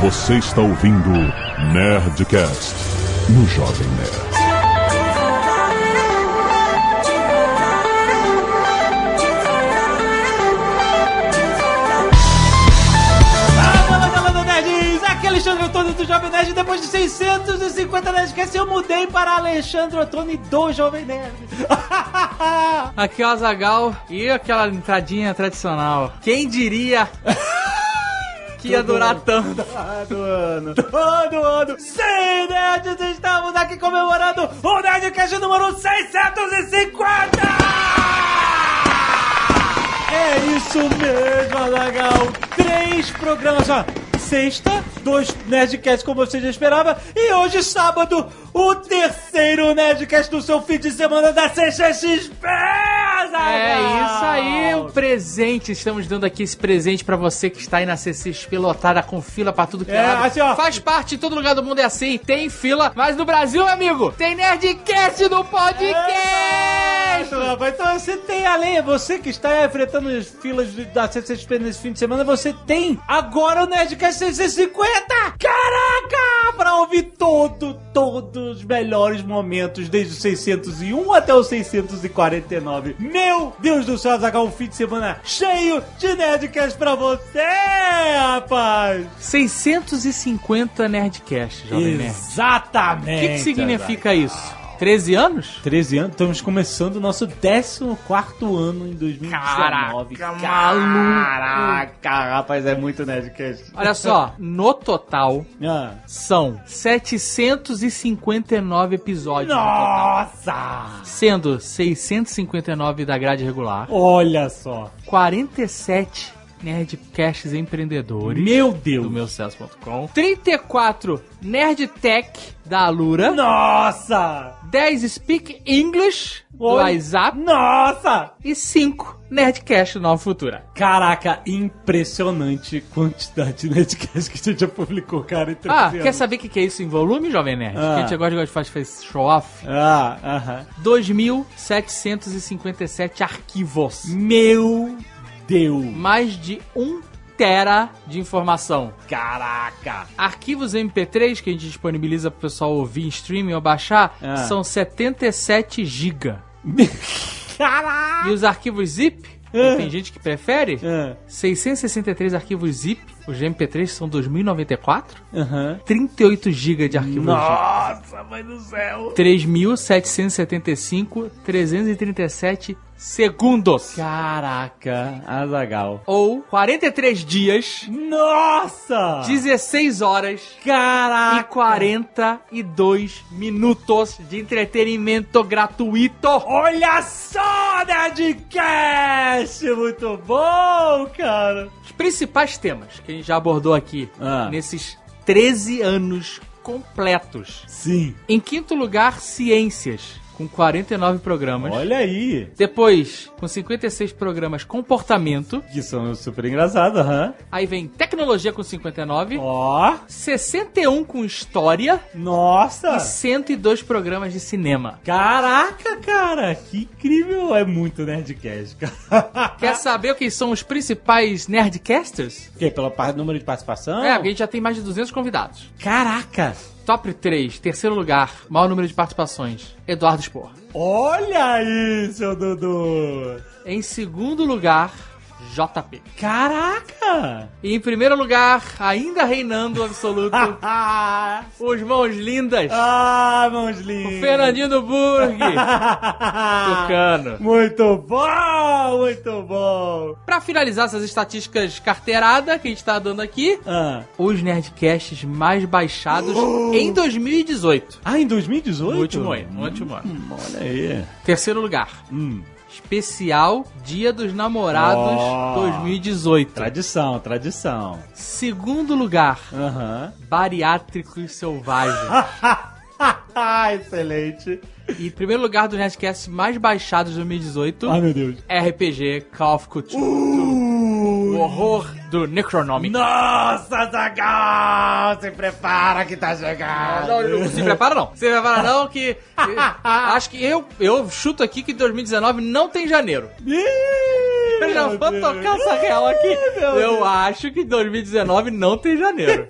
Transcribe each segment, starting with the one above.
Você está ouvindo Nerdcast no Jovem Nerd. Fala, galera nerds! Aqui é Alexandre Antônio do Jovem Nerd. Depois de 650 Nerdcasts, eu mudei para Alexandre Antônio do Jovem Nerd. Aqui é o Azagal e aquela entradinha tradicional. Quem diria que ia durar tanto? Todo ano. Todo ano. Sim, nerds! Estamos aqui comemorando o Nerdcast número 650! É isso mesmo, Azagal. Três programas, ó. Sexta, dois Nerdcasts como você já esperava. E hoje, sábado, o terceiro Nerdcast do seu fim de semana da CXXP, Azaghal. É isso aí, o presente. Estamos dando aqui esse presente pra você que está aí na CCXP lotada com fila pra tudo que É, lado. assim, ó. Faz parte, todo lugar do mundo é assim. Tem fila, mas no Brasil, amigo, tem Nerdcast no podcast! Rapaz. Então você tem, além, você que está enfrentando as filas da CCXP nesse fim de semana, você tem agora o Nerdcast 650! Caraca! Pra ouvir todo, todos os melhores momentos, desde o 601 até o 649. Meu Deus do céu, Zagal, um fim de semana cheio de Nerdcast pra você, rapaz! 650 Nerdcast, Jovem Nerd. Exatamente! O que, que significa isso? 13 anos? 13 anos, estamos começando o nosso 14 ano em 2019. Caraca, maluco. Caraca, rapaz, é muito Nerdcast. Olha só, no total Ah. são 759 episódios. Nossa! Sendo 659 da grade regular, Olha só. 47 Nerdcasts empreendedores Meu do Deus. meucesso.com, 34 Nerdtech da Alura, Nossa! 10 Speak English Oi. WhatsApp Nossa! e 5 Nerdcast Nova Futura. Caraca, impressionante quantidade de Nerdcast que a gente já publicou, cara. em 13 Ah, quer saber o que que é isso em volume, Jovem Nerd? Ah. Que a gente agora gosta de fazer faz show-off. Ah, aham. 2.757 arquivos. Meu Deus. Mais de 1 tera de informação. Caraca. Arquivos MP3 que a gente disponibiliza pro pessoal ouvir em streaming ou baixar Ah. são 77 GB. Caraca. E os arquivos zip, Ah. tem gente que prefere, Ah, 663 arquivos zip, os de MP3 são 2094, Aham. 38 GB de arquivos zip. Nossa, mãe do céu. 3.775, 337 segundos. Caraca, Azagal. Ou 43 dias, Nossa! 16 horas e Caraca! 42 minutos de entretenimento gratuito. Olha só, Nerdcast! Muito bom, cara! Os principais temas que a gente já abordou aqui Ah. nesses 13 anos completos. Sim. Em quinto lugar, ciências, com 49 programas. Olha aí. Depois, com 56 programas, comportamento. Que são super engraçados, aham. Aí vem tecnologia com 59. Ó. 61 com história. Nossa! E 102 programas de cinema. Caraca, cara! Que incrível! É muito Nerdcast, cara. Quer saber quem são os principais Nerdcasters? O quê? Pelo número de participação? É, porque a gente já tem mais de 200 convidados. Caraca! Top 3, terceiro lugar, maior número de participações, Eduardo Spor. Olha aí, seu Dudu! Em segundo lugar, JP. Caraca! E em primeiro lugar, ainda reinando o absoluto, ah, os mãos lindas, mãos lindas! o Fernandinho do Burg, Tucano. Muito bom, muito bom! Pra finalizar essas estatísticas carteirada que a gente tá dando aqui, Ah, os Nerdcasts mais baixados em 2018. ah em 2018? No último ano, no último ano. Hum, olha aí. Terceiro lugar, Hum, especial Dia dos Namorados Ó. 2018. tradição, tradição. Segundo lugar, Aham. Bariátricos Selvagens. Excelente. e primeiro lugar dos Nerdcasts mais baixados de 2018, Ai, meu Deus. RPG Call of Cthulhu. Uh, horror do Necronomicon. Nossa, Zagal! Se prepara que tá chegando! Não, não, se prepara não. Se prepara não que... acho que eu, eu chuto aqui que 2019 não tem janeiro. Eu já vou tocar essa real aqui. Eu acho que 2019 não tem janeiro.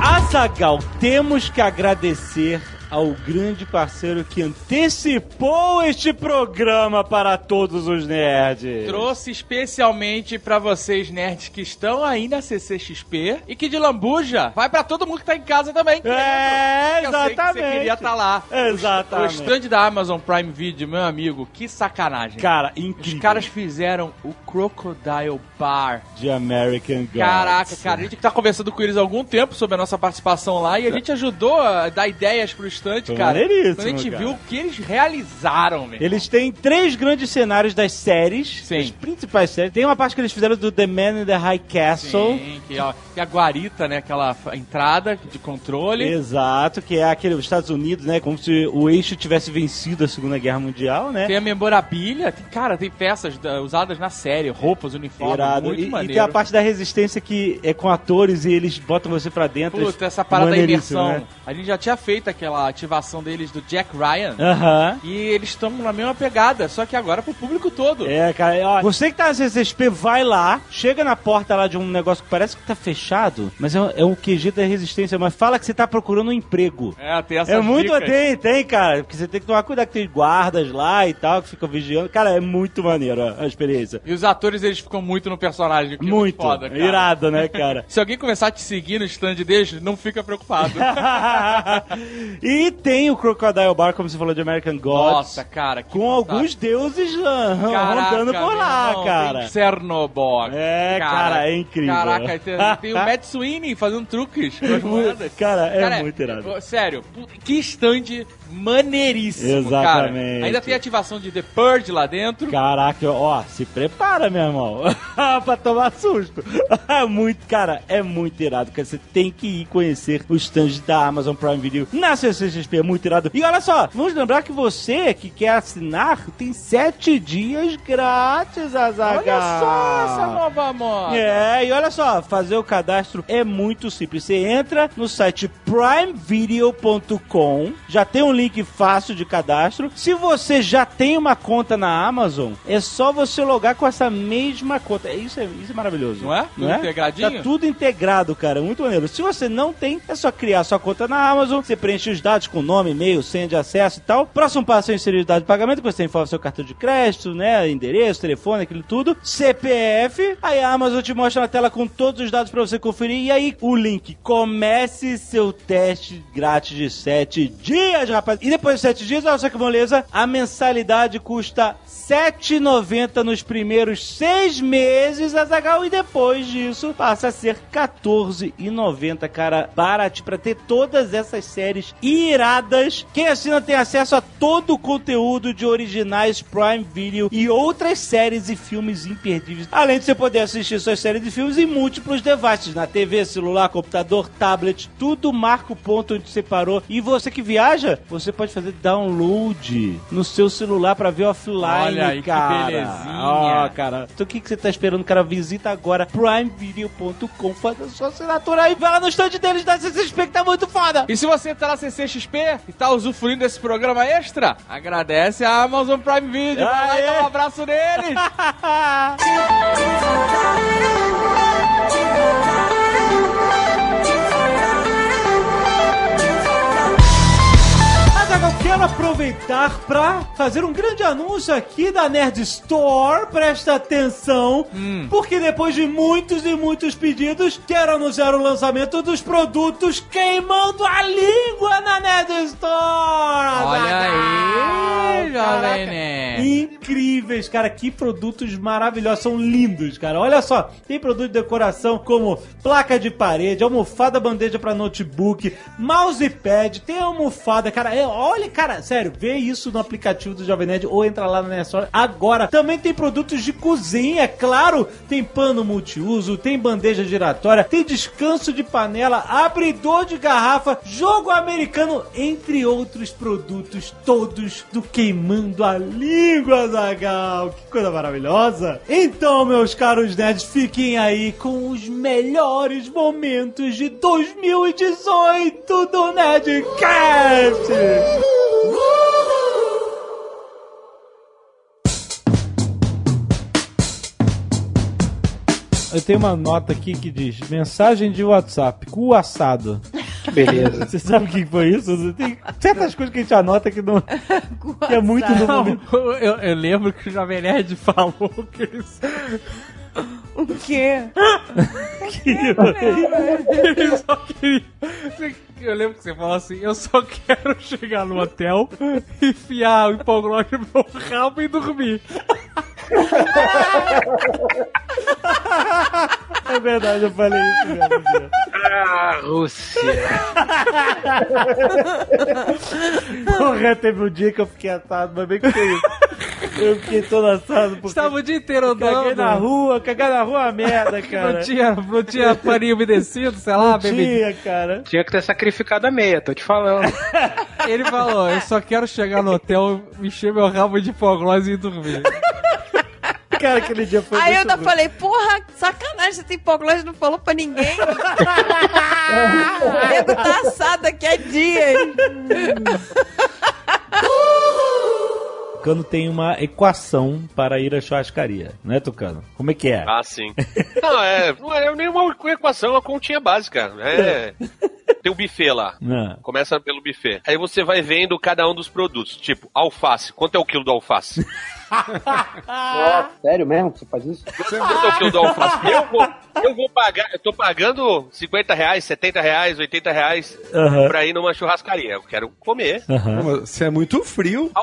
Azagal, temos que agradecer ao grande parceiro que antecipou este programa para todos os nerds. Trouxe especialmente pra vocês, nerds, que estão aí na CCXP e que de lambuja vai pra todo mundo que tá em casa também. É, Eu sei que você exatamente. queria estar lá. Exatamente. O stand da Amazon Prime Video, meu amigo, que sacanagem. Cara, Os incrível. caras fizeram o Crocodile Bar. de American Gods. Caraca, cara, a gente tá conversando com eles há algum tempo sobre a nossa participação lá e a gente ajudou a dar ideias pro Foi cara. Quando a gente cara. viu o que eles realizaram, meu. Eles têm três grandes cenários das séries, Sim. as principais séries. Tem uma parte que eles fizeram do The Man in the High Castle. Sim, que, ó, que a guarita, né? Aquela entrada de controle. Exato, que é aquele os Estados Unidos, né? Como se o eixo tivesse vencido a Segunda Guerra Mundial, né? Tem a memorabilia, tem, cara, tem peças da- usadas na série, roupas, uniformes, Irado. muito E, e maneiro. tem a parte da resistência que é com atores e eles botam você pra dentro. Puta, essa parada da imersão. né? A gente já tinha feito aquela ativação deles do Jack Ryan. Aham. E eles estão na mesma pegada, só que agora pro público todo. É, cara, ó, você que tá na CCXP, vai lá, chega na porta lá de um negócio que parece que tá fechado, mas é, um- é um QG da resistência, mas fala que você tá procurando um emprego. É, tem essas É muito, dicas. tem, tem, cara, porque você tem que tomar cuidado que tem guardas lá e tal, que ficam vigiando. Cara, é muito maneiro ó, a experiência. E os atores, eles ficam muito no personagem. que é Muito, foda, cara. irado, né, cara? Se alguém começar a te seguir no stand deles, não fica preocupado. e tem o Crocodile Bar, como você falou, de American Gods. Nossa, cara. que com fantástico. alguns deuses ah, Caraca, rodando por lá, irmão, cara. Tem Cernobog. É, cara, é incrível. Caraca, tem, tem o Matt Sweeney fazendo truques com as moedas. Cara, é muito irado. Sério, que stand maneiríssimo, Exatamente. cara. Ainda tem ativação de The Purge lá dentro. Caraca, ó, se prepara, meu irmão, pra tomar susto. É muito, cara, é muito irado, cara. Você tem que ir conhecer os stands da Amazon Prime Video na CCXP, é muito irado. E olha só, vamos lembrar que você que quer assinar tem sete dias grátis, Azaghal. Olha só essa nova moda. É, e olha só, fazer o cadastro é muito simples. Você entra no site primevideo.com, já tem um link fácil de cadastro. Se você já tem uma conta na Amazon, é só você logar com essa mesma conta. É Isso é, isso é maravilhoso. Não é? Tudo integradinho? Tá tudo integrado, cara. Muito maneiro. Se você não tem, é só criar sua conta na Amazon, você preenche os dados com nome, e-mail, senha de acesso e tal. Próximo passo é inserir os dados de pagamento, que você informa seu cartão de crédito, né? Endereço, telefone, aquilo tudo. CPF. Aí a Amazon te mostra na tela com todos os dados pra você conferir. E aí o link. Comece seu teste grátis de 7 dias, rapaz. E depois de 7 dias, olha só que beleza. A mensalidade custa R$ 7,90 nos primeiros 6 meses, Azagal. E depois disso, passa a ser R$ 14,90, cara. Barato pra ter todas essas séries iradas. Quem assina tem acesso a todo o conteúdo de originais Prime Video e outras séries e filmes imperdíveis. Além de você poder assistir suas séries e filmes em múltiplos devices, na TV, celular, computador, tablet, tudo marca o ponto onde você parou. E você que viaja, você pode fazer download no seu celular pra ver offline, Olha aí, que cara. belezinha. Ó, cara. Então o que, que você tá esperando, cara? Visita agora primevideo.com, faz a sua assinatura aí, vai lá no stand deles da CCXP que tá muito foda. E se você tá na CCXP e tá usufruindo desse programa extra, agradece a Amazon Prime Video. Vai lá e dá um abraço neles. Quero aproveitar pra fazer um grande anúncio aqui da Nerd Store. Presta atenção, porque depois de muitos e muitos pedidos, quero anunciar o lançamento dos produtos queimando a língua na Nerd Store. Olha aí, Caraca. Jovem Nerd. Incríveis, cara, que produtos maravilhosos, são lindos, cara. Olha só, tem produto de decoração como placa de parede, almofada bandeja pra notebook, mousepad, tem almofada, cara. É, olha, cara, sério, vê isso no aplicativo do Jovem Nerd ou entra lá na Nerd agora. Também tem produtos de cozinha, é claro, tem pano multiuso, tem bandeja giratória, tem descanso de panela, abridor de garrafa, jogo americano, entre outros produtos todos do queimando a língua, Zagal. Que coisa maravilhosa. Então, meus caros nerds, fiquem aí com os melhores momentos de 2018 do Nerdcast. Eu tenho uma nota aqui que diz: mensagem de WhatsApp, cu assado. Que beleza. Você sabe o que foi isso? Tem certas coisas que a gente anota que, não, que é muito no Não, momento. eu, eu lembro que o Jovem Nerd falou que eles, O quê? ele só queria. Eu lembro que você falou assim: eu só quero chegar no hotel, enfiar o hipoglose no meu rabo e dormir. É verdade, eu falei isso mesmo. Ah, Rússia. Porra, teve um dia que eu fiquei assado, mas bem que foi isso. Eu fiquei todo assado porque Estava o dia inteiro caguei na andando. rua, cagar na rua é merda, cara. Não tinha, não tinha paninho umedecido, sei lá, Não bebê. tinha, cara. Tinha que ter sacrificado a meia, tô te falando. Ele falou: eu só quero chegar no hotel, encher meu rabo de hipoglose e dormir. Cara, aquele dia foi Aí eu ainda falei, porra, sacanagem, você tem hipoglose e não falou pra ninguém. o nego tá assado aqui há dias. Tucano tem uma equação para ir à churrascaria, não é, Tucano? Como é que é? Ah, sim. Não, é, não é nenhuma equação, é uma continha básica. É. Tem um buffet lá. Não. Começa pelo buffet. Aí você vai vendo cada um dos produtos. Tipo, alface. Quanto é o quilo do alface? Nossa, sério mesmo que você faz isso? Alface? Eu vou, eu vou pagar, eu tô pagando 50 reais, 70 reais, 80 reais Aham. pra ir numa churrascaria. Eu quero comer. Você é muito frio.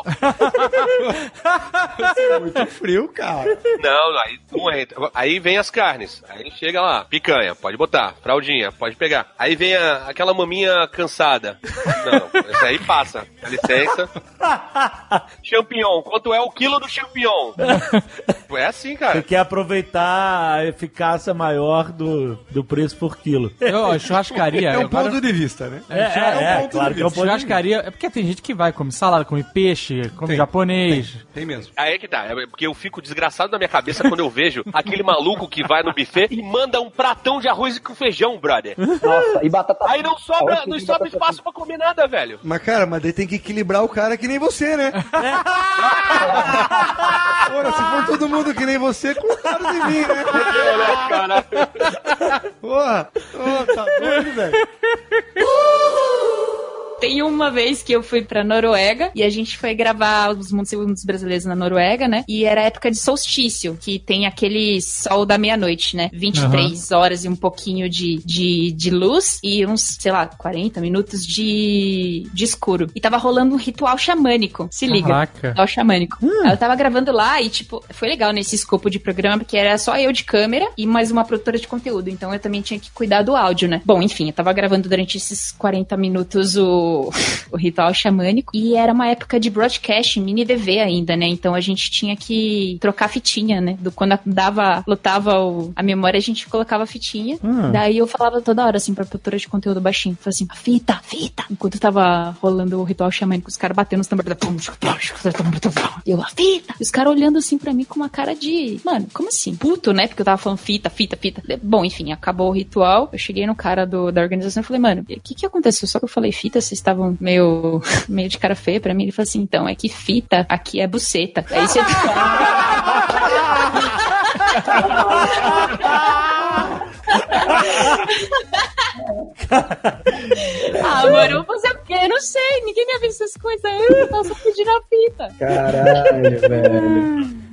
Você é muito frio, cara. Não, aí não entra. Aí vem as carnes. Aí chega lá, picanha, pode botar. Fraldinha, pode pegar. Aí vem a- aquela maminha cansada. Não, essa aí passa. Dá licença. Champignon, quanto é o quilo do champignon? É assim, Você cara. quer aproveitar a eficácia maior do, do preço por quilo. Eu, churrascaria. É um agora- ponto de vista, né? É, Já é, é, ponto claro de que é um Churrascaria, é porque tem gente que vai, come salada, come peixe, come Tem, japonês. Tem mesmo. Aí é que tá, é porque eu fico desgraçado na minha cabeça quando eu vejo aquele maluco que vai no buffet e manda um pratão de arroz com feijão, brother. Nossa, e batata Aí não sobra, não sobra espaço pra comer nada, velho. Mas, cara, mas daí tem que equilibrar o cara que nem você, né? Ora, se for todo mundo que nem você, coitado de mim, né? Porra, Ô, tá doido, velho? Tem uma vez que eu fui pra Noruega e a gente foi gravar os Mundos Segundos Brasileiros na Noruega, né? E era época de solstício, que tem aquele sol da meia-noite, né? 23 horas e um pouquinho de, de, de luz e uns, sei lá, 40 minutos de, de escuro. E tava rolando um ritual xamânico. Se liga. Caraca. Ritual xamânico. Aí Eu tava gravando lá e, tipo, foi legal nesse escopo de programa, porque era só eu de câmera e mais uma produtora de conteúdo. Então eu também tinha que cuidar do áudio, né? Bom, enfim, eu tava gravando durante esses 40 minutos o, o ritual xamânico. E era uma época de broadcast, mini DV ainda, né? Então a gente tinha que trocar fitinha, né? Do, quando dava, lotava o- a memória, a gente colocava fitinha. Daí eu falava toda hora, assim, pra produtora de conteúdo baixinho. Falava assim, fita, fita. Enquanto tava rolando o ritual xamânico, os caras batendo nos tambores. E eu, a fita. E os caras olhando assim pra mim com uma cara de. Mano, como assim? Puto, né? Porque eu tava falando fita, fita, fita. Bom, enfim, acabou o ritual. Eu cheguei no cara do, da organização e falei, mano, o que que aconteceu? Só que eu falei fita, vocês estavam meio, meio de cara feia pra mim. Ele falou assim, então, é que fita aqui é buceta. Aí você. ah, mano, eu vou fazer o quê? Eu não sei, ninguém me avisa essas coisas. Eu tava só pedindo a fita. Caralho, velho.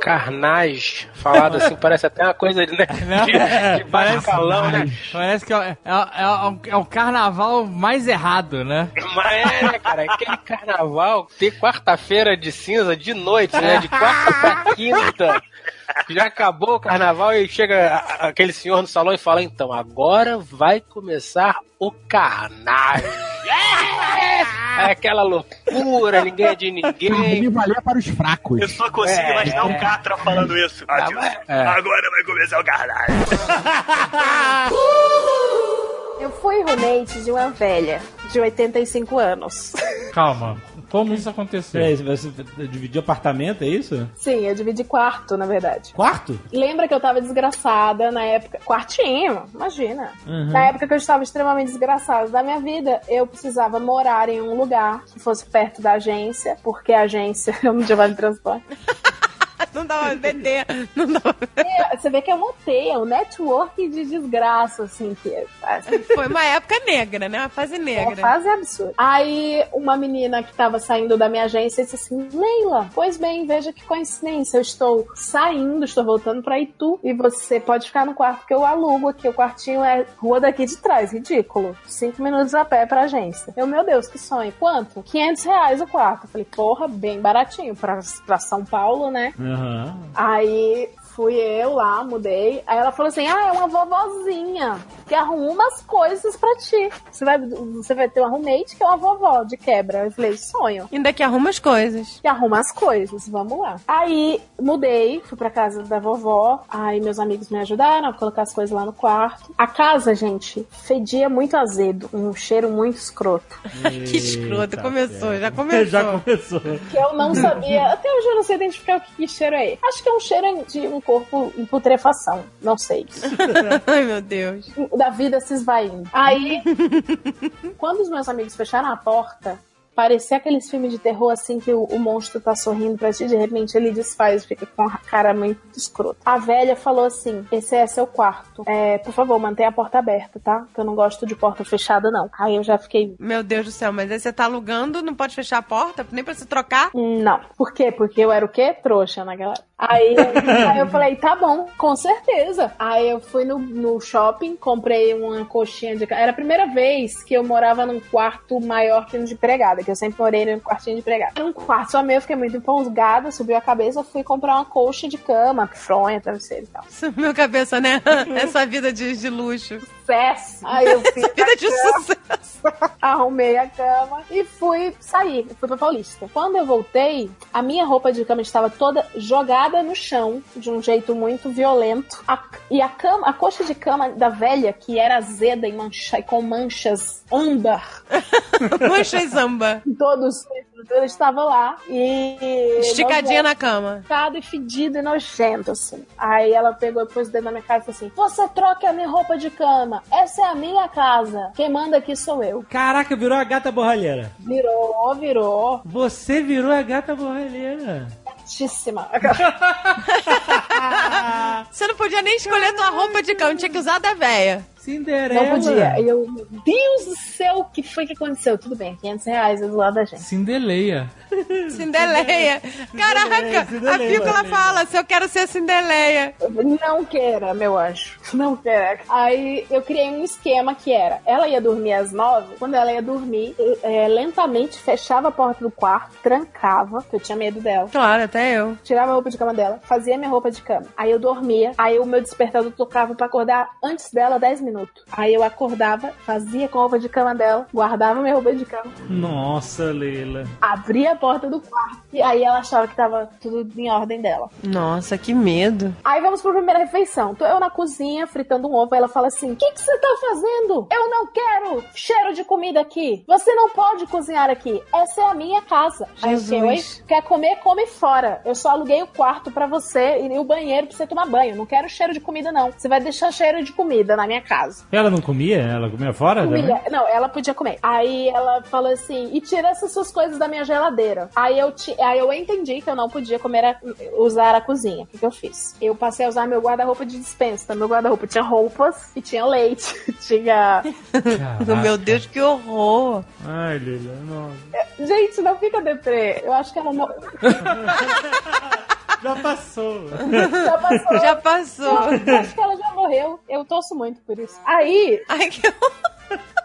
Carnage, falado assim, parece até uma coisa de, né, de, de baixo calão, né? Parece que é, é, é, o- é carnaval mais errado, né? Mas é, né, cara? Aquele carnaval ter quarta-feira de cinza de noite, né? De quarta pra quinta. Já acabou o carnaval e chega aquele senhor no salão e fala: então, agora vai começar o carnage. É aquela loucura, ninguém é de ninguém. valer para os fracos. Eu só consigo É, imaginar é. um Catra falando isso. Ah, tio, É. Agora vai começar o caralho. Eu fui roommate de uma velha de 85 anos. Calma. Como isso aconteceu? Peraí, você dividiu apartamento, é isso? Sim, eu dividi quarto, na verdade. Quarto? Lembra que eu tava desgraçada na época. Quartinho, imagina. Uhum. Na época que eu estava extremamente desgraçada da minha vida, eu precisava morar em um lugar que fosse perto da agência, porque a agência eu não tinha vale transporte. Não dava pra vender. Não dava É, Você vê que é uma teia, um network de desgraça, assim, que é. Foi uma época negra, né? Uma fase É uma negra. fase absurda. Aí uma menina que tava saindo da minha agência disse assim: Leila, pois bem, veja que coincidência. Eu estou saindo, estou voltando pra Itu e você pode ficar no quarto que eu alugo aqui. O quartinho é rua daqui de trás, ridículo. Cinco minutos a pé pra agência. Eu, meu Deus, que sonho. Quanto? 500 reais o quarto. Eu falei, porra, bem baratinho pra, pra São Paulo, né? Aham. Aí fui eu lá, mudei. Aí ela falou assim: Ah, é uma vovozinha que arruma umas coisas pra ti. Você vai, você vai ter uma roommate que é uma vovó de quebra. Eu falei: Sonho. Ainda que arruma as coisas. Que arruma as coisas, vamos lá. Aí mudei, fui pra casa da vovó. Aí meus amigos me ajudaram a colocar as coisas lá no quarto. A casa, gente, fedia muito azedo, um cheiro muito escroto. que escroto. Eita, Começou, já começou. Já começou. que eu não sabia. Até hoje eu não sei identificar o que, que cheiro é. Acho que é um cheiro de um corpo em putrefação. Não sei. Ai, meu Deus. Da vida se esvaindo. Aí, quando os meus amigos fecharam a porta, parecia aqueles filmes de terror assim que o, o monstro tá sorrindo pra ti, de repente ele desfaz, fica com a cara muito escrota. A velha falou assim: Esse é seu quarto. É, por favor, mantenha a porta aberta, tá? Que eu não gosto de porta fechada, não. Aí eu já fiquei. Meu Deus do céu, mas aí você tá alugando, não pode fechar a porta, nem pra se trocar? Não. Por quê? Porque eu era o quê? Trouxa naquela. Aí, aí eu falei, tá bom, com certeza. Aí eu fui no, no shopping, comprei uma coxinha de. Era a primeira vez que eu morava num quarto maior que no de empregada, que eu sempre morei num quartinho de empregada. Era um quarto só meu, eu fiquei muito empolgada, subiu a cabeça, fui comprar uma coxa de cama, fronha, travesseiro e tal. Meu cabeça, né? Essa vida de, de luxo. Sucesso! Aí eu fiz. Vida de sucesso. arrumei a cama e fui sair, fui pra Paulista. Quando eu voltei, a minha roupa de cama estava toda jogada no chão, de um jeito muito violento. A- e a cama, a coxa de cama da velha, que era azeda e, mancha, e com manchas âmbar, Mancha zamba. em todos ela estava lá e Esticadinha na cama. Esticado e fedido e nojento, assim. Aí ela pegou e pôs o dedo na minha cara e falou assim: Você troca a minha roupa de cama. Essa é a minha casa. Quem manda aqui sou eu. Caraca, virou a gata borralheira. Virou, virou. Você virou a gata borralheira. Você não podia nem escolher tua roupa de cama, tinha que usar da véia. Cinderela. Não podia. E eu, meu Deus do céu, o que foi que aconteceu? Tudo bem, 500 reais é do lado da gente. Cindeleia. Cindeleia. Caraca, a Cindeleia, Pícola Cindeleia. fala, se eu quero ser Cindeleia. Não queira, meu anjo. Não queira. Aí eu criei um esquema que era: ela ia dormir às nove. Quando ela ia dormir, eu, é, lentamente fechava a porta do quarto, trancava, que eu tinha medo dela. Claro, até eu. Tirava a roupa de cama dela, fazia minha roupa de cama. Aí eu dormia, aí o meu despertador tocava pra acordar antes dela 10 minutos. Aí eu acordava, fazia com a roupa de cama dela, guardava minha roupa de cama, Nossa, Leila. abria a porta do quarto e aí ela achava que tava tudo em ordem dela. Nossa, que medo. Aí vamos pra primeira refeição. Tô eu na cozinha fritando um ovo. Aí ela fala assim: O que que você tá fazendo? Eu não quero cheiro de comida aqui. Você não pode cozinhar aqui. Essa é a minha casa. Aí eu Jesus. fiquei, Oi? Quer comer? Come fora. Eu só aluguei o quarto pra você e o banheiro pra você tomar banho. Não quero cheiro de comida, não. Você vai deixar cheiro de comida na minha casa. Ela não comia? Ela comia fora? Comia. Não, ela podia comer. Aí ela falou assim: e tira essas suas coisas da minha geladeira. Aí eu, ti- aí eu entendi que eu não podia comer a- usar a cozinha. O que, que eu fiz? Eu passei a usar meu guarda-roupa de dispensa. Então, meu guarda-roupa tinha roupas e tinha leite. tinha. Meu Deus, que horror. Ai, Leila, nossa. Gente, não fica deprê. Eu acho que ela mo- Já passou. já passou. Já passou. Eu acho que ela já morreu. Eu torço muito por isso. Aí, Ai, que horror.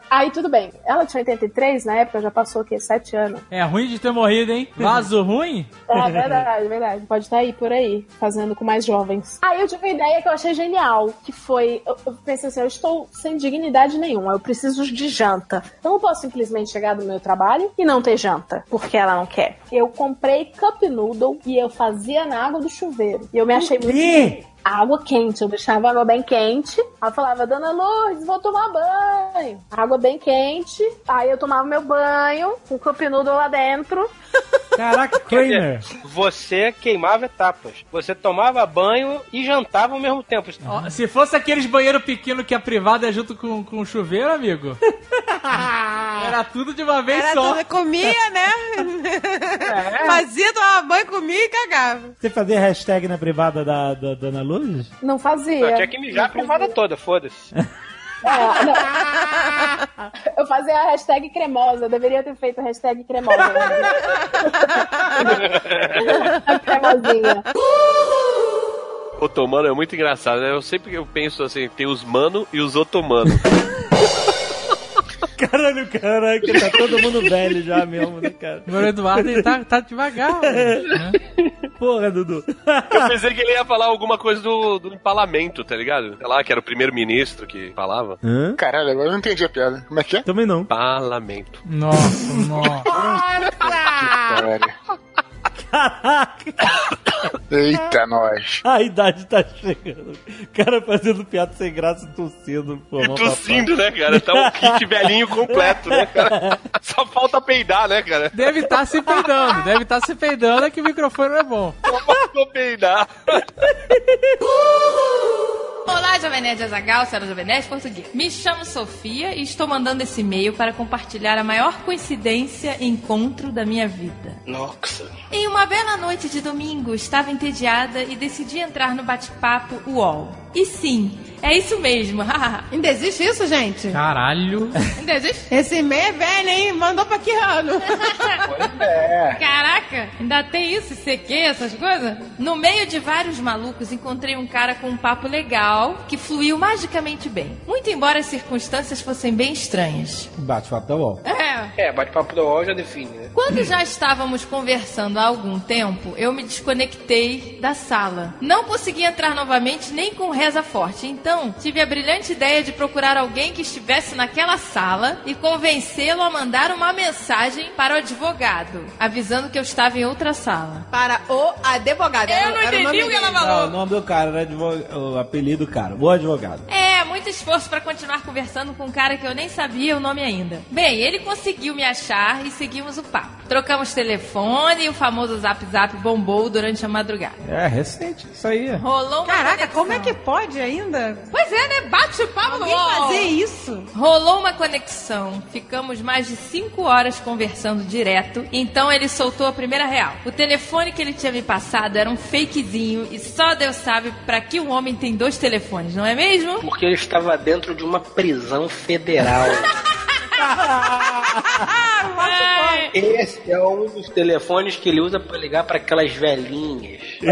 Aí tudo bem. Ela tinha 83 na época, já passou o quê? 7 anos. É ruim de ter morrido, hein? Vaso ruim? É verdade, verdade. Pode estar aí por aí, fazendo com mais jovens. Aí eu tive uma ideia que eu achei genial, que foi, eu, eu pensei assim, eu estou sem dignidade nenhuma, eu preciso de janta. Eu não posso simplesmente chegar do meu trabalho e não ter janta, porque ela não quer. Eu comprei cup noodle e eu fazia na água do chuveiro. E eu me achei muito? Água quente. Eu deixava a água bem quente. Ela falava, Dona Lourdes, vou tomar banho. Água bem quente. Aí eu tomava meu banho, com o cup noodle lá dentro. Caraca, Kramer. Você queimava etapas. Você tomava banho e jantava ao mesmo tempo. Ó, se fosse aqueles banheiro pequeno que a privada é junto com, com o chuveiro, amigo. Era tudo de uma vez Era só. tudo, comia, né? Fazia, tomava banho, comia e cagava. Você fazia hashtag na privada da, da Dona Luz? Não fazia. Eu tinha que mijar a privada toda, foda-se. É. Eu fazia a hashtag cremosa, eu deveria ter feito a hashtag cremosa. a cremosinha. Otomano é muito engraçado, né? Eu sempre eu penso assim, tem os mano e os otomanos. Caralho, caraca, tá todo mundo velho já mesmo, né, cara? Meu Eduardo, ele tá, tá devagar. né? Porra, Dudu. Eu pensei que ele ia falar alguma coisa do, do empalamento, tá ligado? Sei lá, que era o primeiro-ministro que falava. Hã? Caralho, agora eu não entendi a piada. Como é que é? Também não. Parlamento. Nossa, nossa. Caralho. Caraca, Eita, nós. a idade tá chegando. O cara fazendo piada sem graça e tossindo. Pô, E tossindo, né, cara? Tá um kit velhinho completo, né, cara? Só falta peidar, né, cara? Deve estar se peidando, deve estar se peidando, é que o microfone não é bom. Só faltou peidar. Olá, Jovem Nerd Azagal, senhora Jovem Nerd Português. Me chamo Sofia e estou mandando esse e-mail para compartilhar a maior coincidência e encontro da minha vida. Nossa. Em uma bela noite de domingo, estava entediada e decidi entrar no bate-papo UOL. E sim, é isso mesmo. Ainda existe isso, gente? Caralho. Ainda existe? Esse e-mail é velho, hein? Mandou pra que ano? É. Caraca, ainda tem isso, CQ, essas coisas? No meio de vários malucos, encontrei um cara com um papo legal que fluiu magicamente bem. Muito embora as circunstâncias fossem bem estranhas. Bate-papo da UOL. É. É, bate-papo do UOL já define, né? Quando já estávamos conversando há algum tempo, eu me desconectei da sala. Não consegui entrar novamente nem com reza forte. Então, tive a brilhante ideia de procurar alguém que estivesse naquela sala e convencê-lo a mandar uma mensagem para o advogado, avisando que eu estava em outra sala. Para o advogado. Eu Era- não era entendi o que ela falou. Não, o nome do cara era advogado, o apelido do cara, o advogado. É, muito esforço para continuar conversando com um cara que eu nem sabia o nome ainda. Bem, ele conseguiu me achar e seguimos o papo. Trocamos telefone e o famoso zap zap bombou durante a madrugada. É, recente, isso aí. Rolou uma Caraca, conexão. como é que pode ainda? Pois é, né? Bate o papo no Alguém UOL. fazer isso? Rolou uma conexão. Ficamos mais de cinco horas conversando direto. Então ele soltou a primeira real. O telefone que ele tinha me passado era um fakezinho e só Deus sabe pra que um homem tem dois telefones, não é mesmo? Porque ele estava dentro de uma prisão federal. Esse é um dos telefones que ele usa pra ligar pra aquelas velhinhas.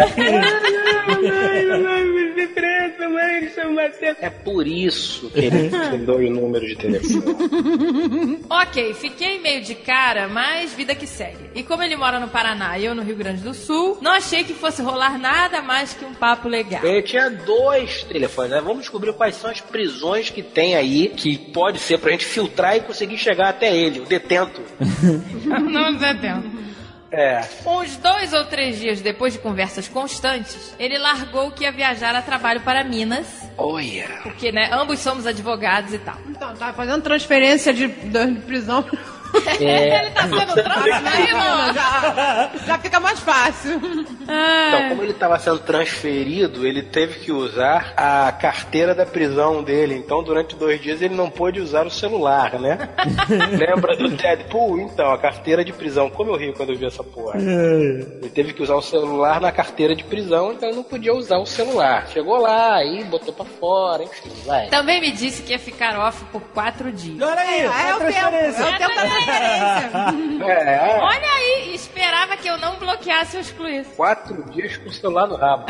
É por isso que ele te deu o número de telefone. Ok, fiquei meio de cara, mas vida que segue. E como ele mora no Paraná e eu no Rio Grande do Sul, não achei que fosse rolar nada mais que um papo legal. Ele tinha dois telefones, né? Vamos descobrir quais são as prisões que tem aí, que pode ser pra gente filtrar e conseguir chegar até ele, o detento. não sei tempo. É. Uns dois ou três dias depois de conversas constantes, ele largou que ia viajar a trabalho para Minas, Olha. porque, né, ambos somos advogados e tal. Então, tá fazendo transferência de, de prisão. É. Ele tá sendo transferido! já, já fica mais fácil. Então, como ele estava sendo transferido, ele teve que usar a carteira da prisão dele. Então, durante dois dias, ele não pôde usar o celular, né? Lembra do Deadpool? Então, a carteira de prisão. Como eu rio quando eu vi essa porra. Ele teve que usar o celular na carteira de prisão, então ele não podia usar o celular. Chegou lá, aí botou pra fora, enfim, vai. Também me disse que ia ficar off por quatro dias. Olha aí, É, a é o tempo. É o tempo da transferência. É, Olha aí, esperava que eu não bloqueasse ou excluísse. quatro dias com o celular no rabo.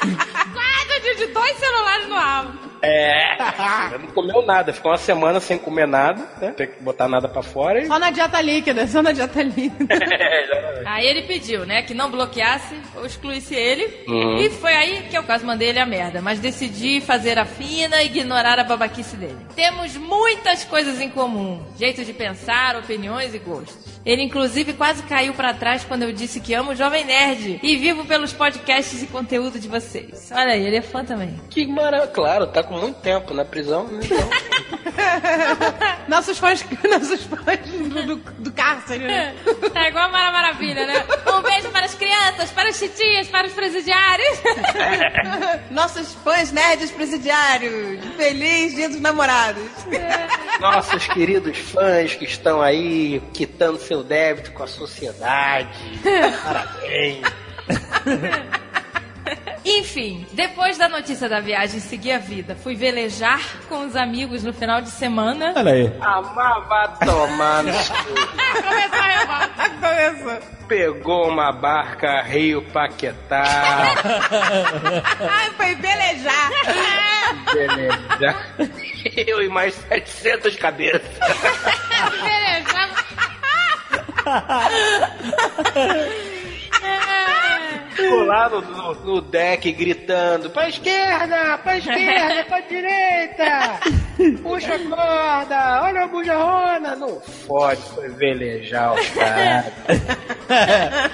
Quatro dias de dois celulares no rabo. É. Ele não comeu nada, ficou uma semana sem comer nada, né? Tem que botar nada pra fora e. Só na dieta líquida, só na dieta líquida. Aí ele pediu, né, que não bloqueasse ou excluísse ele. Uhum. E foi aí que eu quase mandei ele a merda. Mas decidi fazer a fina e ignorar a babaquice dele. Temos muitas coisas em comum: jeito de pensar, opiniões e gostos. Ele, inclusive, quase caiu pra trás quando eu disse que amo o Jovem Nerd e vivo pelos podcasts e conteúdo de vocês. Olha aí, ele é fã também. Que maravilha. Claro, tá com muito tempo na prisão, né? Então, nossos fãs, nossos fãs do, do, do cárcere, né? É igual a Mara Maravilha, né? Um beijo para as crianças, para os titias, para os presidiários. Nossos fãs nerds presidiários. Feliz dia dos namorados. Nossos queridos fãs que estão aí quitando seu débito com a sociedade. Parabéns. Enfim, depois da notícia da viagem, segui a vida. Fui velejar com os amigos no final de semana. Olha aí. Amava tomar no. Começou a revolta. Começou. Pegou uma barca Rio Paquetá. Ai, foi velejar. Beleza. Eu e mais 700 cabeças. Velejar. Ha ha ha! Ficou lá no, no- no deck gritando: pra esquerda, pra esquerda, pra direita. Puxa a corda, olha a bujarrona. Não fode, foi velejar os caras.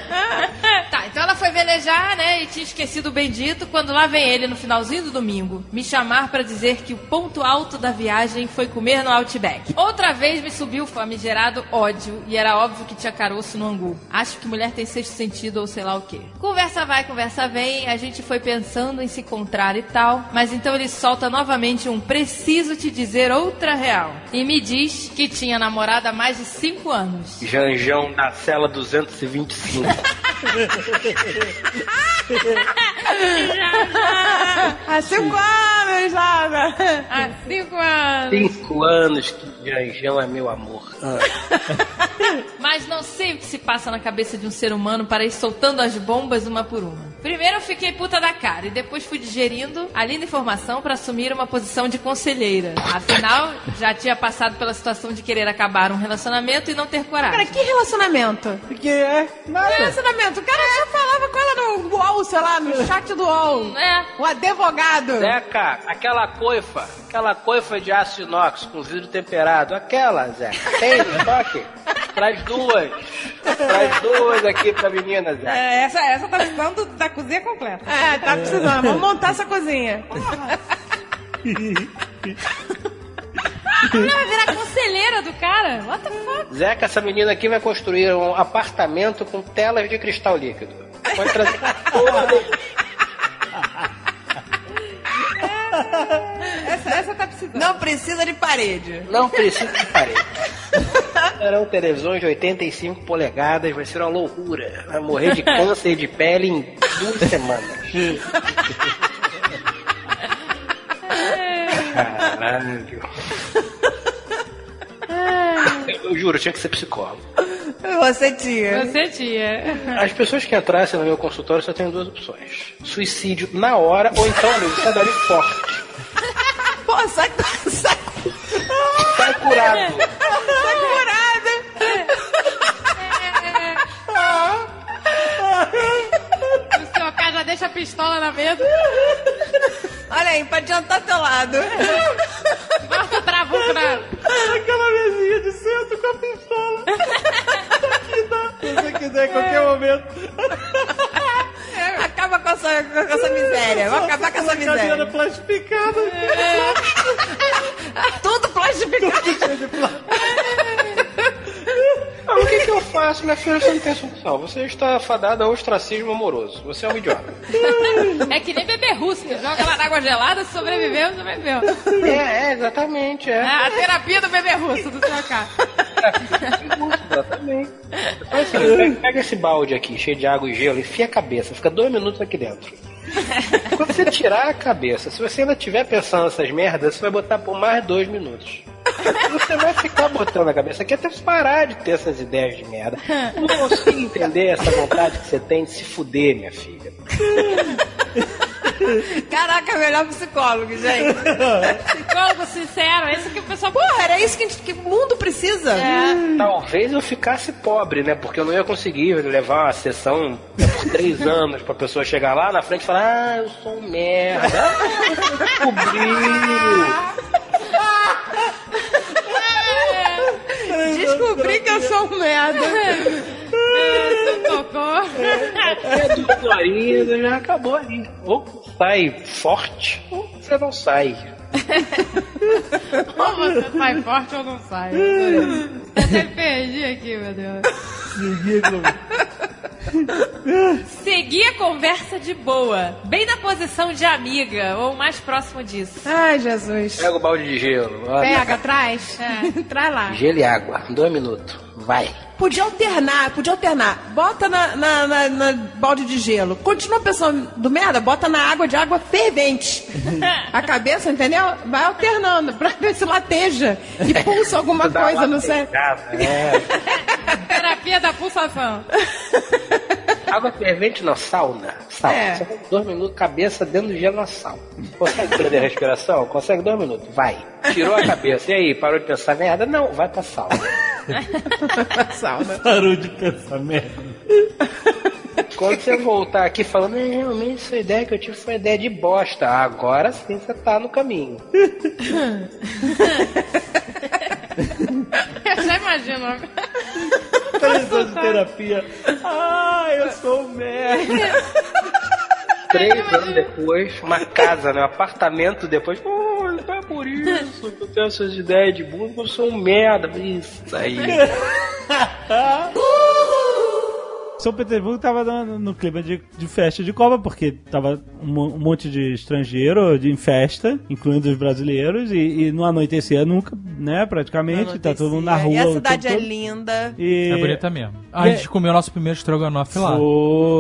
Tá, então ela foi velejar, né? E tinha esquecido o bendito. Quando lá vem ele no finalzinho do domingo me chamar pra dizer que o ponto alto da viagem foi comer no Outback. Outra vez me subiu o famigerado ódio e era óbvio que tinha caroço no angu. Acho que mulher tem sexto sentido ou sei lá o quê. Conversa vai, conversa vem. A gente foi pensando em se encontrar e tal. Mas então ele solta novamente um preciso te dizer outra real. E me diz que tinha namorado há mais de cinco anos. Janjão na cela 225. Há cinco anos, Jada. Há cinco anos. Cinco anos que Janjão é meu amor. Mas não sei o que se passa na cabeça de um ser humano para ir soltando as bombas uma por uma. Primeiro eu fiquei puta da cara e depois fui digerindo a linda informação para assumir uma posição de conselheira. Afinal, já tinha passado pela situação de querer acabar um relacionamento e não ter Cara, coragem. que relacionamento? Que é Que nada. relacionamento? O cara só falava com ela no UOL, sei lá, no chat do UOL. É. O advogado. Zeca, aquela coifa, aquela coifa de aço inox com vidro temperado, aquela, Zeca, tem no estoque? Traz duas. Traz duas aqui pra menina, Zeca. É, essa, essa tá precisando da cozinha completa. É, tá precisando. Vamos montar essa cozinha. Ela vai virar conselheira do cara? What the fuck? Zeca, essa menina aqui vai construir um apartamento com telas de cristal líquido. Pode trazer Essa, essa tá precisando. Não precisa de parede. Não precisa de parede. Serão televisões de 85 polegadas, vai ser uma loucura. Vai morrer de câncer de pele em duas semanas. Caralho. Eu juro, eu tinha que ser psicólogo. Você tinha. Você tinha. As pessoas que entrassem no meu consultório só tem duas opções: suicídio na hora ou então, amigo, sai dali forte. Pô, sai, sai, Sai curado. sai curada. Deixa a pistola na mesa. Olha aí, pra adiantar teu lado. Bota o trabuco na... Aquela mesinha de centro com a pistola. Se você quiser, em qualquer momento. Acaba com essa, com essa miséria. Vou acabar com essa Cadeira miséria. plastificada. Tudo plastificado. Ah, o que, que eu faço, minha filha? Você não tem solução. Você está fadada ao ostracismo amoroso. Você é um idiota. É que nem bebê russo, que joga lá na água gelada, sobreviveu, sobreviveu. É, é, exatamente, É é. a terapia do bebê russo do seu cara. Exatamente. Seguinte, pega, pega esse balde aqui, cheio de água e gelo, enfia a cabeça, fica dois minutos aqui dentro. Quando você tirar a cabeça, se você ainda estiver pensando nessas merdas, você vai botar por mais dois minutos. Você vai ficar botando a cabeça aqui até parar de ter essas ideias de merda. Não consigo entender essa vontade que você tem de se fuder, minha filha. Caraca, melhor psicólogo, gente. Psicólogo sincero, esse que o pessoal... Porra, era isso que, a gente- que o mundo precisa. Talvez eu ficasse pobre, né? Porque eu não ia conseguir levar uma sessão por três anos pra pessoa chegar lá na frente e falar: Ah, eu sou um merda. Descobriu. Descobri que eu sou um merda. É. É duas horinhas já acabou ali. Ou sai forte, ou você não sai. Ou você sai forte ou não sai. Eu até perdi aqui, meu Deus. Seguir a conversa de boa. Bem na posição de amiga, ou mais próximo disso. Ai, Jesus. Pega o balde de gelo. olha. Pega, traz. É, traz lá. Gelo e água. Dois minutos. Vai. Podia alternar, podia alternar. Bota na, na, na- na balde de gelo. Continua pensando do merda, bota na água de água fervente. A cabeça, entendeu? Vai alternando pra ver se lateja e pulsa alguma Dá coisa uma no cérebro. pegada, É. Terapia da pulsação. Água fervente não, sauna. Sauna. É. Você tem dois minutos, cabeça dentro do gelo na sauna. Consegue prender a respiração? Consegue dois minutos. Vai. Tirou a cabeça. E aí, parou de pensar merda? Não, vai pra sauna. Sauna. Parou de pensar merda. Quando você voltar aqui falando, é, realmente essa ideia que eu tive foi uma ideia de bosta. Agora sim você tá no caminho. Imagino. Três anos de terapia. Ah, eu sou um merda. Três anos depois, uma casa, né? Um apartamento depois. Oh, é por isso que eu tenho essas ideias de bunda, eu sou um merda. Isso aí. São Petersburgo tava no, no clima de, de festa de Copa, porque tava um, um monte de estrangeiro de, em festa, incluindo os brasileiros, e, e não anoitecia nunca, né, praticamente. Tá todo mundo na rua. E a cidade é linda. E... É bonita mesmo. A gente comeu nosso primeiro estrogonofe lá.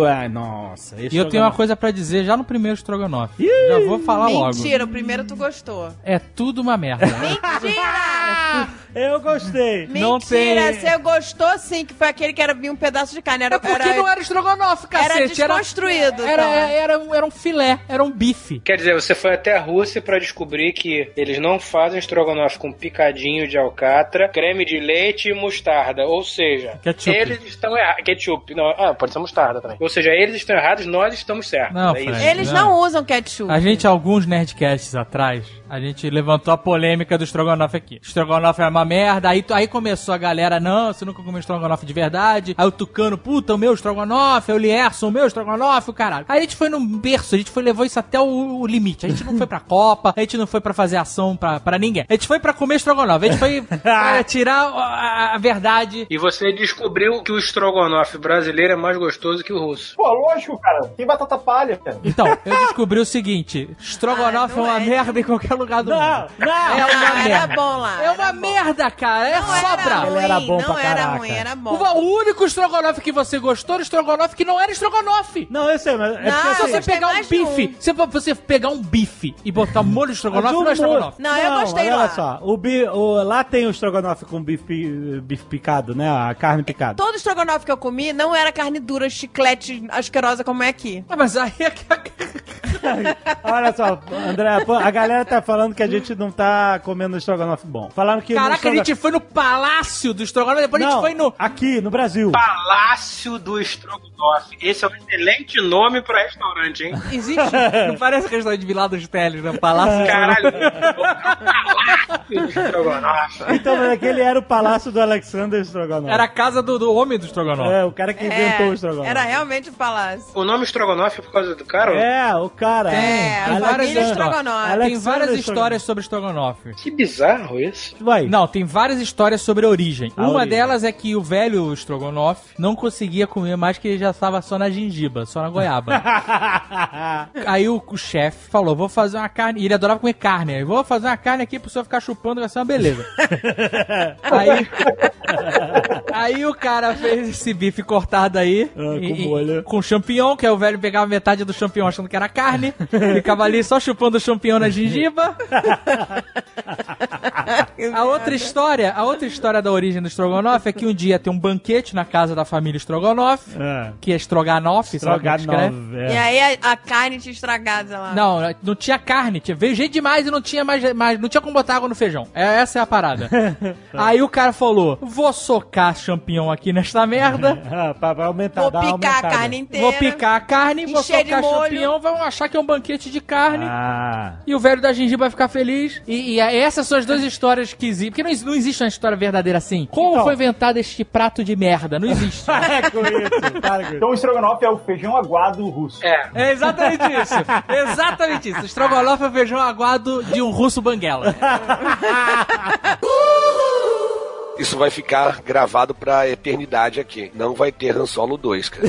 Ai, nossa. E eu tenho uma coisa pra dizer já no primeiro estrogonofe. Já vou falar logo. Mentira, o primeiro tu gostou. É tudo uma merda. Mentira! Eu gostei. Não Mentira, tem- você gostou sim, que foi aquele que era vir um pedaço de carne. Era, É porque não era estrogonofe, cacete. Era desconstruído. Era, então. era, era, um- era um filé, era um bife. Quer dizer, você foi até a Rússia pra descobrir que eles não fazem estrogonofe com picadinho de alcatra, creme de leite e mostarda. Ou seja, Ketchup. eles estão errados. Ketchup. Não, ah, pode ser mostarda também. Ou seja, eles estão errados, nós estamos certos. Não, é isso. Fred. Eles não usam ketchup. A gente, alguns Nerdcasts atrás, a gente levantou a polêmica do estrogonofe aqui. Estrogonofe é uma merda, aí, aí começou a galera, não, você nunca comeu estrogonofe de verdade. Aí o Tucano, puta, o meu estrogonofe, aí o Lierson, o meu estrogonofe, o caralho. Aí a gente foi num berço, a gente foi, levou isso até o, o limite. A gente não foi pra Copa, a gente não foi pra fazer ação pra, pra ninguém. A gente foi pra comer estrogonofe, a gente foi pra tirar a, a- a verdade. E você descobriu que o estrogonofe brasileiro é mais gostoso que o russo. Pô, lógico, cara. Tem batata palha. Então, eu descobri o seguinte: estrogonofe é uma merda em qualquer lugar do mundo. Não, É uma Não, era merda. bom lá. É uma merda, cara. É Não era sobra. ruim, Ele era bom não pra era caraca. ruim, era bom. O, o único estrogonofe que você gostou era o estrogonofe que não era estrogonofe. Não, eu sei, mas é Não, porque assim, você pegar um bife, se você pegar um bife e botar molho de estrogonofe, não é estrogonofe. Não, eu gostei olha lá. só, o, bi, o, lá tem o estrogonofe com bife, bife picado, né? A carne picada. Todo estrogonofe que eu comi não era carne dura, chiclete asquerosa como é aqui. Ah, mas aí é que Olha só, André, a galera tá falando que a gente não tá comendo estrogonofe bom. Falaram que... Caraca, a estrogonofe- gente foi no palácio do estrogonofe, depois a Não, gente foi no. aqui, no Brasil. Palácio do Estrogonofe. Esse é um excelente nome pra restaurante, hein? Existe. Não parece questão de Vila dos Teles, né? Palácio. Caralho. Palácio do Estrogonofe. Então, mas aquele era o palácio do Alexander Strogonoff. Era a casa do, do homem do estrogonofe. É, o cara que inventou o estrogonofe. era realmente o palácio. O nome Estrogonofe é por causa do cara? É, o cara. Tem, É, a várias, família. Estrogonofe. tem Alexander Estrogonofe. histórias sobre estrogonofe. Que bizarro isso. Vai. Não, tem várias histórias sobre a origem. A Uma origem. delas é que o velho estrogonofe não conseguia comer mais que ele já estava só na gengiba, só na goiaba. Aí o, o chefe falou: vou fazer uma carne. E ele adorava comer carne. Aí, vou fazer uma carne aqui pro senhor ficar chupando, vai ser uma beleza. aí, aí o cara fez esse bife cortado aí. Ah, e- com e- molho. com champignon, que é o velho pegava metade do champignon achando que era carne. ficava ali só chupando o champignon na gengiba. A outra história, a outra história da origem do Strogonoff é que um dia tem um banquete na casa da família Strogonoff, É. que é Stroganoff, sabe como é? Strogonoff, E é. aí a, a carne tinha estragado lá. Não, não tinha carne, tinha, veio gente demais e não tinha mais, mais, não tinha como botar água no feijão. É, essa é a parada. Aí o cara falou: vou socar champignon aqui nesta merda. Ah, pra, pra aumentar, Vou picar a aumentada. carne inteira. Vou picar a carne, vou socar champignon, vão achar que é um banquete de carne. Ah. E o velho da gengiba vai ficar feliz. E, e essas são as duas histórias esquisita. Porque não, não existe uma história verdadeira assim. Como Então. foi inventado este prato de merda? Não existe. É com isso, para com isso. Então o estrogonofe é o feijão aguado russo. É. É exatamente isso. Exatamente isso. Estrogonofe é o feijão aguado de um russo banguela. Isso vai ficar gravado pra eternidade aqui. Não vai ter Han Solo 2, cara.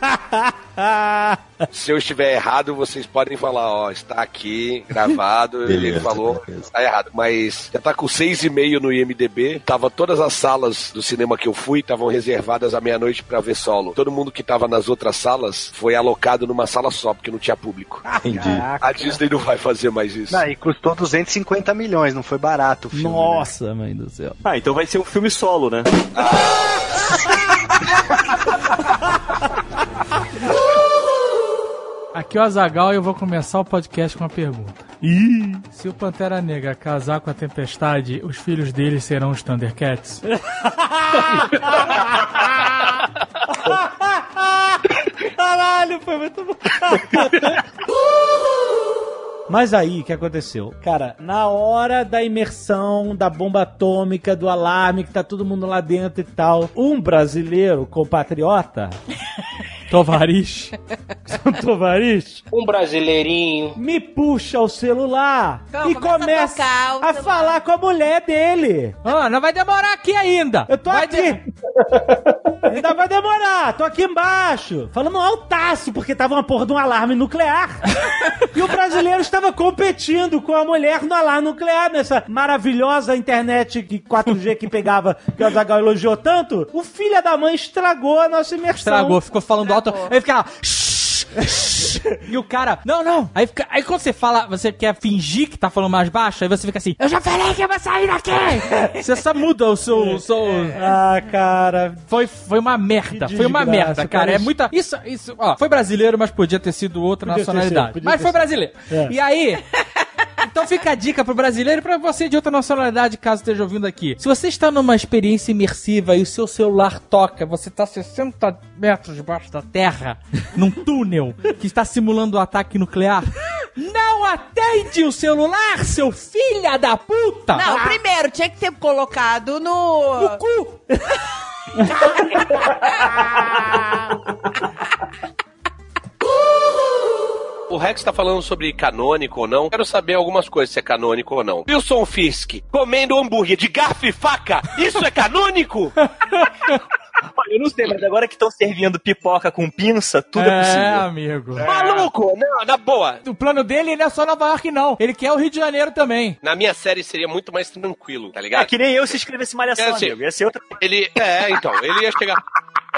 Se eu estiver errado, vocês podem falar, ó, está aqui gravado, ele falou, beleza. está errado. Mas já tá com 6,5 no IMDB, tava todas as salas do cinema que eu fui, estavam reservadas à meia-noite pra ver solo. Todo mundo que tava nas outras salas foi alocado numa sala só, porque não tinha público. Entendi. A Disney não vai fazer mais isso. Não, e custou 250 milhões, não foi barato o filme. né? Nossa, mãe do céu. Ah, então vai ser um filme solo, né? Aqui é o Azagal e eu vou começar o podcast com uma pergunta. Se o Pantera Negra casar com a Tempestade, os filhos dele serão os Thundercats? Caralho, foi muito bom. Mas aí, o que aconteceu? Cara, na hora da imersão, da bomba atômica, do alarme, que tá todo mundo lá dentro e tal, um brasileiro compatriota, Tovarish. um Tovarish, Um brasileirinho. me puxa o celular Calma, e começa a começa tocar o a, falar com a mulher dele. Ah, não vai demorar aqui ainda. Eu tô Vai aqui. de- Ainda vai demorar, tô aqui embaixo. Falando altaço, porque tava uma porra de um alarme nuclear. e o brasileiro estava competindo com a mulher no alarme nuclear, nessa maravilhosa internet que 4G que pegava, que o Azagal elogiou tanto. O filho da mãe estragou a nossa imersão. Estragou, ficou falando alto. Aí fica lá. E o cara, não, não. Aí, fica, aí quando você fala, você quer fingir que tá falando mais baixo, aí você fica assim, eu já falei que eu vou sair daqui. você só muda o seu. o seu- Ah, cara. Foi, foi uma merda, foi uma merda, cara. cara. É muita. Isso, isso, ó, foi brasileiro, mas podia ter sido outra Podia nacionalidade. sido, mas foi brasileiro. É. E aí. Então fica a dica pro brasileiro e pra você de outra nacionalidade, caso esteja ouvindo aqui. Se você está numa experiência imersiva e o seu celular toca, você está 60 metros debaixo da terra, num túnel que está simulando um ataque nuclear, não atende o celular, seu filho da puta! Não, primeiro, tinha que ter colocado no... No cu! O Rex tá falando sobre canônico ou não. Quero saber algumas coisas se é canônico ou não. Wilson Fisk comendo hambúrguer de garfo e faca. Isso é canônico? Olha, eu não sei, mas agora que estão servindo pipoca com pinça, tudo é, É, possível. amigo. Maluco! Não, na boa. O plano dele não é só Nova York, não. Ele quer o Rio de Janeiro também. Na minha série seria muito mais tranquilo, tá É ligado? que nem eu se escrevesse malhação, É assim. amigo. Ia ser outra. Ele. É, então, ele ia chegar.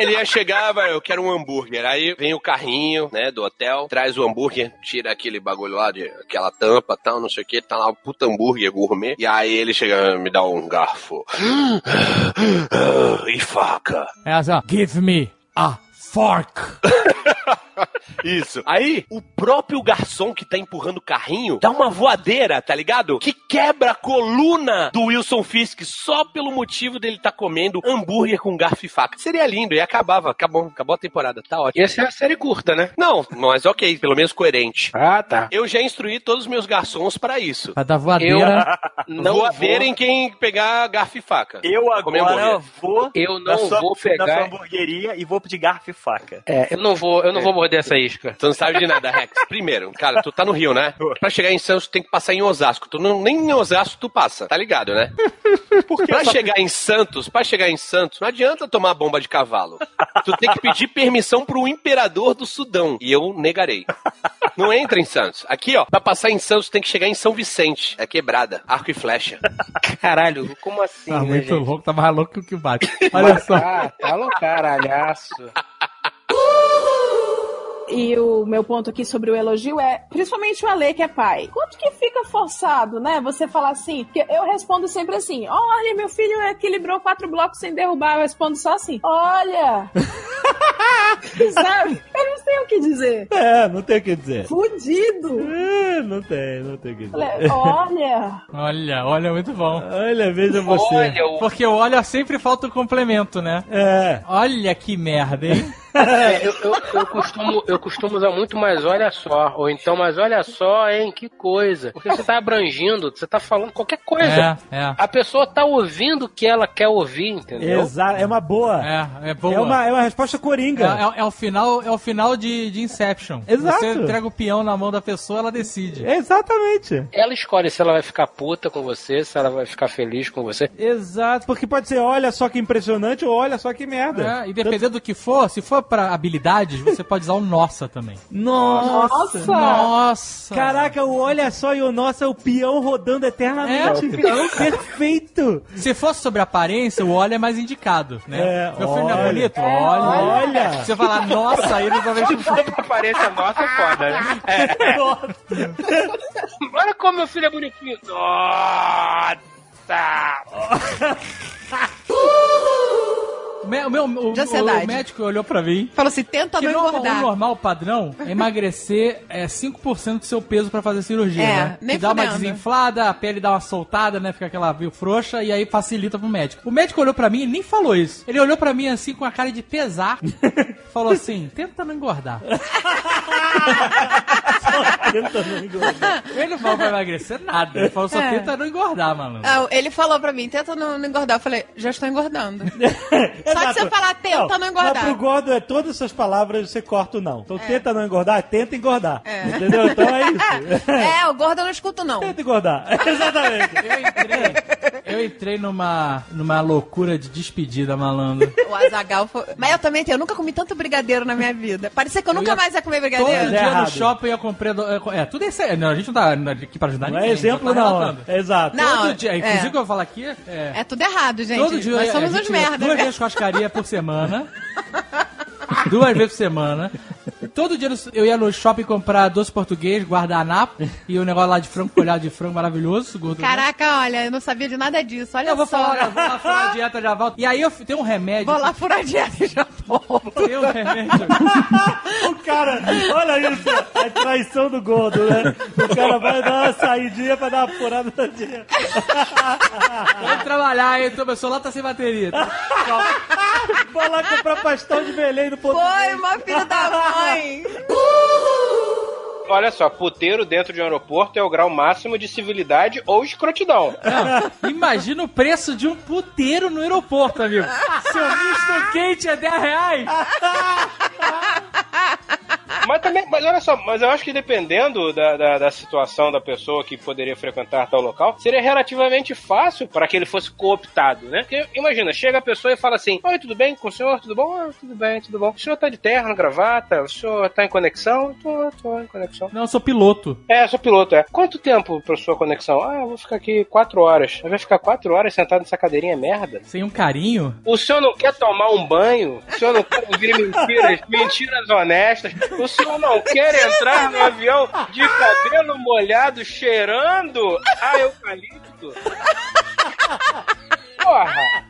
Ele ia chegar, vai, eu quero um hambúrguer. Aí vem o carrinho, né, do hotel, traz o hambúrguer, tira aquele bagulho lá, de, aquela tampa tal, não sei o que, tá lá o puta hambúrguer gourmet. E aí ele chega, me dá um garfo. e faca. É assim. Give me a fork. Isso. Aí, o próprio garçom que tá empurrando o carrinho dá uma voadeira, tá ligado? Que quebra a coluna do Wilson Fisk só pelo motivo dele tá comendo hambúrguer com garfo e faca. Seria lindo e acabava. Acabou, acabou a temporada. Tá ótimo. E essa é a série curta, né? Não, mas ok, pelo menos coerente. Ah, tá. Eu já instruí todos os meus garçons pra isso. Pra dar voadeira. Não Voadeira vou- em quem pegar garfo e faca. Eu agora vou. Eu na não sua, vou Na sua pegar. hamburgueria e vou pedir garfo e faca. É, eu não vou, eu não vou morder essa isca. Tu não sabe de nada, Rex. Primeiro, cara, tu tá no Rio, né? Pra chegar em Santos, tu tem que passar em Osasco. Tu não, nem em Osasco tu passa, tá ligado, né? pra chegar em Santos, pra chegar em Santos, não adianta tomar bomba de cavalo. Tu tem que pedir permissão pro imperador do Sudão. E eu negarei. Não entra em Santos. Aqui, ó, pra passar em Santos tem que chegar em São Vicente. É quebrada. Arco e flecha. Caralho, como assim, Tá né, muito gente? louco, tá mais louco que o que bate. Olha só. Ah, tá louco, caralhaço. E o meu ponto aqui sobre o elogio é, principalmente o Ale, que é pai. Quanto que fica forçado, né? Você falar assim, porque eu respondo sempre assim: olha, meu filho equilibrou quatro blocos sem derrubar. Eu respondo só assim: olha. Sabe? Eu não sei o que dizer. É, não tem o que dizer. Fudido. É, não tem, não tem o que dizer. Olha, Olha. Olha, olha, muito bom. Olha, veja você. Olha, o Porque o olha sempre falta o complemento, né? É. Olha que merda, hein? É, eu, eu, eu costumo, eu costumo usar muito mais olha só. Ou então, mas olha só, hein, que coisa. Porque você tá abrangindo, você tá falando qualquer coisa. É, é. A pessoa tá ouvindo o que ela quer ouvir, entendeu? Exato, é uma boa. É, é boa. É uma, é uma resposta coringa. É, é- é o final, é o final de, de Inception. Exato. Você entrega o peão na mão da pessoa, ela decide. Exatamente. Ela escolhe se ela vai ficar puta com você, se ela vai ficar feliz com você. Exato, porque pode ser olha só que impressionante ou olha só que merda. É, e dependendo do que for, se for pra habilidades, você pode usar o nossa também. Nossa! Nossa! Caraca, o olha só e o nosso é o peão rodando eternamente. É, o peão. Perfeito! Se fosse sobre aparência, o olha é mais indicado, né? É, Meu filho não é bonito? É, olha. olha. Se você falar nossa, aí não vai A aparência nossa é foda, né? É. Olha como meu filho é bonitinho. Nossa! O meu, o o- médico olhou pra mim. Falou assim, tenta não normal, engordar. o normal padrão é emagrecer é, 5% do seu peso pra fazer cirurgia, É, né? nem que dá uma desinflada, a pele dá uma soltada, né? Fica aquela meio frouxa e aí facilita pro médico. O médico olhou pra mim e nem falou isso. Ele olhou pra mim assim com a cara de pesar. falou assim: tenta não engordar. Tenta não engordar. Ele não falou pra emagrecer nada. Ele falou só É. tenta não engordar, malandro. Ah, ele falou pra mim, tenta não, não engordar. Eu falei, já estou engordando. Só de você falar tenta não, engordar. Mas pro gordo é todas essas palavras você corta o não. Então tenta não engordar, tenta engordar. Entendeu? Então é isso. É, o gordo eu não escuto não. Tenta engordar. Exatamente. Eu entrei numa, numa loucura de despedida, malandro. O Azagal foi... Mas eu também tenho, eu nunca comi tanto brigadeiro na minha vida. Parecia que eu nunca ia- mais ia comer Todo brigadeiro. dia errado. no shopping eu comprei. do- eu- É, tudo isso aí. Não, a gente não tá aqui pra ajudar Não é ninguém. exemplo, só tá não. relatando. Exato. Não, Todo dia, é. inclusive o que eu vou falar aqui é. É tudo errado, gente. Todo dia Nós somos uns merda. Duas né? vezes churrascaria por semana. duas vezes por semana. Todo dia eu ia no shopping comprar doce português, guardanapo e o negócio lá de frango colhado de frango maravilhoso. Gordo, Caraca, olha, eu não sabia de nada disso. Olha Eu vou só. falar, vou lá furar a dieta, já volto. E aí eu tenho um remédio. Vou lá furar a dieta e já volto. Tem um remédio. o cara, olha isso, a traição do gordo, né? O cara vai dar uma saidinha pra dar uma furada na dieta. Vamos trabalhar, hein? Meu celular tá sem bateria. Vai lá comprar pastel de Belém no ponto. Foi uma filha da mãe. Olha só, puteiro dentro de um aeroporto é o grau máximo de civilidade ou escrotidão. Não, imagina o preço de um puteiro no aeroporto, amigo. Seu misto quente é 10 reais. Mas também, mas olha só, mas eu acho que dependendo da, da, da situação da pessoa que poderia frequentar tal local, seria relativamente fácil para que ele fosse cooptado, né? Porque imagina, chega a pessoa e fala assim: Oi, tudo bem com o senhor? Tudo bom? Ah, tudo bem, tudo bom. O senhor tá de terno, gravata? O senhor tá em conexão? Tô, tô em conexão. Não, eu sou piloto. É, sou piloto, é. Quanto tempo pra sua conexão? Ah, eu vou ficar aqui quatro horas. Vai ficar quatro horas sentado nessa cadeirinha merda? Sem um carinho? O senhor não quer tomar um banho? O senhor não quer ouvir mentiras, mentiras honestas? O senhor não quer entrar no avião de cabelo molhado cheirando a eucalipto? Porra!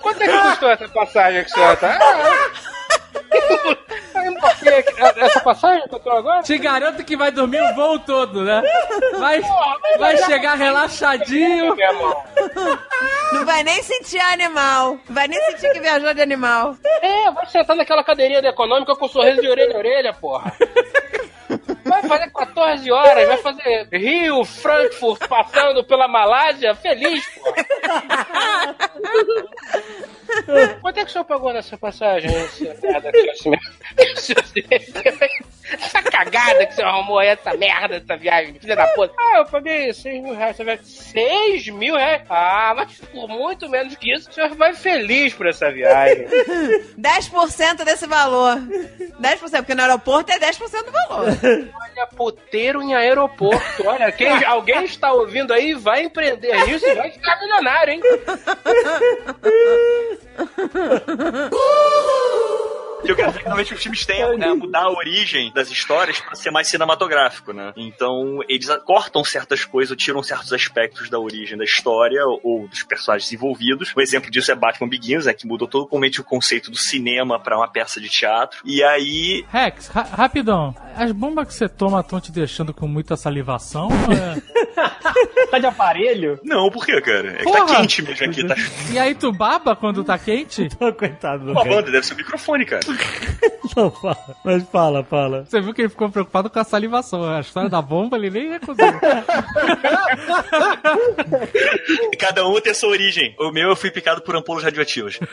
Quanto é que custou essa passagem que o senhor tá? Ah, essa passagem que eu tô agora? Te garanto que vai dormir o voo todo, né? Vai, vai chegar relaxadinho. Não vai nem sentir animal. Vai nem sentir que viajou de animal. É, vai sentar naquela cadeirinha da econômica com sorriso de orelha a orelha, porra. Vai fazer 14 horas, vai fazer Rio, Frankfurt, passando pela Malásia, feliz, porra. Quanto é que o senhor pagou nessa passagem? Essa merda Essa cagada que o senhor arrumou aí, essa merda, essa viagem, filha da puta. Ah, eu paguei 6 mil reais. Você vai... 6 mil reais? Ah, mas por muito menos que isso, o senhor vai feliz por essa viagem. 10% desse valor. 10%, porque no aeroporto é 10% do valor. Olha, puteiro em aeroporto. Olha, quem, alguém está ouvindo aí vai empreender nisso e vai ficar milionário, hein? Eu quero dizer que normalmente os filmes têm né, mudar a origem das histórias pra ser mais cinematográfico, né? Então eles a- cortam certas coisas, ou tiram certos aspectos da origem da história ou dos personagens envolvidos. Um exemplo disso é Batman Begins, né, que mudou totalmente o conceito do cinema pra uma peça de teatro. E aí Rex, ra- rapidão. As bombas que você toma estão te deixando com muita salivação? é- Tá de aparelho? Não, por quê, cara? É que Porra! tá quente mesmo aqui, tá E aí tu baba quando tá quente? Coitado do uma banda, deve ser o microfone, cara. Não, fala. Mas fala, fala. Você viu que ele ficou preocupado com a salivação. A história da bomba ele nem recusou. Cada um tem a sua origem. O meu eu fui picado por ampolas radioativas.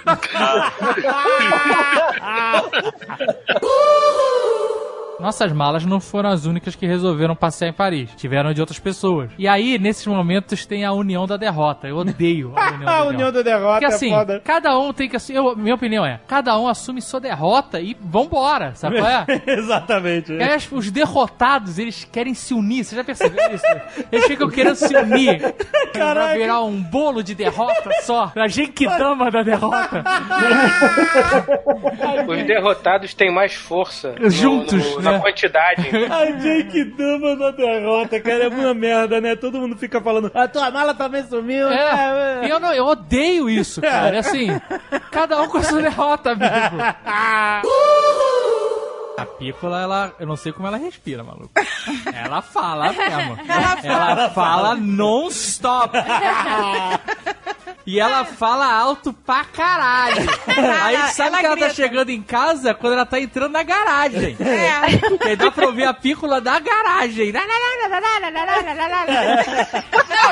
Nossas malas não foram as únicas que resolveram passear em Paris. Tiveram de outras pessoas. E aí, nesses momentos, tem a união da derrota. Eu odeio a união da A derrota. união da derrota Porque assim, é foda. cada um tem que assumir. eu- Minha opinião é: cada um assume sua derrota e vambora, sabe qual é? Exatamente. E aí, os derrotados, eles querem se unir. Você já percebeu isso? Eles ficam querendo se unir pra virar um bolo de derrota só. A Genkidama da derrota. Os derrotados têm mais força. no- Juntos, no- né? Na quantidade. A Jake Dama da derrota, cara, é uma merda, né? Todo mundo fica falando, a tua mala também sumiu. É, e eu, não, eu odeio isso, cara. É Assim, cada um com a sua derrota, amigo. A Pícola, ela. Eu não sei como ela respira, maluco. Ela fala mesmo. Ela fala non-stop. E ela fala alto pra caralho. Aí sabe ela que ela tá grita. chegando em casa quando ela tá entrando na garagem. É. Aí dá pra ouvir a Pícola da garagem. Não,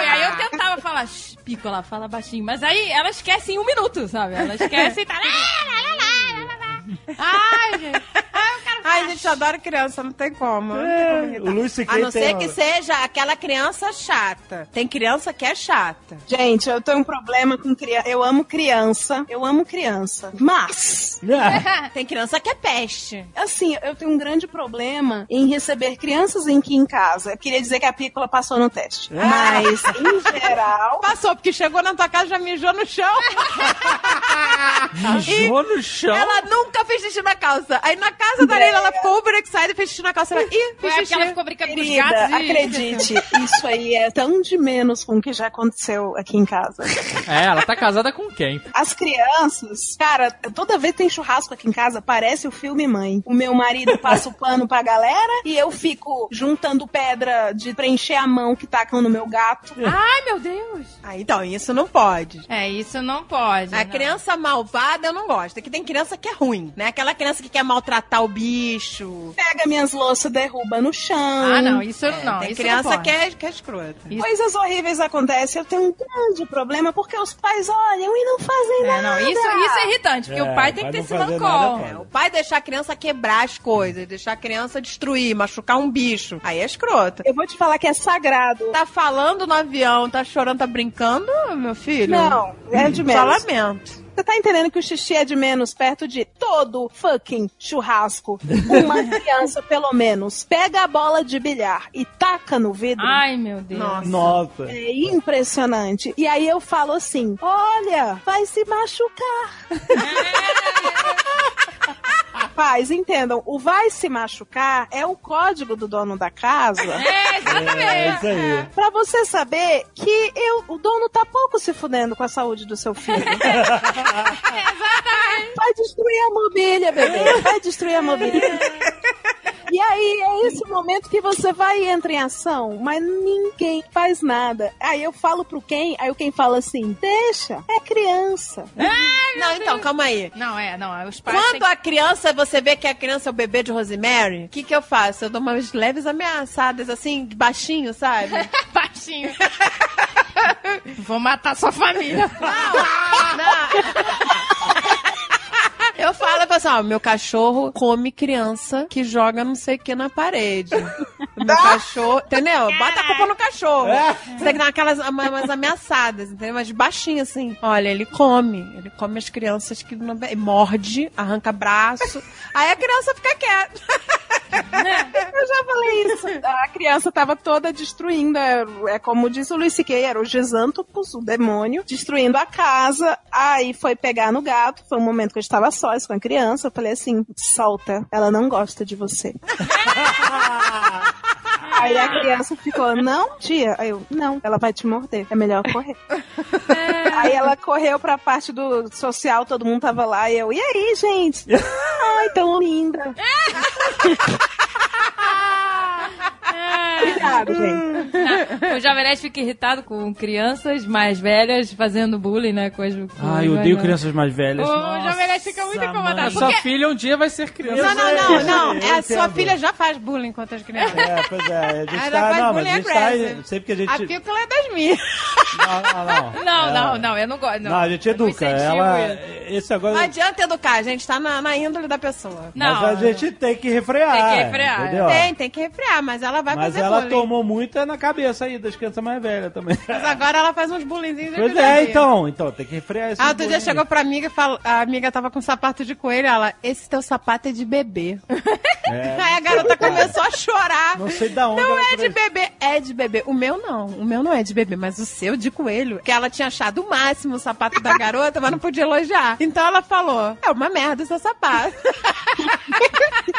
e aí eu tentava falar, "Shh, Pícola, fala baixinho. Mas aí ela esquece em um minuto, sabe? Ela esquece e tá. lá, lá, lá, lá, lá. Ai, gente. Ai, gente, eu adoro criança, não tem como. não tem como É, o Luiz. A não tem ser uma- que seja aquela criança chata. Tem criança que é chata. Gente, eu tenho um problema com criança. Eu amo criança. Eu amo criança. Mas. Tem criança que é peste. Assim, eu tenho um grande problema em receber crianças aqui em casa. Eu queria dizer que a Pícola passou no teste. Mas, em geral. Passou, porque chegou na tua casa e já mijou no chão. Mijou no chão? Ela nunca fez xixi na calça. Aí na casa da Leila, ela ficou overexcited e fez xixi na calça. Ela, ih, fiz xixi. ela ficou brincando com os Querida, gatos e... acredite, isso aí é tão de menos com o que já aconteceu aqui em casa. É, ela tá casada com quem? As crianças, cara, toda vez que tem churrasco aqui em casa, parece o filme Mãe. O meu marido passa o pano pra galera e eu fico juntando pedra de preencher a mão que tacam no meu gato. Ai, meu Deus. Ah, então, isso não pode. É, isso não pode. A não. criança malvada eu não gosto. É que tem criança que é ruim, né? Aquela criança que quer maltratar o bicho. Pega minhas louças, derruba no chão. Ah, não, isso É, não. tem isso criança não que é, que é escrota. Coisas horríveis acontecem. Eu tenho um grande problema porque os pais olham e não fazem É, nada. não, isso, isso é irritante, porque É, o pai tem que ter esse mancol. É, o pai deixar a criança quebrar as coisas, deixar a criança destruir, machucar um bicho. Aí é escrota. Eu vou te falar que é sagrado. Tá falando no avião, tá chorando, tá brincando, meu filho? Não, é de Só menos. lamento. Você tá entendendo que o xixi é de menos perto de todo fucking churrasco? Uma criança, pelo menos, pega a bola de bilhar e taca no vidro. Ai, meu Deus. Nossa. Nossa. É impressionante. E aí eu falo assim: olha, vai se machucar. Pais, entendam, o vai se machucar é o código do dono da casa. É, exatamente. É isso aí. Pra você saber que eu, o dono tá pouco se fudendo com a saúde do seu filho. Vai destruir a mobília, bebê. Vai destruir a mobília. E aí, é esse momento que você vai e entra em ação, mas ninguém faz nada. Aí eu falo pro Ken, aí o Ken fala assim: deixa, é criança. Não, então, calma aí. Não, é, não. Os pais Quando a criança, você vê que a criança é o bebê de Rosemary, o que que eu faço? Eu dou umas leves ameaçadas, assim, de baixinho, sabe? Baixinho. Vou matar sua família. Eu falo, eu falo assim, ó, meu cachorro come criança que joga não sei o que na parede. Meu cachorro, entendeu? Bota a culpa no cachorro. Você tem que dar aquelas umas ameaçadas, entendeu? Mas baixinho assim. Olha, ele come. Ele come as crianças que não... morde, arranca braço. Aí a criança fica quieta. Eu já falei isso. A criança tava toda destruindo. É, é como diz o Luiz C.K., era o Gesantopus, o demônio, destruindo a casa. Aí foi pegar no gato. Foi um momento que eu estava sós com a criança. Eu falei assim: solta, ela não gosta de você. Aí a criança ficou, não, tia? Aí eu, não, ela vai te morder, é melhor correr. Aí ela correu pra parte do social, todo mundo tava lá, e eu, e aí, gente? Ai, tão linda. Obrigado, gente. Não, o Jovem Nerd fica irritado com crianças mais velhas fazendo bullying, né? Com as, com Ai, eu odeio crianças mais velhas. O Jovem Nerd fica muito incomodado. A sua porque- filha um dia vai ser criança. Não, não, não, não. É, a sua filha já faz bullying contra as crianças. É, pois é, a gente Ela tá. faz Não, mas bullying a gente tá. Sempre que a A gente. pícola é das minhas. Não, não, não. Não, É. não, não, eu não gosto. Não, Não, a gente não educa. Ela. Esse agora. Não adianta educar, a gente tá na, na índole da pessoa. Mas a gente tem que refrear. Tem que refrear, Entendeu? Tem, tem que refrear, mas ela vai Mas fazer ela bullying. tomou muita na cabeça aí das crianças mais velhas também. Mas agora ela faz uns bullyingzinhos. Pois é, então. Então, tem que refrear esse Ah, outro dia chegou pra amiga e falou, a amiga tava com sapato de coelho, ela, esse teu sapato é de bebê. É. Aí a garota começou a chorar. Não sei da onde Não é de bebê, é de bebê. O meu não, o meu não é de bebê, mas o seu de coelho. Que ela tinha achado o máximo o sapato da garota, mas não podia elogiar. Então ela falou, é uma merda seu sapato.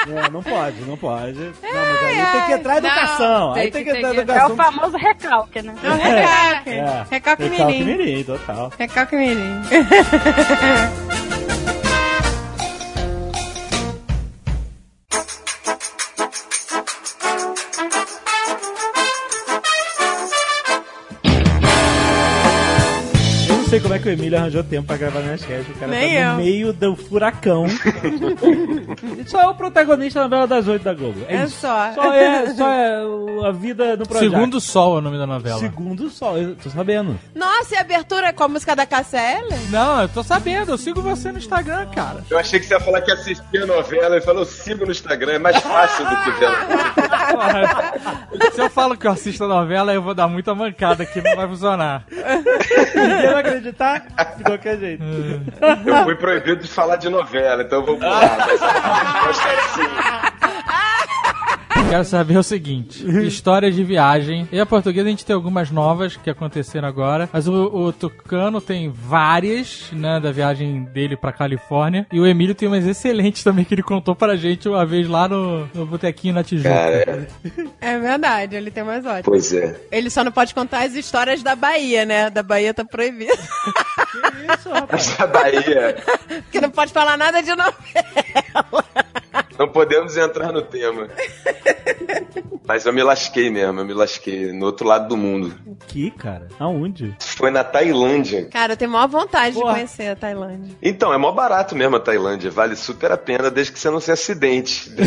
É, não pode, não pode. Não, mas aí ai. tem que entrar Não, educação. aí tem tem que- que entrar tem que- educação. É o famoso recalque, né? É um recalque. É. Recalque Recalque mirim. mirim, total. Recalque mirim. sei como é que o Emílio arranjou tempo pra gravar Nerdcast. O cara Nem tá eu. no meio do furacão. Ele só é o protagonista da novela das oito da Globo. É, É isso. só. Só é, só é o- a vida no projeto. Segundo Sol é o nome da novela. Segundo Sol, eu tô sabendo. Nossa, e a abertura é com a música da KCL? Não, eu tô sabendo, eu sigo você no Instagram, cara. Eu achei que você ia falar que assistia a novela e falou, eu sigo no Instagram, é mais fácil do que ver. Porra, Se eu falo que eu assisto a novela, eu vou dar muita mancada aqui, não vai funcionar. Ninguém vai acreditar de qualquer jeito. Eu fui proibido de falar de novela, então eu vou pular. Mas Quero saber o seguinte: histórias de viagem. E a portuguesa a gente tem algumas novas que aconteceram agora. Mas o, o Tucano tem várias, né? Da viagem dele pra Califórnia. E o Emílio tem umas excelentes também que ele contou pra gente uma vez lá no, no Botequinho na Tijuca. Cara, É verdade, ele tem mais ótimo. pois é. Ele só não pode contar as histórias da Bahia, né? Da Bahia tá proibido. Essa Bahia, Porque não pode falar nada de novela. Não podemos entrar no tema. Mas eu me lasquei mesmo, eu me lasquei no outro lado do mundo. Que, cara? Aonde? Foi na Tailândia. Cara, eu tenho maior vontade Porra. de conhecer a Tailândia. Então, é mó barato mesmo a Tailândia. Vale super a pena desde que você não se acidente.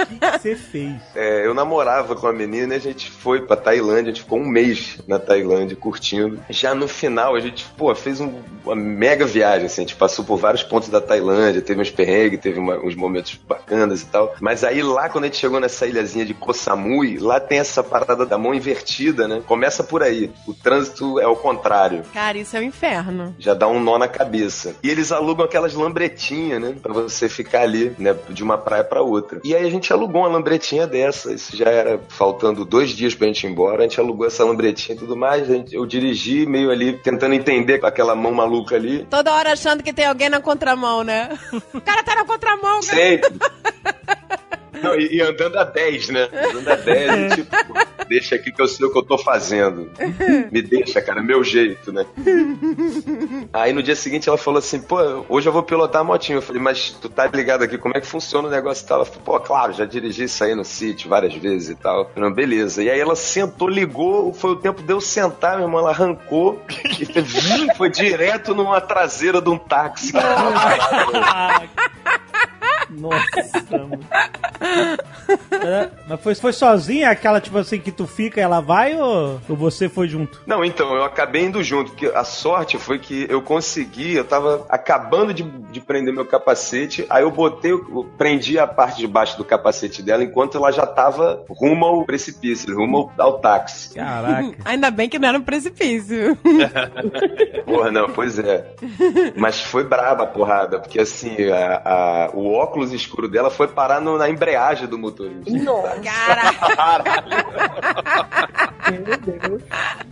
O que que você fez? É, eu namorava com a menina e a gente foi pra Tailândia, a gente ficou um mês na Tailândia curtindo. Já no final, a gente, pô, fez um- uma mega viagem, assim, a gente passou por vários pontos da Tailândia, teve uns perrengues, teve uma- uns momentos bacanas e tal. Mas aí lá, quando a gente chegou nessa ilhazinha de Koh Samui, lá tem essa parada da mão invertida, né? Começa por aí. O trânsito é ao contrário. Cara, isso é um inferno. Já dá um nó na cabeça. E eles alugam aquelas lambretinhas, né? Pra você ficar ali, né? De uma praia pra outra. E aí a gente alugou uma lambretinha dessa. Isso já era faltando dois dias pra gente ir embora. A gente alugou essa lambretinha e tudo mais. Gente- eu dirigi meio ali, tentando entender com aquela mão maluca ali. Toda hora achando que tem alguém na contramão, né? O cara tá na contramão, cara. Sempre. Não, e, e andando a 10, né? Andando a 10, e tipo, deixa aqui que eu sei o que eu tô fazendo. Me deixa, cara, meu jeito, né? Aí no dia seguinte ela falou assim, pô, hoje eu vou pilotar a motinha. Eu falei, mas tu tá ligado aqui, como é que funciona o negócio e tal? Ela falou, pô, claro, já dirigi isso aí no sítio várias vezes e tal. Eu falei, beleza. E aí ela sentou, ligou, foi o tempo de eu sentar, meu irmão, ela arrancou e foi, foi direto numa traseira de um táxi. Nossa, mano. Mas foi, foi sozinha aquela, tipo assim, que tu fica e ela vai ou, ou você foi junto? Não, então, eu acabei indo junto, porque a sorte foi que eu consegui, eu tava acabando de, de prender meu capacete, aí eu botei, eu prendi a parte de baixo do capacete dela enquanto ela já tava rumo ao precipício, rumo ao, ao táxi. Caraca. Ainda bem que não era um precipício. Porra, não, pois é. Mas foi braba a porrada, porque assim, a- a- o óculos escuro dela foi parar no- na embreagem do motorista.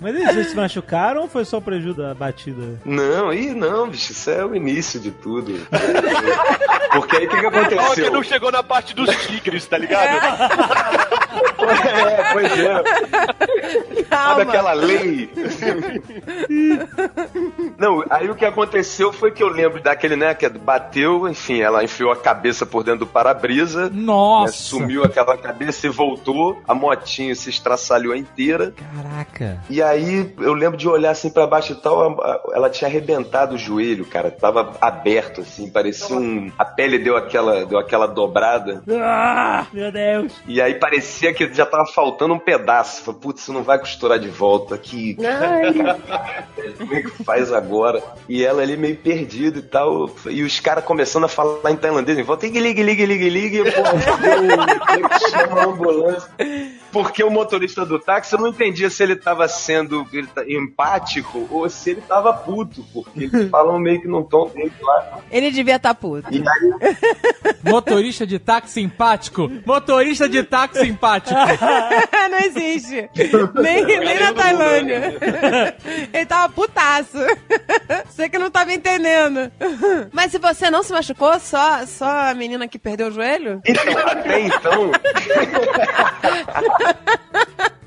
Mas eles eles se machucaram ou foi só o prejuízo da batida? Não, e não, bicho, isso é o início de tudo. Porque aí o que, que aconteceu? não chegou na parte dos tigres, tá ligado? É, pois é. Sabe aquela lei? Não, aí o que aconteceu foi que eu lembro daquele, né, que bateu, enfim, ela enfiou a cabeça por dentro do para-brisa. Nossa! né, sumiu aquela cabeça e voltou. A motinha se estraçalhou inteira. Caraca. E aí eu lembro de olhar assim pra baixo e tal, ela tinha arrebentado o joelho, cara. Tava aberto, assim, parecia um. A pele deu aquela, deu aquela dobrada. Ah, meu Deus. E aí parecia que já tava faltando um pedaço. Falei, putz, isso não vai costurar de volta aqui. Como é que faz agora? E ela ali meio perdida e tal. E os caras começando a falar em tailandês em volta. Ligue, ligue, ligue, ligue, ligue. É que chama a ambulância? Porque o motorista do táxi, eu não entendia se ele tava sendo tá- empático ou se ele tava puto. Porque eles falam meio que num tom dele lá. Ele devia estar puto. E aí Motorista de táxi simpático. Motorista de táxi simpático. não existe. Nem, nem na Tailândia. Ele tava putaço. Você que não tava entendendo. Mas se você não se machucou, só, só a menina que perdeu o joelho? Então, até então.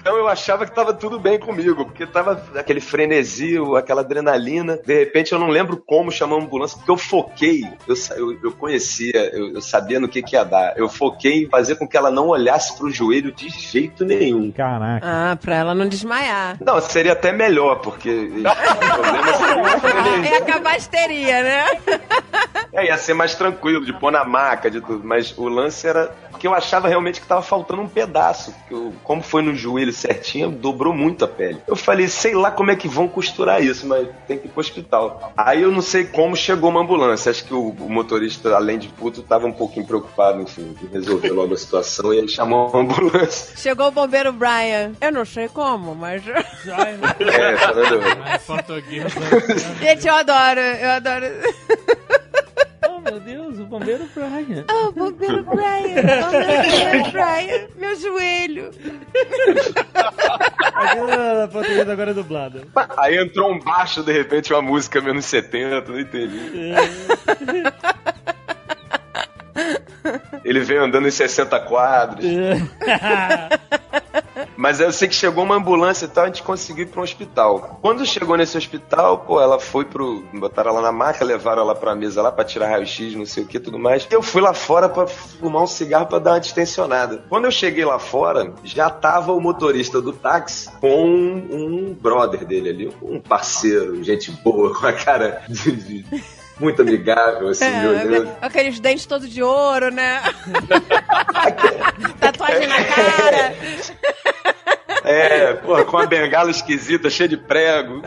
Então eu achava que tava tudo bem comigo, porque tava aquele frenesi, aquela adrenalina. De repente eu não lembro como chamar a ambulância, porque eu foquei, eu, eu, eu conhecia, eu, eu sabia no que, que ia dar. Eu foquei em fazer com que ela não olhasse pro joelho de jeito nenhum. Caraca. Ah, pra ela não desmaiar. Não, seria até melhor, porque o problema seria. É acabar a histeria, né? É, ia ser mais tranquilo, de pôr na maca, de tudo. Mas o lance era que eu achava realmente que tava faltando um pedaço. Que eu, como foi no joelho certinho, dobrou muito a pele. Eu falei, sei lá como é que vão costurar isso, mas tem que ir pro hospital. Aí eu não sei como chegou uma ambulância. Acho que o, o motorista, além de puto, tava um pouquinho preocupado, enfim, de resolver logo a situação e ele chamou uma ambulância. Chegou o bombeiro Brian. Eu não sei como, mas. É, falando. Gente, eu adoro, eu adoro. Oh, meu Deus, o bombeiro Brian. Oh, bombeiro Brian. Oh, meu Deus, Brian. Meu joelho. Aquela agora é dublada. Aí entrou um baixo, de repente, uma música menos 70, não entendi. Ele veio andando em 60 quadros. Mas eu sei que chegou uma ambulância e tal, a gente conseguiu ir pra um hospital. Quando chegou nesse hospital, pô, ela foi pro. Botaram ela na maca, levaram ela pra mesa lá pra tirar raio-x, não sei o que tudo mais. Eu fui lá fora pra fumar um cigarro pra dar uma distensionada. Quando eu cheguei lá fora, já tava o motorista do táxi com um, um brother dele ali, um parceiro, gente boa, com a cara de- muito amigável, assim, me olhando. É, aqueles dentes todos de ouro, né? Tatuagem na cara. É, pô, com uma bengala esquisita, cheia de prego.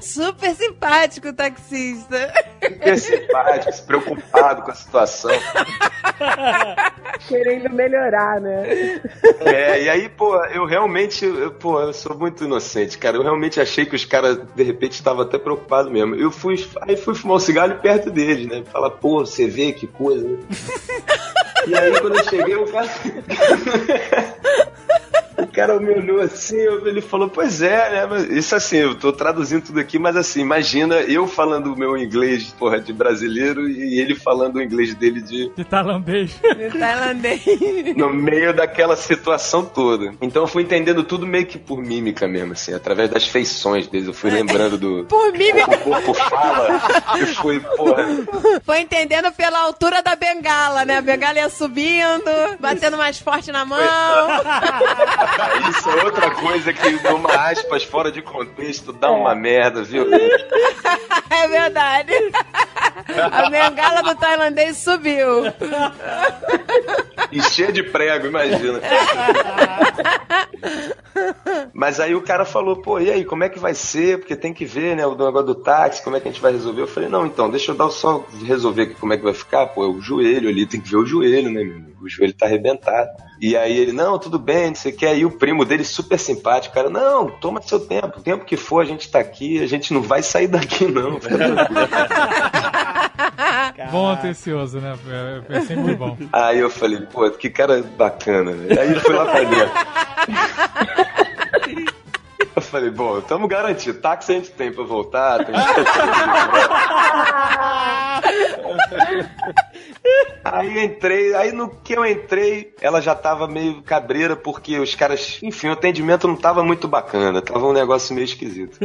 Super simpático o taxista. Super simpático, se preocupado com a situação. Querendo melhorar, né? É, e aí, pô, eu realmente, eu, pô, eu sou muito inocente, cara. Eu realmente achei que os caras, de repente, estavam até preocupados mesmo. Eu fui, aí fui fumar um cigarro perto deles, né? Falar, pô, você vê que coisa, né? E aí, quando eu cheguei, o cara. O cara me olhou assim, eu- ele falou, pois é, né? Isso assim, eu tô traduzindo tudo aqui, mas assim, imagina eu falando o meu inglês, porra, de brasileiro e ele falando o inglês dele de, De tailandês. Tailandês. no meio daquela situação toda. Então eu fui entendendo tudo meio que por mímica mesmo, assim, através das feições deles. Eu fui lembrando do. Por mímica. O corpo fala. E fui, porra. Foi entendendo pela altura da bengala, né? A bengala ia subindo, batendo mais forte na mão. Isso é outra coisa que, numa aspas, fora de contexto, dá uma merda, viu? É verdade. A bengala do tailandês subiu. E cheia de prego, imagina. Mas aí o cara falou, pô, e aí, como é que vai ser? Porque tem que ver, né, o negócio do táxi, como é que a gente vai resolver? Eu falei, não, então, deixa eu dar só resolver aqui como é que vai ficar. Pô, é o joelho ali, tem que ver o joelho, né, meu amigo? O joelho tá arrebentado. E aí ele, não, tudo bem, você quer? E o primo dele, super simpático, cara, não, toma seu tempo, o tempo que for, a gente tá aqui, a gente não vai sair daqui, não. Bom atencioso, né? É, é sempre bom. Aí eu falei, pô, que cara bacana, velho. Aí ele foi lá pra dentro. Eu falei, bom, estamos garantidos. Táxi a gente tem pra voltar. Tem... Aí entrei, aí no que eu entrei, ela já tava meio cabreira, porque os caras, enfim, o atendimento não tava muito bacana, tava um negócio meio esquisito.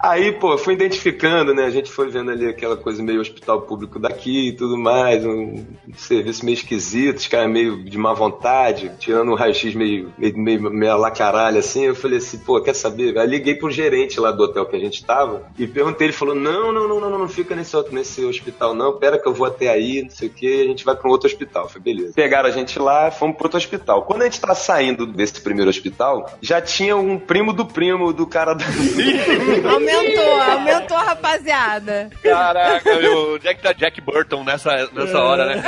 Aí, pô, eu fui identificando, né? A gente foi vendo ali aquela coisa meio hospital público daqui e tudo mais, um serviço meio esquisito, os caras meio de má vontade, tirando um raio-x meio, meio, meio, meio lá caralho, assim. Eu falei assim, pô, quer saber? Aí liguei pro gerente lá do hotel que a gente tava e perguntei, ele falou: não, não, não, não, não, não fica nesse, nesse hospital, não, pera que eu vou até aí, não sei o que, a gente vai pra um outro hospital. Falei, beleza. Pegaram a gente lá, fomos pro outro hospital. Quando a gente tá saindo desse primeiro hospital, já tinha um primo do primo do cara da. Aumentou, aumentou a rapaziada. Caraca, meu, onde é que tá Jack Burton nessa, nessa hora, né?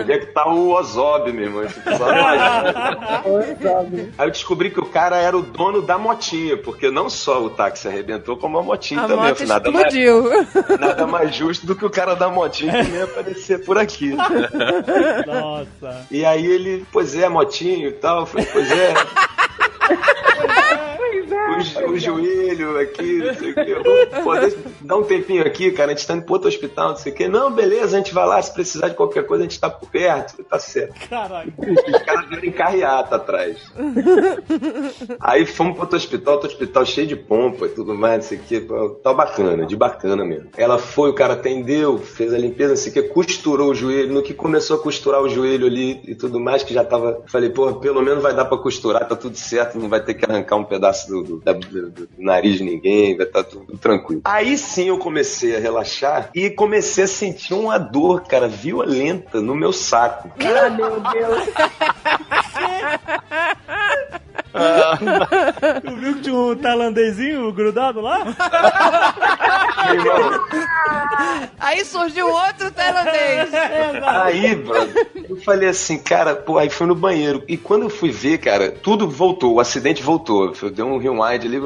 Onde é que tá o Ozob, meu irmão? Esse pessoal não ajuda. Aí eu descobri que o cara era o dono da motinha, porque não só o táxi arrebentou, como a motinha A também. moto nada, mais, explodiu. nada mais justo do que o cara da motinha que ia aparecer por aqui. Nossa. E aí ele, pois é, motinho e tal. Eu falei, pois é. O, jo- o joelho aqui, não sei o Pô, deixa- dá um tempinho aqui, cara. A gente tá indo pro outro hospital, não sei o que. Não, beleza, a gente vai lá. Se precisar de qualquer coisa, a gente tá por perto. Tá certo. Caralho. Os caras vieram em carreata atrás. Aí fomos pro outro hospital, outro hospital cheio de pompa e tudo mais, não sei o que. Pô, Tá bacana, de bacana mesmo. Ela foi, o cara atendeu, fez a limpeza, não sei o que, costurou o joelho. No que começou a costurar o joelho ali e tudo mais, que já tava. Falei, pô, pelo menos vai dar pra costurar, tá tudo certo, não vai ter que arrancar um pedaço do, do- da- do- do nariz de ninguém, vai estar tudo tranquilo. Aí sim eu comecei a relaxar e comecei a sentir uma dor, cara, violenta no meu saco. Ah, meu Deus. Tu viu que tinha um tailandezinho grudado lá? Aí surgiu outro tailandês. Aí, brother, eu falei assim, cara, pô, aí fui no banheiro. E quando eu fui ver, cara, tudo voltou, o acidente voltou. Eu dei um rewind ali,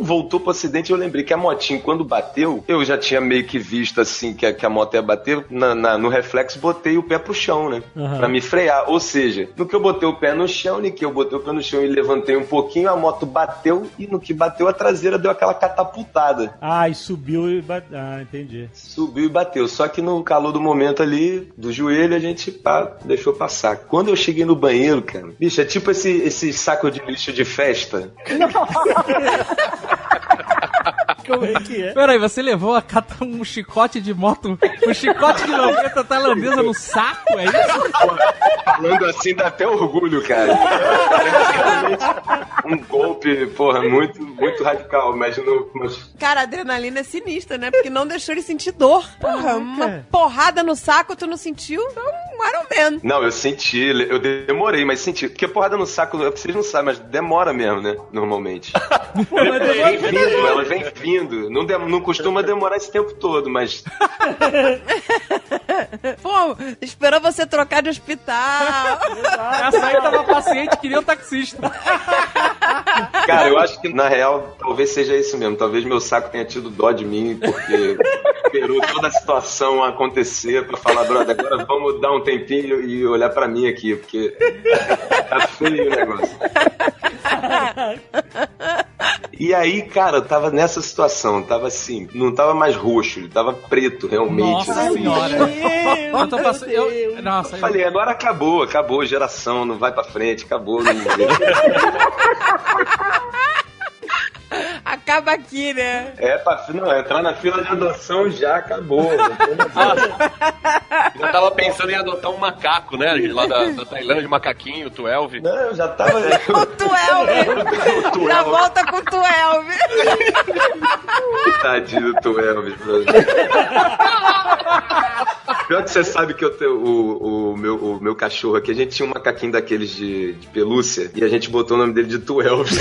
voltou pro acidente e eu lembrei que a motinha, quando bateu, eu já tinha meio que visto assim que a, que a moto ia bater. Na, na- no reflexo, botei o pé pro chão, né? Aham. Pra me frear. Ou seja, no que eu botei o pé no chão, no que eu botei o pé no chão e levantei um pouquinho, a moto bateu e no que bateu a traseira deu aquela catapultada. Ah, e subiu e bate... Ah, entendi. Subiu e bateu. Só que no calor do momento ali, do joelho, a gente pá, deixou passar. Quando eu cheguei no banheiro, cara, bicho, é tipo esse, esse saco de lixo de festa. Como é que é? Peraí, você levou a cata um chicote de moto, um chicote de 90 tailandesa no saco, é isso? Falando assim dá até orgulho, cara. Realmente um golpe, porra, muito, muito radical. Mas no. Cara, a adrenalina é sinistra, né? Porque não deixou ele sentir dor. Porra, uma porrada no saco, tu não sentiu? Então, um Iron Man. Não, eu senti, eu demorei, mas senti. Porque porrada no saco, é porque vocês não sabem, mas demora mesmo, né? Normalmente. Ela vem vindo, ela vem vindo. Não, dem- não costuma demorar esse tempo todo, mas Pô, esperou você trocar de hospital. Essa aí tava paciente, queria um taxista. Cara, eu acho que na real talvez seja isso mesmo. Talvez meu saco tenha tido dó de mim, porque esperou toda a situação acontecer pra falar, brother, agora vamos dar um tempinho e olhar pra mim aqui, porque tá feio o negócio. E aí, cara, eu tava nessa situação, tava assim, não tava mais roxo, ele tava preto realmente. Nossa assim. senhora. Eu tô passando. Eu, nossa, Eu falei, agora acabou, acabou, geração, não vai pra frente, acabou. Não... Acaba aqui, né? É, pra, não, entrar na fila de adoção já acabou. Já tava pensando em adotar um macaco, né? Lá da, da Tailândia, macaquinho, o 12. Não, eu já tava. O Tuelve. Já volta com o Tuelve. Tadinho do tu, Elvis. brother. Pior que você sabe que eu tenho o, o, meu, o meu cachorro aqui, a gente tinha um macaquinho daqueles de, de pelúcia e a gente botou o nome dele de Tu Elvis.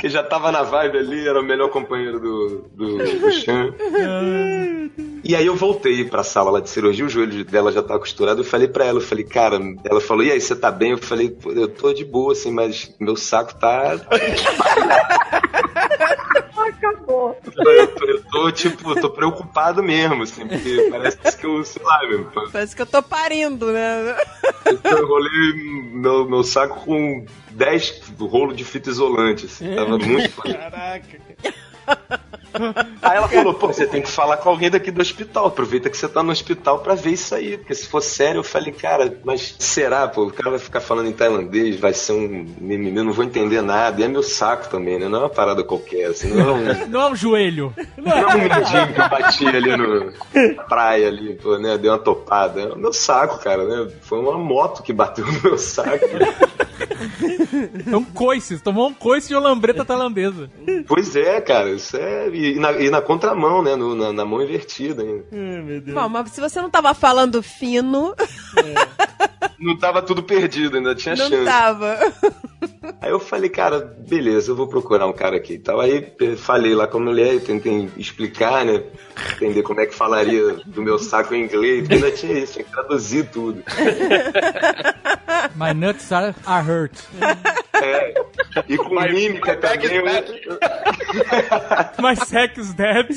Que já tava na vibe ali, era o melhor companheiro do, do, do Chan. E aí eu voltei pra sala lá de cirurgia, o joelho dela já tava costurado, eu falei pra ela, eu falei, cara, ela falou, e aí, você tá bem? Eu falei, "Pô, eu tô de boa, assim, mas meu saco tá... Acabou. Eu tô, eu tô, tipo, tô preocupado mesmo, assim, porque parece que eu, sei lá, meu, Parece que eu tô parindo, né? eu enrolei meu, meu saco com 10 rolo de fita isolante, assim, tava muito... Caraca. Aí ela falou, pô, você tem que falar com alguém daqui do hospital. Aproveita que você tá no hospital pra ver isso aí. Porque se for sério, eu falei, cara, mas será, pô? O cara vai ficar falando em tailandês, vai ser um mimimi, eu não vou entender nada. E é meu saco também, né? Não é uma parada qualquer, assim. Não é um, Não é um joelho. não é um mindinho que eu bati ali no, na praia ali, pô, né? Deu uma topada. É o meu saco, cara, né? Foi uma moto que bateu no meu saco. É um coice. Tomou um coice de lambreta tailandesa. Pois é, cara, isso é. E na, e na contramão, né? No- na, na mão invertida ainda. Bom, mas se você não tava falando fino, Não tava tudo perdido, ainda tinha não chance. tava. Aí eu falei, cara, beleza, eu vou procurar um cara aqui e tal. Aí eh, falei lá com a mulher, tentei explicar, né? Entender como é que falaria do meu saco em inglês, porque ainda tinha isso, tinha que traduzir tudo. My nuts are, are hurt. É. E com mímica também. Eu... My sack is dead.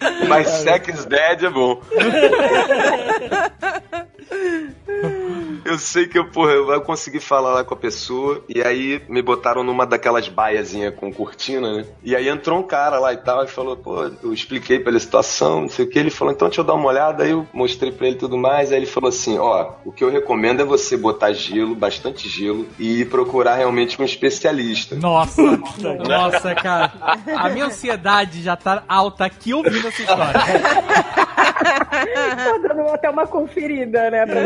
Mas sex dead é bom. Eu sei que eu, porra, eu vou conseguir falar lá com a pessoa. E aí me botaram numa daquelas baiazinhas com cortina, né? E aí entrou um cara lá e tal e falou, pô, eu expliquei pra ele a situação, não sei o que. Ele falou, então deixa eu dar uma olhada. Aí eu mostrei pra ele tudo mais. Aí ele falou assim: ó, o que eu recomendo é você botar gelo, bastante gelo, e procurar realmente um especialista. Nossa, nossa, cara. A minha ansiedade já tá alta aqui ouvindo essa história. Tô dando até uma conferida, né? Pra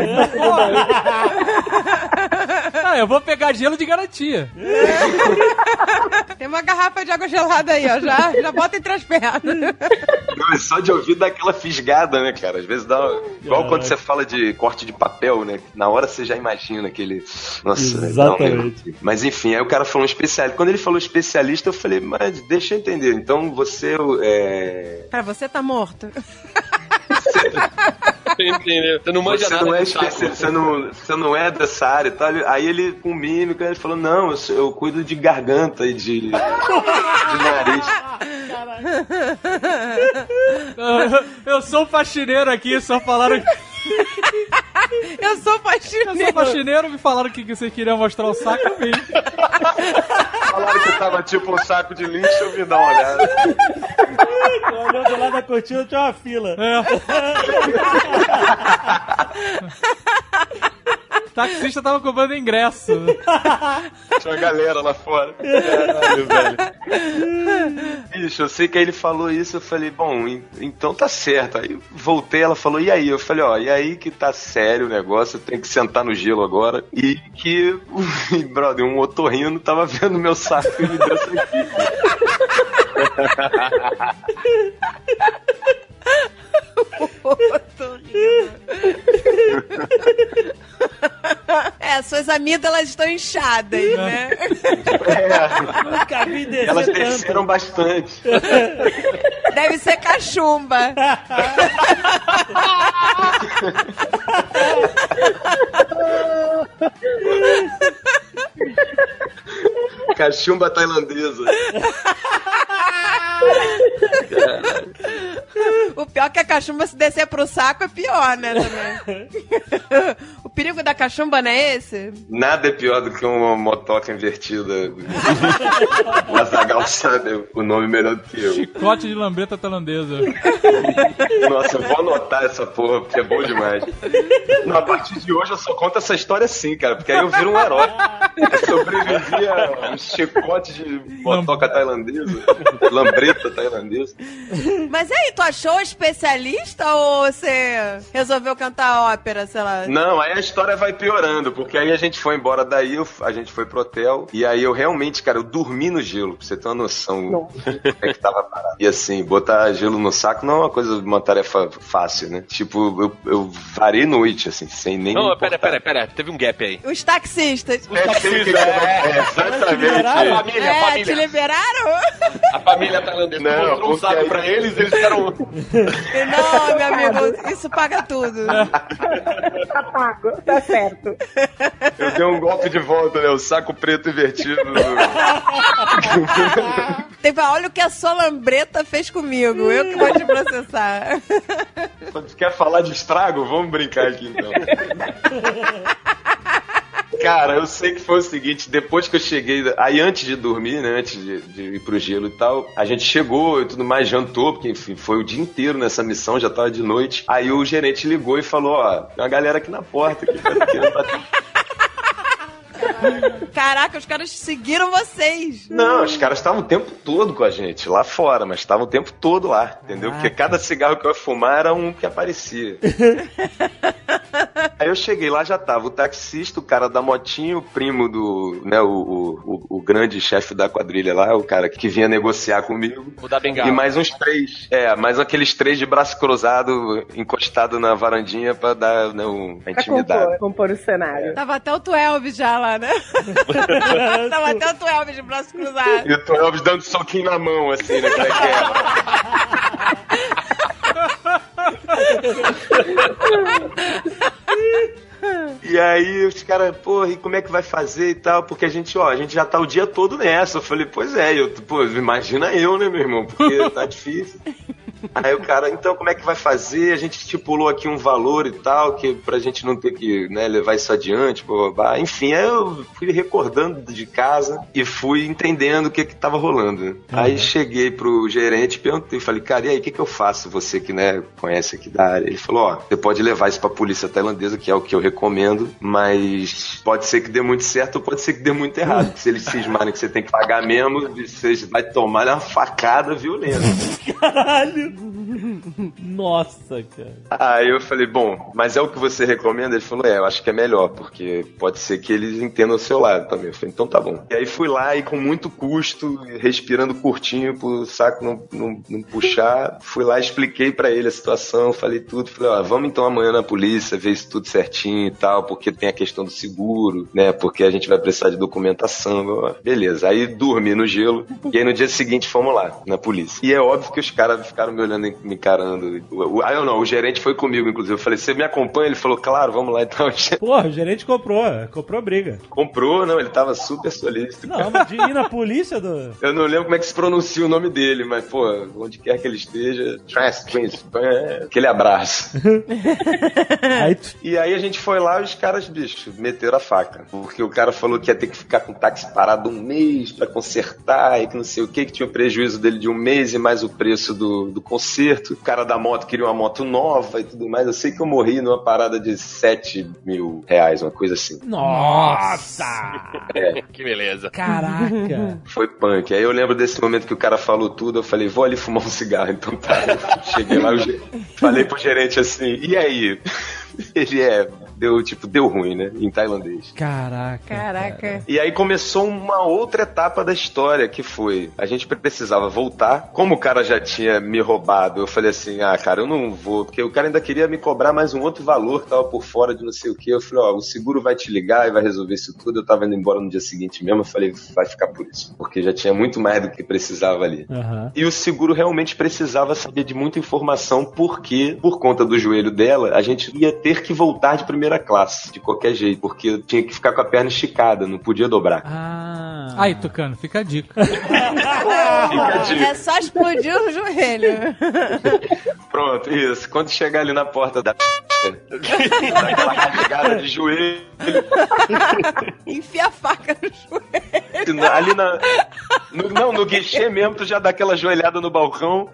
Ah, eu vou pegar gelo de garantia. Tem uma garrafa de água gelada aí, ó. Já, já bota entre as pernas. Não, é só de ouvir dar aquela fisgada, né, cara? Às vezes dá. Igual quando você fala de corte de papel, né? Na hora você já imagina aquele. Nossa, dá Exatamente. negócio. Mas enfim, aí o cara falou um especialista. Quando ele falou especialista, eu falei, mas deixa eu entender. Então você é. Cara, você tá morto. Entendeu? Você não manja Você nada não, é especi- você, não, você não é dessa área e tal. Aí ele, com mímica, ele falou: Não, eu, eu cuido de garganta e de, de nariz. Eu sou faxineiro aqui, só falaram. Eu sou Eu faxineiro. sou faxineiro, me falaram que que você queria mostrar o saco mim. Falaram que tava tipo um saco de lixo, eu vim dar uma olhada. Olhou do lado da cortina, tinha uma fila. O taxista tava cobrando ingresso. Tinha uma galera lá fora. Caralho, velho. Bicho, eu sei que aí ele falou isso, eu falei, bom, en- então tá certo. Aí voltei, ela falou, e aí? Eu falei, ó, e aí que tá sério o negócio, eu tenho que sentar no gelo agora. E que, brother, um otorrino tava vendo meu saco e me deu isso aqui. É, suas amígdalas estão inchadas, né? Nunca vi descer Elas tanto. desceram bastante. Deve ser cachumba. Cachumba tailandesa. O pior é que a cachumba se descer pro saco é pior, né? Também. o perigo da cachumba não é esse? Nada é pior do que uma motoca invertida. o Azagal sabe o nome melhor do que eu. Chicote de lambreta tailandesa. Nossa, eu vou anotar essa porra, porque é bom demais. Não, a partir de hoje eu só conto essa história assim, cara, porque aí eu viro um herói. Eu sobrevivi a um chicote de motoca tailandesa, lambreta tailandesa. Mas e aí, tu achou especialista ou você resolveu cantar ópera, sei lá? Não, aí a história vai piorando, porque aí a gente foi embora daí, eu- a gente foi pro hotel, e aí eu realmente, cara, eu dormi no gelo, pra você ter uma noção como é que tava parado. E assim, botar gelo no saco não é uma coisa, uma tarefa fácil, né? Tipo, eu, eu varei noite, assim, sem nem. Não, pera, pera, pera. Teve um gap aí. Os taxistas. É, sei que- é, exatamente. A família, a É, família. te liberaram? A família tailandesa Não, mostrou um saco aí- pra eles, eles ficaram. Não, meu amigo, isso paga tudo. Tá pago, tá certo. Eu dei um golpe de volta, né? O saco preto invertido. Teve, olha o que a sua lambreta fez comigo. Eu que vou te processar. Quando quer falar de estrago, vamos brincar aqui então. Cara, eu sei que foi o seguinte, depois que eu cheguei, aí antes de dormir, né, antes de, de ir pro gelo e tal, a gente chegou e tudo mais, jantou, porque enfim, foi o dia inteiro nessa missão, já tava de noite. Aí o gerente ligou e falou, ó, tem uma galera aqui na porta que tá. Caraca, os caras seguiram vocês. Não, os caras estavam o tempo todo com a gente, lá fora, mas estavam o tempo todo lá, entendeu? Porque cada cigarro que eu ia fumar era um que aparecia. Aí eu cheguei lá, já tava o taxista, o cara da motinha, o primo do, né, o, o, o- o grande chefe da quadrilha lá, o cara que vinha negociar comigo. O da bengala. E mais uns três. É, mais aqueles três de braço cruzado, encostado na varandinha pra dar né, um, a Pra intimidade. compor, compor o cenário. Tava até o Twelve já lá, né? Tava até o Twelve de braço cruzado. E o Tom Elvis dando soquinho na mão, assim, né? Que quebra. E aí os caras, porra, e como é que vai fazer e tal? Porque a gente, ó, a gente já tá o dia todo nessa. Eu falei, pois é, eu, pô, imagina eu, né, meu irmão? Porque tá difícil. Aí o cara, então como é que vai fazer? A gente estipulou aqui um valor e tal, que pra gente não ter que né, levar isso adiante, blá, blá, blá. enfim, aí eu fui recordando de casa e fui entendendo o que que tava rolando. né? Aí cheguei pro gerente, perguntei, falei, cara, e aí, o que que eu faço? Você que, né, conhece aqui da área. Ele falou, ó, você pode levar isso pra polícia tailandesa, que é o que eu recomendo, mas pode ser que dê muito certo ou pode ser que dê muito errado. Se eles cismarem que você tem que pagar mesmo, você vai tomar uma facada violenta. Caralho! Nossa, cara. Aí eu falei, bom, mas é o que você recomenda? Ele falou, é, eu acho que é melhor, porque pode ser que eles entendam o seu lado também. Eu falei, então tá bom. E aí fui lá e com muito custo, respirando curtinho pro saco não, não, não puxar, fui lá, expliquei pra ele a situação, falei tudo, falei, ó, vamos então amanhã na polícia ver isso tudo certinho e tal, porque tem a questão do seguro, né, porque a gente vai precisar de documentação, beleza. Aí dormi no gelo, e aí no dia seguinte fomos lá, na polícia. E é óbvio que os caras ficaram me olhando, me encarando. O- o- Ah, eu não, o gerente foi comigo, inclusive. Eu falei, você me acompanha? Ele falou, claro, vamos lá então. Porra, o gerente comprou, comprou briga. Comprou, não, ele tava super solícito. Não, mas de ir na polícia do. Eu não lembro como é que se pronuncia o nome dele, mas, pô, onde quer que ele esteja, Trans, Twins, é, aquele abraço. E aí a gente foi lá e os caras, bicho, meteram a faca. Porque o cara falou que ia ter que ficar com o táxi parado um mês pra consertar e que não sei o que, que tinha o prejuízo dele de um mês e mais o preço do, do conserto. O cara da moto queria uma moto nova e tudo mais. Eu sei que eu morri numa parada de 7 mil reais, uma coisa assim. Nossa! É. Que beleza. Caraca! Foi punk. Aí eu lembro desse momento que o cara falou tudo, eu falei, vou ali fumar um cigarro. Então tá. Eu cheguei lá, eu falei pro gerente assim, e aí? Ele é, deu tipo, deu ruim, né? Em tailandês. Caraca. Caraca. E aí começou uma outra etapa da história, que foi, a gente precisava voltar. Como o cara já tinha me roubado, eu falei assim, ah, cara, eu não vou, porque o cara ainda queria me cobrar mais um outro valor que tava por fora de não sei o que. Eu falei, ó, o seguro vai te ligar e vai resolver isso tudo. Eu tava indo embora no dia seguinte mesmo, eu falei, vai ficar por isso. Porque já tinha muito mais do que precisava ali. Aham. E o seguro realmente precisava saber de muita informação, porque, por conta do joelho dela, a gente ia ter que voltar de primeira classe, de qualquer jeito, porque eu tinha que ficar com a perna esticada, não podia dobrar. Ah. Aí, Tucano, fica a dica. Fica a dica. É só explodir o joelho. Pronto, isso. Quando chegar ali na porta da. daquela rasgada de joelho, Enfia a faca no joelho. ali na. no- não, no guichê mesmo, tu já dá aquela joelhada no balcão.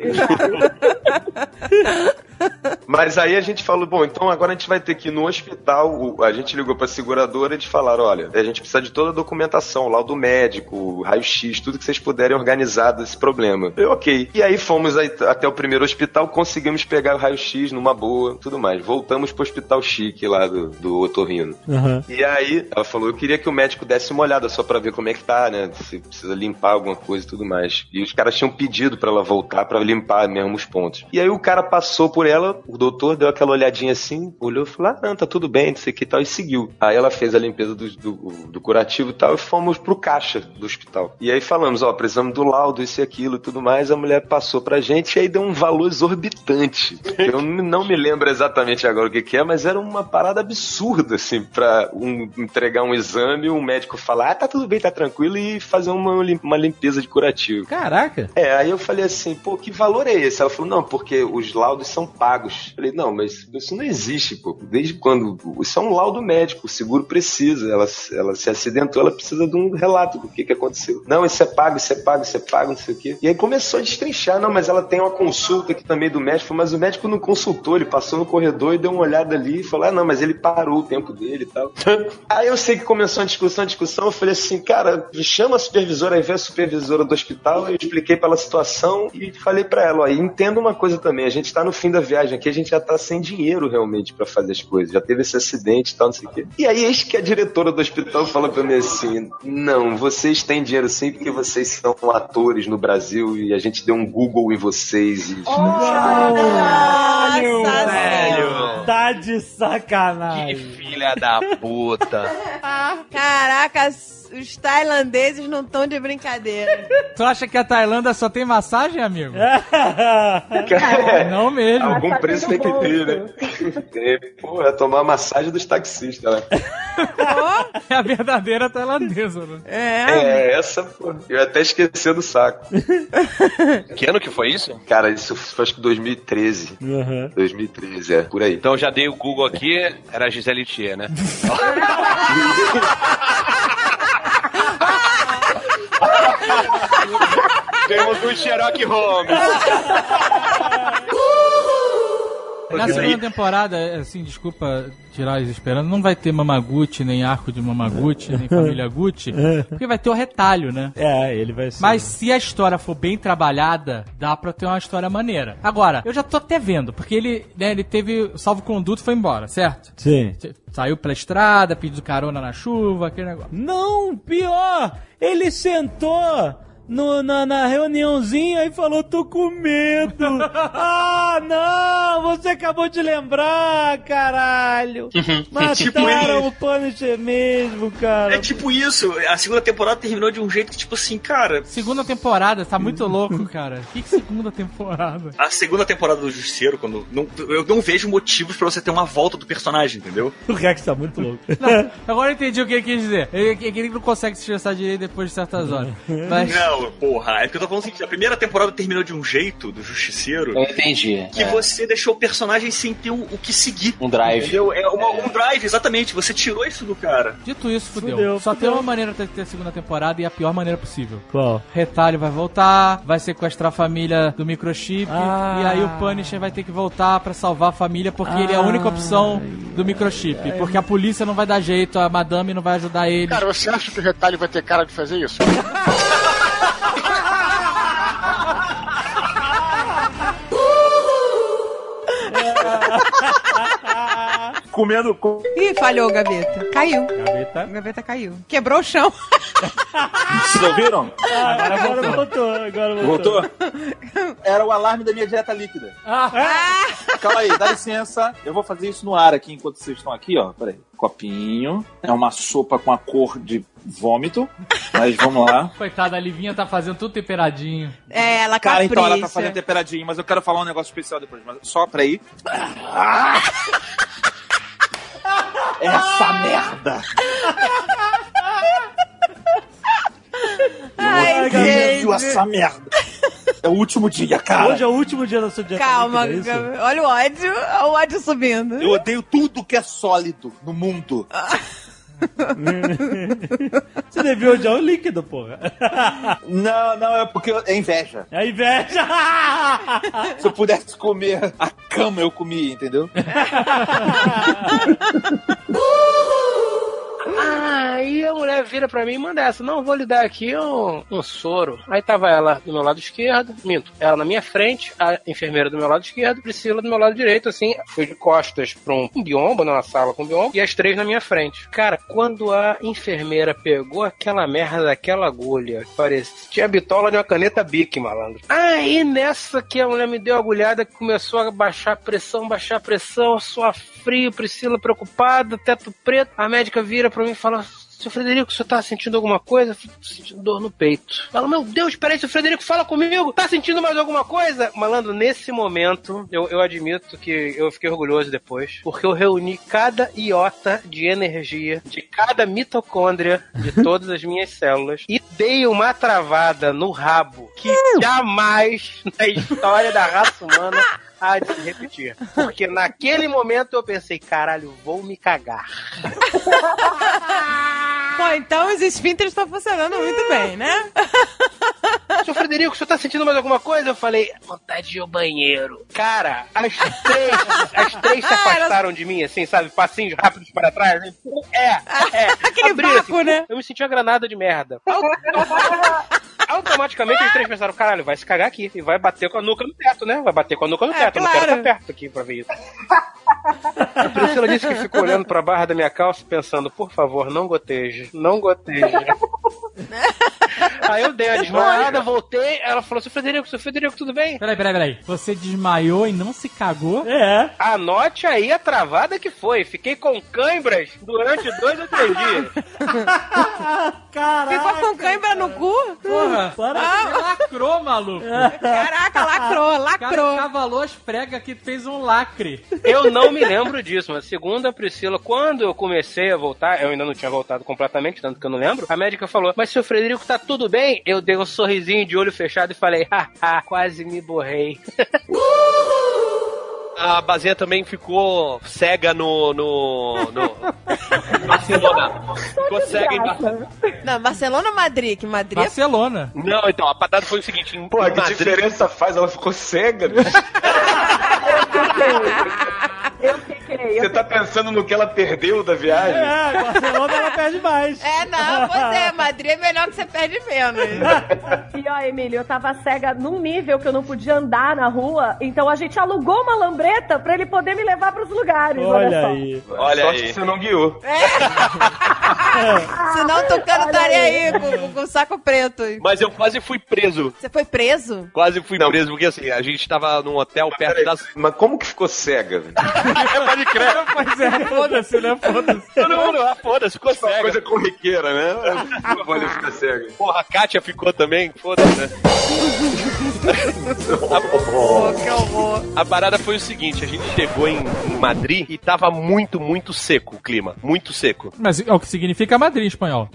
Mas aí a gente falou, bom, então agora a gente vai ter que ir no hospital. A gente ligou pra seguradora e eles falaram: olha, a gente precisa de toda a documentação, laudo médico, raio-x, tudo que vocês puderem organizar desse problema. Eu, ok. E aí fomos até o primeiro hospital, conseguimos pegar o raio-x numa boa, tudo mais. Voltamos pro hospital chique lá do, do Otorrino. Aham. E aí, ela falou, eu queria que o médico desse uma olhada só pra ver como é que tá, né? Se precisa limpar alguma coisa e tudo mais. E os caras tinham pedido pra ela voltar pra limpar mesmo os pontos. E aí o cara passou por ela, o doutor deu aquela olhadinha assim, olhou e falou, ah, não, tá tudo bem, não sei o que e tal, e seguiu. Aí ela fez a limpeza do, do, do curativo e tal, e fomos pro caixa do hospital. E aí falamos, ó, precisamos do laudo, isso e aquilo e tudo mais, a mulher passou pra gente e aí deu um valor exorbitante. Eu não me lembro exatamente agora o que que é, mas era uma parada absurda, assim, pra um, entregar um exame, um médico falar, ah, tá tudo bem, tá tranquilo, e fazer uma, uma limpeza de curativo. Caraca! É, aí eu falei assim, pô, que valor é esse? Ela falou, não, porque os laudos são pagos. laudos. Falei, não, mas isso não existe, pô. Desde quando? Isso é um laudo médico, o seguro precisa. Ela, ela se acidentou, ela precisa de um relato do que, que aconteceu. Não, isso é pago, isso é pago, isso é pago, não sei o quê. E aí começou a destrinchar, não, mas ela tem uma consulta aqui também do médico, mas o médico não consultou, ele passou no corredor e deu uma olhada ali e falou, ah, não, mas ele parou o tempo dele e tal. aí eu sei que começou a discussão, a discussão, eu falei assim, cara, chama a supervisora, aí veio a supervisora do hospital, eu expliquei pra ela a situação e falei pra ela, ó, entenda uma coisa também, a gente tá no fim da viagem aqui, a gente já tá sem dinheiro realmente pra fazer as coisas, já teve esse acidente e tal, não sei o quê. E aí, eis que a diretora do hospital fala pra mim assim, não, vocês têm dinheiro sim porque vocês são atores no Brasil e a gente deu um Google em vocês e... Caralho, Nossa velho. Tá de sacanagem. Filha da puta. Caraca, os tailandeses não estão de brincadeira. Tu acha que a Tailândia só tem massagem, amigo? Não mesmo. Algum preço tem que ter, né? É, pô, é tomar a massagem dos taxistas, né? É a verdadeira tailandesa, né? É, essa, pô. Eu até esqueci do saco. Que ano que foi isso? Cara, isso foi acho que 2013. 2013, é, por aí. Então eu já dei o Google aqui, era a Gisele Thier, né? Temos um Sherlock Holmes. Na segunda temporada, assim, desculpa tirar eles esperando, não vai ter Mamaguchi, nem arco de Mamaguchi, nem família Gucci, porque vai ter o retalho, né? É, ele vai ser. Mas se a história for bem trabalhada, dá pra ter uma história maneira. Agora, eu já tô até vendo, porque ele, né, ele teve salvo conduto e foi embora, certo? Sim. Saiu pela estrada, pediu carona na chuva, aquele negócio. Não, pior! Ele sentou no- na, na reuniãozinha e falou: tô com medo. ah, não! Você acabou de lembrar, caralho! Mataram Tipo ele. o Punisher mesmo, cara. É tipo isso, a segunda temporada terminou de um jeito que, tipo assim, cara. Segunda temporada, tá muito louco, cara. Que, que segunda temporada? A segunda temporada do Justiceiro, quando. Não, eu não vejo motivos pra você ter uma volta do personagem, entendeu? O Rex tá muito louco. Não, agora eu entendi o que ele quis dizer. Ele, ele não consegue se estressar direito depois de certas horas. Mas... Não, porra. É porque eu tô falando assim, a primeira temporada terminou de um jeito do Justiceiro. Eu entendi. Que É. você deixou o personagem sem ter um- o que seguir. Um drive. Entendeu? É uma- um drive, exatamente. Você tirou isso do cara. Dito isso, fudeu. Fudeu, Só fudeu. tem uma maneira de ter segunda temporada e a pior maneira possível. Qual? Retalho vai voltar, vai sequestrar a família do microchip, Ah. e aí o Punisher vai ter que voltar pra salvar a família, porque ele é a única opção do microchip. Porque a polícia não vai dar jeito, a madame não vai ajudar ele. Cara, você acha que o retalho vai ter cara de fazer isso? Comendo. Com... Ih, falhou gaveta. Caiu. Gaveta. A gaveta caiu. Quebrou o chão. Vocês ouviram? Ah, agora voltou, agora voltou. Voltou? Era o alarme da minha dieta líquida. Ah, Calma aí, dá licença. Eu vou fazer isso no ar aqui enquanto vocês estão aqui, ó. Peraí. Copinho. É uma sopa com a cor de vômito. Mas vamos lá. Coitada, a Livinha tá fazendo tudo temperadinho. É, ela Cara, capricha. então ela tá fazendo temperadinho, mas eu quero falar um negócio especial depois. Mas só pra ir. Essa merda! Ai, Eu odeio gente. essa merda! É o último dia, cara! Hoje é o último dia da sua dieta. Calma, líquida, é? Gabi. olha o ódio. Olha o ódio subindo. Eu odeio tudo que é sólido no mundo. Você devia odiar o líquido, porra. Não, não, é porque é inveja. É inveja! Se eu pudesse comer a cama, eu comia, entendeu? Aí a mulher vira pra mim e manda essa. Não, vou lhe dar aqui um, um soro. Aí tava ela do meu lado esquerdo, minto. Ela na minha frente, a enfermeira do meu lado esquerdo, Priscila do meu lado direito, assim. Fui de costas pra um biombo, numa sala com biombo, e as três na minha frente. Cara, quando a enfermeira pegou aquela merda daquela agulha, parecia. Tinha bitola de uma caneta Bic, malandro. Aí nessa que a mulher me deu a agulhada, que começou a baixar a pressão, baixar a pressão, suar frio, Priscila preocupada, teto preto. A médica vira mim e fala. Seu Frederico, você tá sentindo alguma coisa? Sentindo dor no peito. Fala, meu Deus, peraí, seu Frederico, fala comigo. Tá sentindo mais alguma coisa? Malandro, nesse momento, eu, eu admito que eu fiquei orgulhoso depois, porque eu reuni cada iota de energia de cada mitocôndria de todas as minhas células e dei uma travada no rabo que jamais na história da raça humana há de se repetir. Porque naquele momento eu pensei, caralho, vou me cagar. Pô, então os esfínteres estão funcionando muito bem, né? Seu Frederico, você tá sentindo mais alguma coisa? Eu falei, vontade de ir ao banheiro. Cara, as três, as três se afastaram de mim, assim, sabe? Passinhos rápidos para trás. assim. É, é. Aquele vácuo, assim, né? Eu me senti uma granada de merda. Automaticamente os três pensaram, caralho, vai se cagar aqui. E vai bater com a nuca no teto, né? Vai bater com a nuca no É, teto. Eu não quero claro. estar perto aqui pra ver isso. A Priscila disse que ficou olhando pra barra da minha calça pensando, por favor, não goteje, não goteje. Aí eu dei a desmaiada, voltei, ela falou, seu Frederico, seu Frederico, tudo bem? Peraí, peraí, peraí. Você desmaiou e não se cagou? É. Anote aí a travada que foi. Fiquei com cãibras durante dois ou três dias. Caraca. Ficou com cãibra no cu? Porra, Para. você lacrou, maluco. Caraca, lacrou, O cara lacrou. cavalou as pregas que fez um lacre. Eu não me lembro disso, mas segundo a Priscila, quando eu comecei a voltar, eu ainda não tinha voltado completamente, tanto que eu não lembro, a médica falou, mas seu Frederico tá tudo bem? Eu dei um sorrisinho de olho fechado e falei, haha, quase me borrei. A Bazinha também ficou cega no. no. no. Barcelona. Ficou cega em Barcelona. Não, Barcelona ou Madrid? Que Madrid é Barcelona. Não, então, a parada foi o seguinte: em Pô, que Madrid- diferença faz? Ela ficou cega, bicho. Eu fiquei. Você tá pensando no que ela perdeu da viagem? É, Barcelona ela perde mais. É, não, pois é, Madrid é melhor que você perde menos. E ó, Emílio, eu tava cega num nível que eu não podia andar na rua, então a gente alugou uma lambreta pra ele poder me levar pros lugares. Olha, Olha só. aí. Olha Sorte aí. que você não guiou. Senão o Tucano estaria aí com, com o saco preto. Mas eu quase fui preso. Você foi preso? Quase fui preso, porque assim, a gente tava num hotel perto das. Mas como que ficou cega, velho? Pode crer. Pois é, foda-se, né? Foda-se. Todo mundo, ah, foda-se, ficou Uma cega. coisa corriqueira, né? Não vale ficar cega. Porra, a Kátia ficou também, foda-se, né? que horror. A parada foi o seguinte, a gente chegou em, em Madrid e tava muito, muito seco o clima. Muito seco. Mas é o que significa Madrid em espanhol.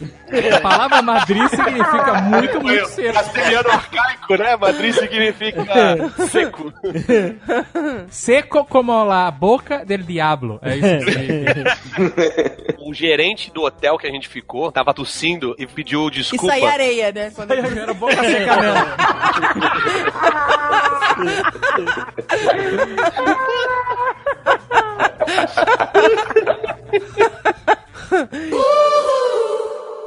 A palavra Madrid significa muito, muito seco. Castelhano arcaico, né? Madrid significa seco. Seco como la boca del diablo. É isso que significa. O gerente do hotel que a gente ficou tava tossindo e pediu Isso desculpa. aí é areia, né? Quando... Era boca seca mesmo.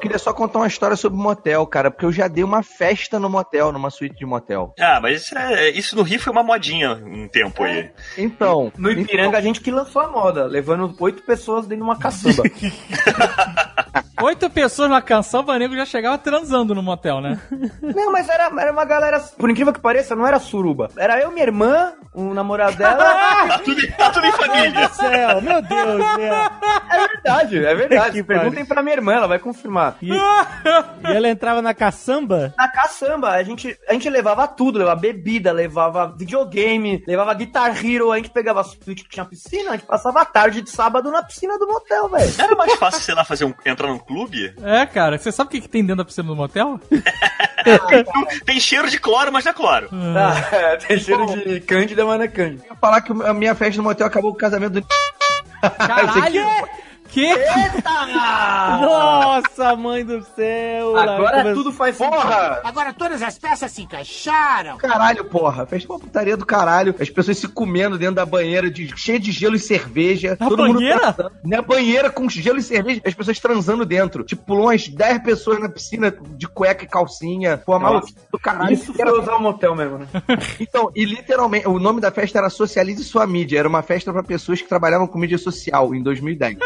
Queria só contar uma história sobre motel, cara, porque eu já dei uma festa no motel, numa suíte de motel. Ah, mas isso, é- isso no Rio foi uma modinha um tempo aí. Então, No Ipiranga a gente que lançou a moda, levando oito pessoas dentro de uma caçamba. Oito pessoas na canção, o Vanego já chegava transando no motel, né? Não, mas era, era uma galera, por incrível que pareça, não era suruba. Era eu, minha irmã, o namorado dela. tudo, tá tudo em família. Meu Deus do céu, meu Deus do céu. É verdade, é verdade. Que Perguntem pra minha irmã, ela vai confirmar. E, e ela entrava na caçamba? Na caçamba, a gente, a gente levava tudo, levava bebida, levava videogame, levava Guitar Hero, a gente pegava a suíte que tinha piscina, a gente passava a tarde de sábado na piscina do motel, velho. Era mais fácil, sei lá, fazer um, entrar num clube? É, cara, você sabe o que, que tem dentro da piscina do motel? Tem cheiro de cloro, mas não é cloro. Ah, é, tem cheiro de cândida, mas não é cândida. eu ia falar que a minha festa no motel acabou com o casamento do. Caralho! Que? Nossa, mãe do céu. Agora tudo faz sentido. Porra! Agora todas as peças se encaixaram. Caralho, porra. Festa uma putaria do caralho. As pessoas se comendo dentro da banheira, de, cheia de gelo e cerveja. Na Todo mundo banheira? transando. Na banheira com gelo e cerveja. As pessoas transando dentro. Tipo, pulou umas 10 pessoas na piscina de cueca e calcinha. Pô, maluquice do caralho. Isso foi usar o motel mesmo, né? Então, e literalmente, o nome da festa era Socialize Sua Mídia. Era uma festa pra pessoas que trabalhavam com mídia social em 2010.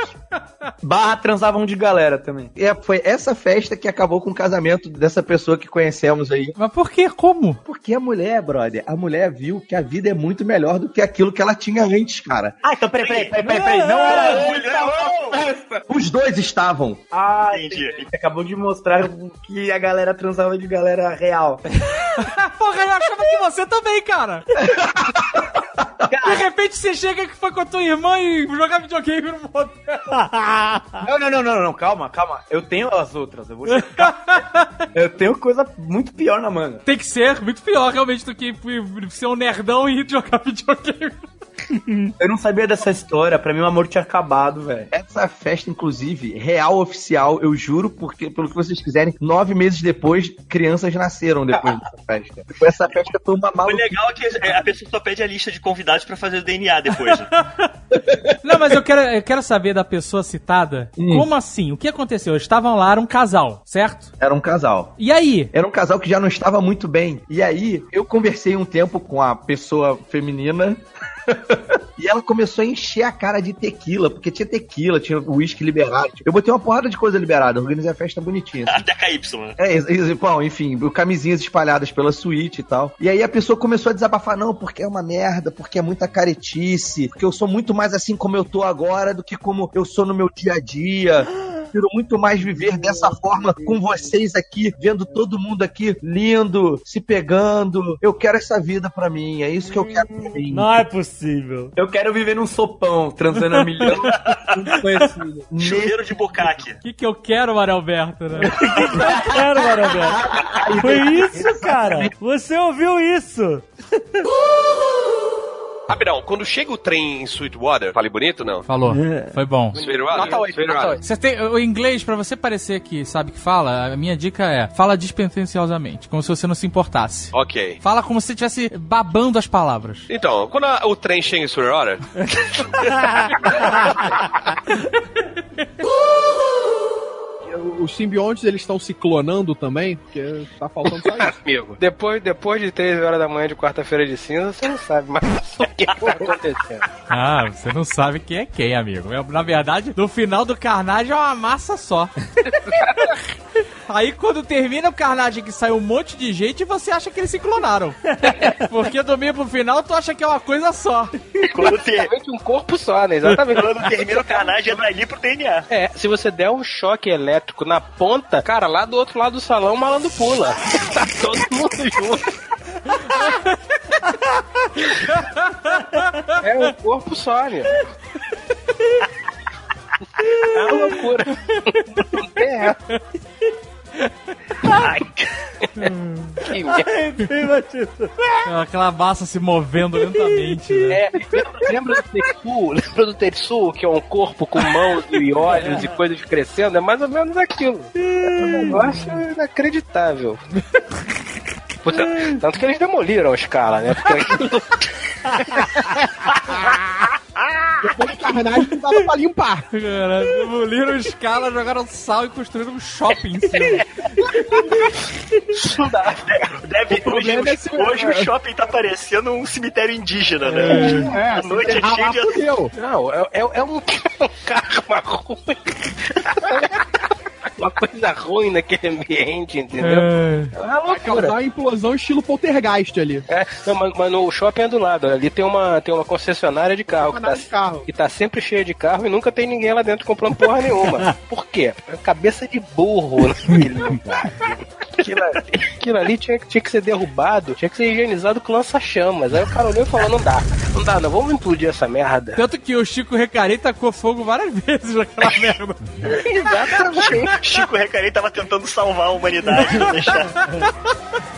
Barra transavam de galera também. É, foi essa festa que acabou com o casamento dessa pessoa que conhecemos aí. Mas por que? Como? Porque a mulher, brother, a mulher viu que a vida é muito melhor do que aquilo que ela tinha antes, cara. Ah, então peraí, peraí, peraí, peraí. Não era ele, Não! Os dois estavam. Ah, Entendi. entendi. Acabou de mostrar que a galera transava de galera real. Porra, eu achava que você também, cara. de repente você chega que foi com a tua irmã e jogar videogame no motel. Não, não, não, não, não, calma, calma. Eu tenho as outras, eu vou checar. eu tenho coisa muito pior na manga. Tem que ser muito pior, realmente, do que ser um nerdão e jogar videogame. Eu não sabia dessa história, pra mim o amor tinha acabado, velho. Essa festa, inclusive, real oficial, eu juro, porque, pelo que vocês quiserem, nove meses depois, crianças nasceram depois dessa festa. Essa festa foi uma O maluca. legal é que a pessoa só pede a lista de convidados pra fazer o DNA depois. né? Não, mas eu quero, eu quero saber da pessoa citada. Como assim? O que aconteceu? Eles estavam lá, era um casal, certo? Era um casal. E aí? Era um casal que já não estava muito bem. E aí, eu conversei um tempo com a pessoa feminina. e ela começou a encher a cara de tequila, porque tinha tequila, tinha uísque liberado. Eu botei uma porrada de coisa liberada, organizei a festa bonitinha. assim. Até KY, né? É, bom, enfim, camisinhas espalhadas pela suíte e tal. E aí a pessoa começou a desabafar, não, porque é uma merda, porque é muita caretice, porque eu sou muito mais assim como eu tô agora do que como eu sou no meu dia a dia. Prefiro muito mais viver dessa forma com vocês aqui, vendo todo mundo aqui lindo, se pegando. Eu quero essa vida pra mim, é isso que eu quero pra mim. Não é possível. Eu quero viver num sopão, transando a milhão. Chuveiro de bucaque. O que, que eu quero, Mário Alberto, né? Quero, Maravilha. Foi isso, cara. Você ouviu isso? Rapidão, quando chega o trem em Sweetwater, falei bonito não? Falou. Foi bom. Sweetwater? Nota Sweetwater. nota oito. Você tem o inglês, pra você parecer que sabe que fala, a minha dica é: fala despretensiosamente, como se você não se importasse. Ok. Fala como se você estivesse babando as palavras. Então, quando a- o trem chega em Sweetwater, Os simbiontes, eles estão se clonando também, porque tá faltando só isso. Amigo, depois, depois de 13 horas da manhã de quarta-feira de cinza, você não sabe mais o que tá acontecendo. Ah, você não sabe quem é quem, amigo. Na verdade, no final do Carnage é uma massa só. Aí quando termina o Carnage que sai um monte de gente, você acha que eles se clonaram. Porque do meio pro final, tu acha que é uma coisa só. Quando, ter, Exatamente um corpo só, né? Exatamente. quando termina o carnage, é dali pro DNA. É, se você der um choque elétrico na ponta, cara, lá do outro lado do salão o malandro pula. tá todo mundo junto. É um corpo só, meu. É uma loucura. É. Ai, que merda. Batista. Aquela massa se movendo lentamente, né? É, lembra, do Tetsu? Lembra do Tetsu, que é um corpo com mãos e olhos e coisas crescendo? É mais ou menos aquilo. Um negócio inacreditável. Puta, Tanto que eles demoliram a escala, né? Porque aquilo... Depois do carnagem não dava pra limpar. Cara, demoliram escala, jogaram sal e construíram um shopping em cima. Não dá. Deve, hoje, problema é se- hoje o shopping tá parecendo um cemitério indígena, né? É, a noite é cheia de. Não, é, é, é um, karma ruim. Uma coisa ruim naquele ambiente, entendeu? É. É uma Vai causar loucura. uma implosão estilo poltergeist ali. É, não, mas, mas no shopping é do lado. Ali tem uma, tem uma concessionária de carro, que tá, Concessionária de carro. que tá sempre cheia de carro e nunca tem ninguém lá dentro comprando porra nenhuma. Por quê? Cabeça de burro lugar. Aquilo ali, aquilo ali tinha, que- tinha que ser derrubado, tinha que ser higienizado com lança-chamas. Aí o cara olhou e falou: não dá, não dá, não, vamos implodir essa merda. Tanto que o Chico Recarei tacou fogo várias vezes naquela merda. Exatamente. Chico Recarei tava tentando salvar a humanidade, não deixar.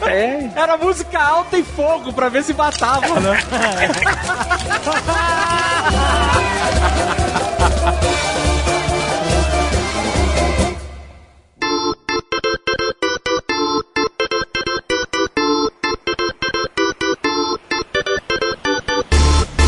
É, Era música alta e fogo pra ver se matava, né?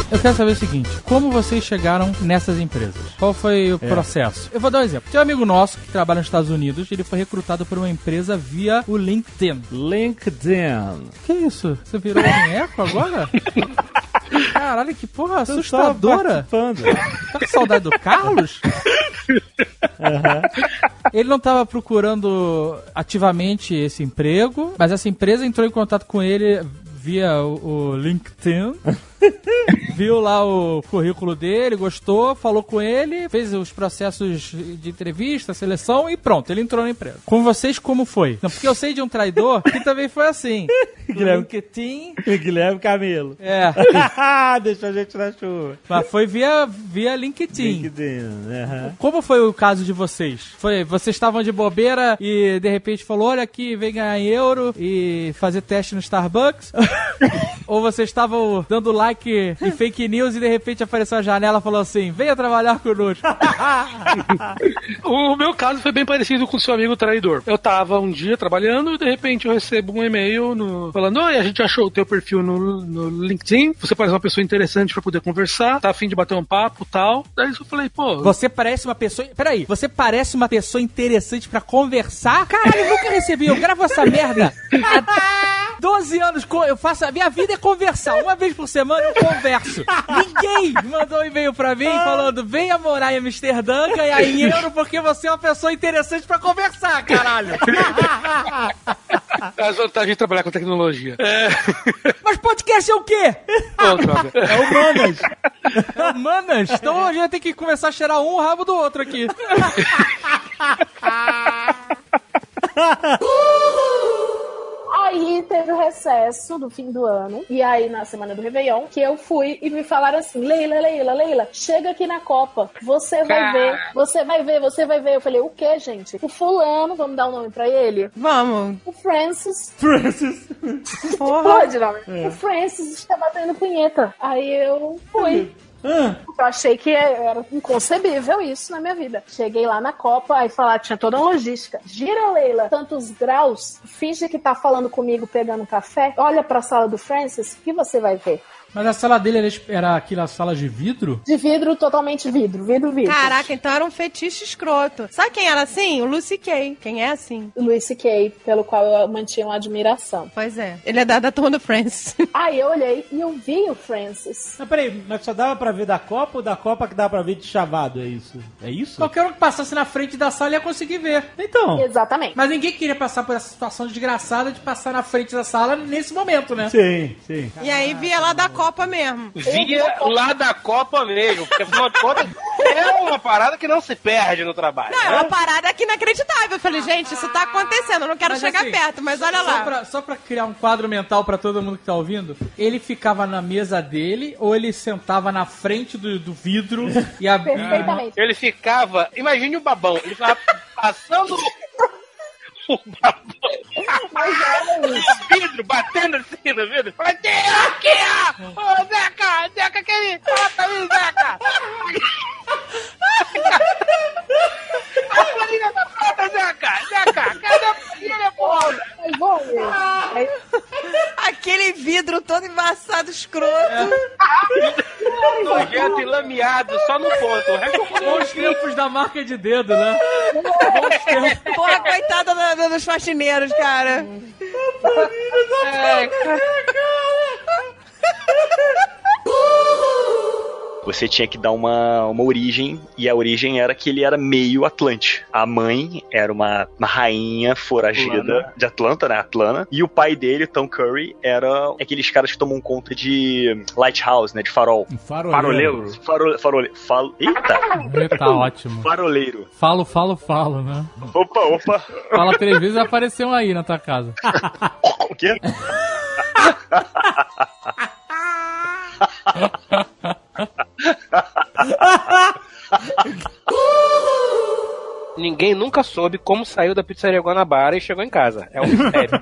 Eu quero saber o seguinte: como vocês chegaram nessas empresas? Qual foi o processo? Eu vou dar um exemplo. Tem um amigo nosso que trabalha nos Estados Unidos, ele foi recrutado por uma empresa via o LinkedIn. LinkedIn. Que isso? Você virou um eco agora? Caralho, que porra Eu assustadora. Tá com saudade do Carlos? Ele não estava procurando ativamente esse emprego, mas essa empresa entrou em contato com ele via o, o LinkedIn. Viu lá o currículo dele, gostou, falou com ele, fez os processos de entrevista, seleção e pronto, ele entrou na empresa. Com vocês, como foi? Não, porque eu sei de um traidor que também foi assim. Guilherme e Guilherme Camelo. É. Deixa a gente na chuva. Mas foi via, via LinkedIn. LinkedIn, aham. Como foi o caso de vocês? Foi, vocês estavam de bobeira e de repente falou, olha aqui, vem ganhar em euro e fazer teste no Starbucks? Ou vocês estavam dando like em fake news e de repente apareceu a janela e falou assim, venha trabalhar conosco. O meu caso foi bem parecido com o seu amigo traidor. Eu tava um dia trabalhando e de repente eu recebo um e-mail no- falando: Oi, a gente achou o teu perfil no, no LinkedIn, você parece uma pessoa interessante pra poder conversar, tá afim de bater um papo tal. Daí eu falei, pô. Você parece uma pessoa. Peraí, você parece uma pessoa interessante pra conversar? Caralho, eu nunca recebi, eu gravo essa merda. Há 12 anos, eu faço. A minha vida é conversar. Uma vez por semana eu converso. Ninguém mandou um e-mail pra mim falando: venha morar em Amsterdã, ganhar em euro, porque você é uma pessoa interessante pra conversar, caralho. As vantagens de trabalhar com tecnologia. É. Mas podcast é o quê? É humanas. É humanas? Então a gente vai ter que começar a cheirar um o rabo do outro aqui. Aí teve o recesso do fim do ano. E aí, na semana do Réveillon, que eu fui e me falaram assim: Leila, Leila, Leila, chega aqui na Copa. Você vai ver, você vai ver, você vai ver. Eu falei: o que, gente? O fulano, vamos dar o nome pra ele? Vamos. O Francis. Francis. Pode, não. É. O Francis está batendo punheta. Aí eu fui. Ah. Eu achei que era inconcebível isso na minha vida. Cheguei lá na Copa, aí falar, tinha toda uma logística. Gira, Leila, tantos graus, finge que tá falando comigo pegando café, olha pra sala do Francis, que você vai ver. Mas a sala dele era, era aquela sala de vidro? De vidro, totalmente vidro, vidro, vidro. Caraca, então era um fetiche escroto. Sabe quem era assim? O Lucy Kay. Quem é assim? O Lucy Kay, pelo qual eu mantinha uma admiração. Pois é. Ele é da, da turma do Friends. Aí eu olhei e eu vi o Francis. Mas peraí, mas só dava pra ver da Copa ou da Copa que dava pra ver de chavado? É isso? É isso? Qualquer um que passasse na frente da sala ia conseguir ver. Então. Exatamente. Mas ninguém queria passar por essa situação desgraçada de passar na frente da sala nesse momento, né? Sim, sim. E aí via lá da Copa mesmo. Via lá da Copa mesmo, porque afinal de contas é uma parada que não se perde no trabalho. Não, é né? uma parada aqui inacreditável. Eu falei, gente, isso tá acontecendo. Eu não quero Mas chegar assim, perto, mas olha Só lá. pra, só pra criar um quadro mental pra todo mundo que tá ouvindo, ele ficava na mesa dele ou ele sentava na frente do, do vidro e abria. Ele ficava, imagine o babão, ele ficava passando o babão. o vidro, batendo assim no vidro. Aqui, ó! Ô, Zeca, Zeca, quer ir? Fala pra mim, Zeca! A planilha tá pronta, Zeca! Zeca, cadê a planilha, porra? Mas vou Aquele vidro todo embaçado, escroto. Nojento e lameado, só no ponto. Resto Bons tempos da marca de dedo, né? Porra, coitada da- da- dos faxineiros, cara. É, cara. Você tinha que dar uma, uma origem, e a origem era que ele era meio Atlante. A mãe era uma, uma rainha foragida Atlana. de Atlanta, né? Atlana. E o pai dele, Tom Curry, era aqueles caras que tomam conta de lighthouse, né? De farol. faroleiro. Farole, farole, fal, eita! Tá ótimo. Faroleiro. Falo, falo, falo, né? Opa, opa. Fala três vezes e apareceu um aí na tua casa. O quê? ha ha ha Ninguém nunca soube como saiu da pizzaria Guanabara e chegou em casa. É um mistério.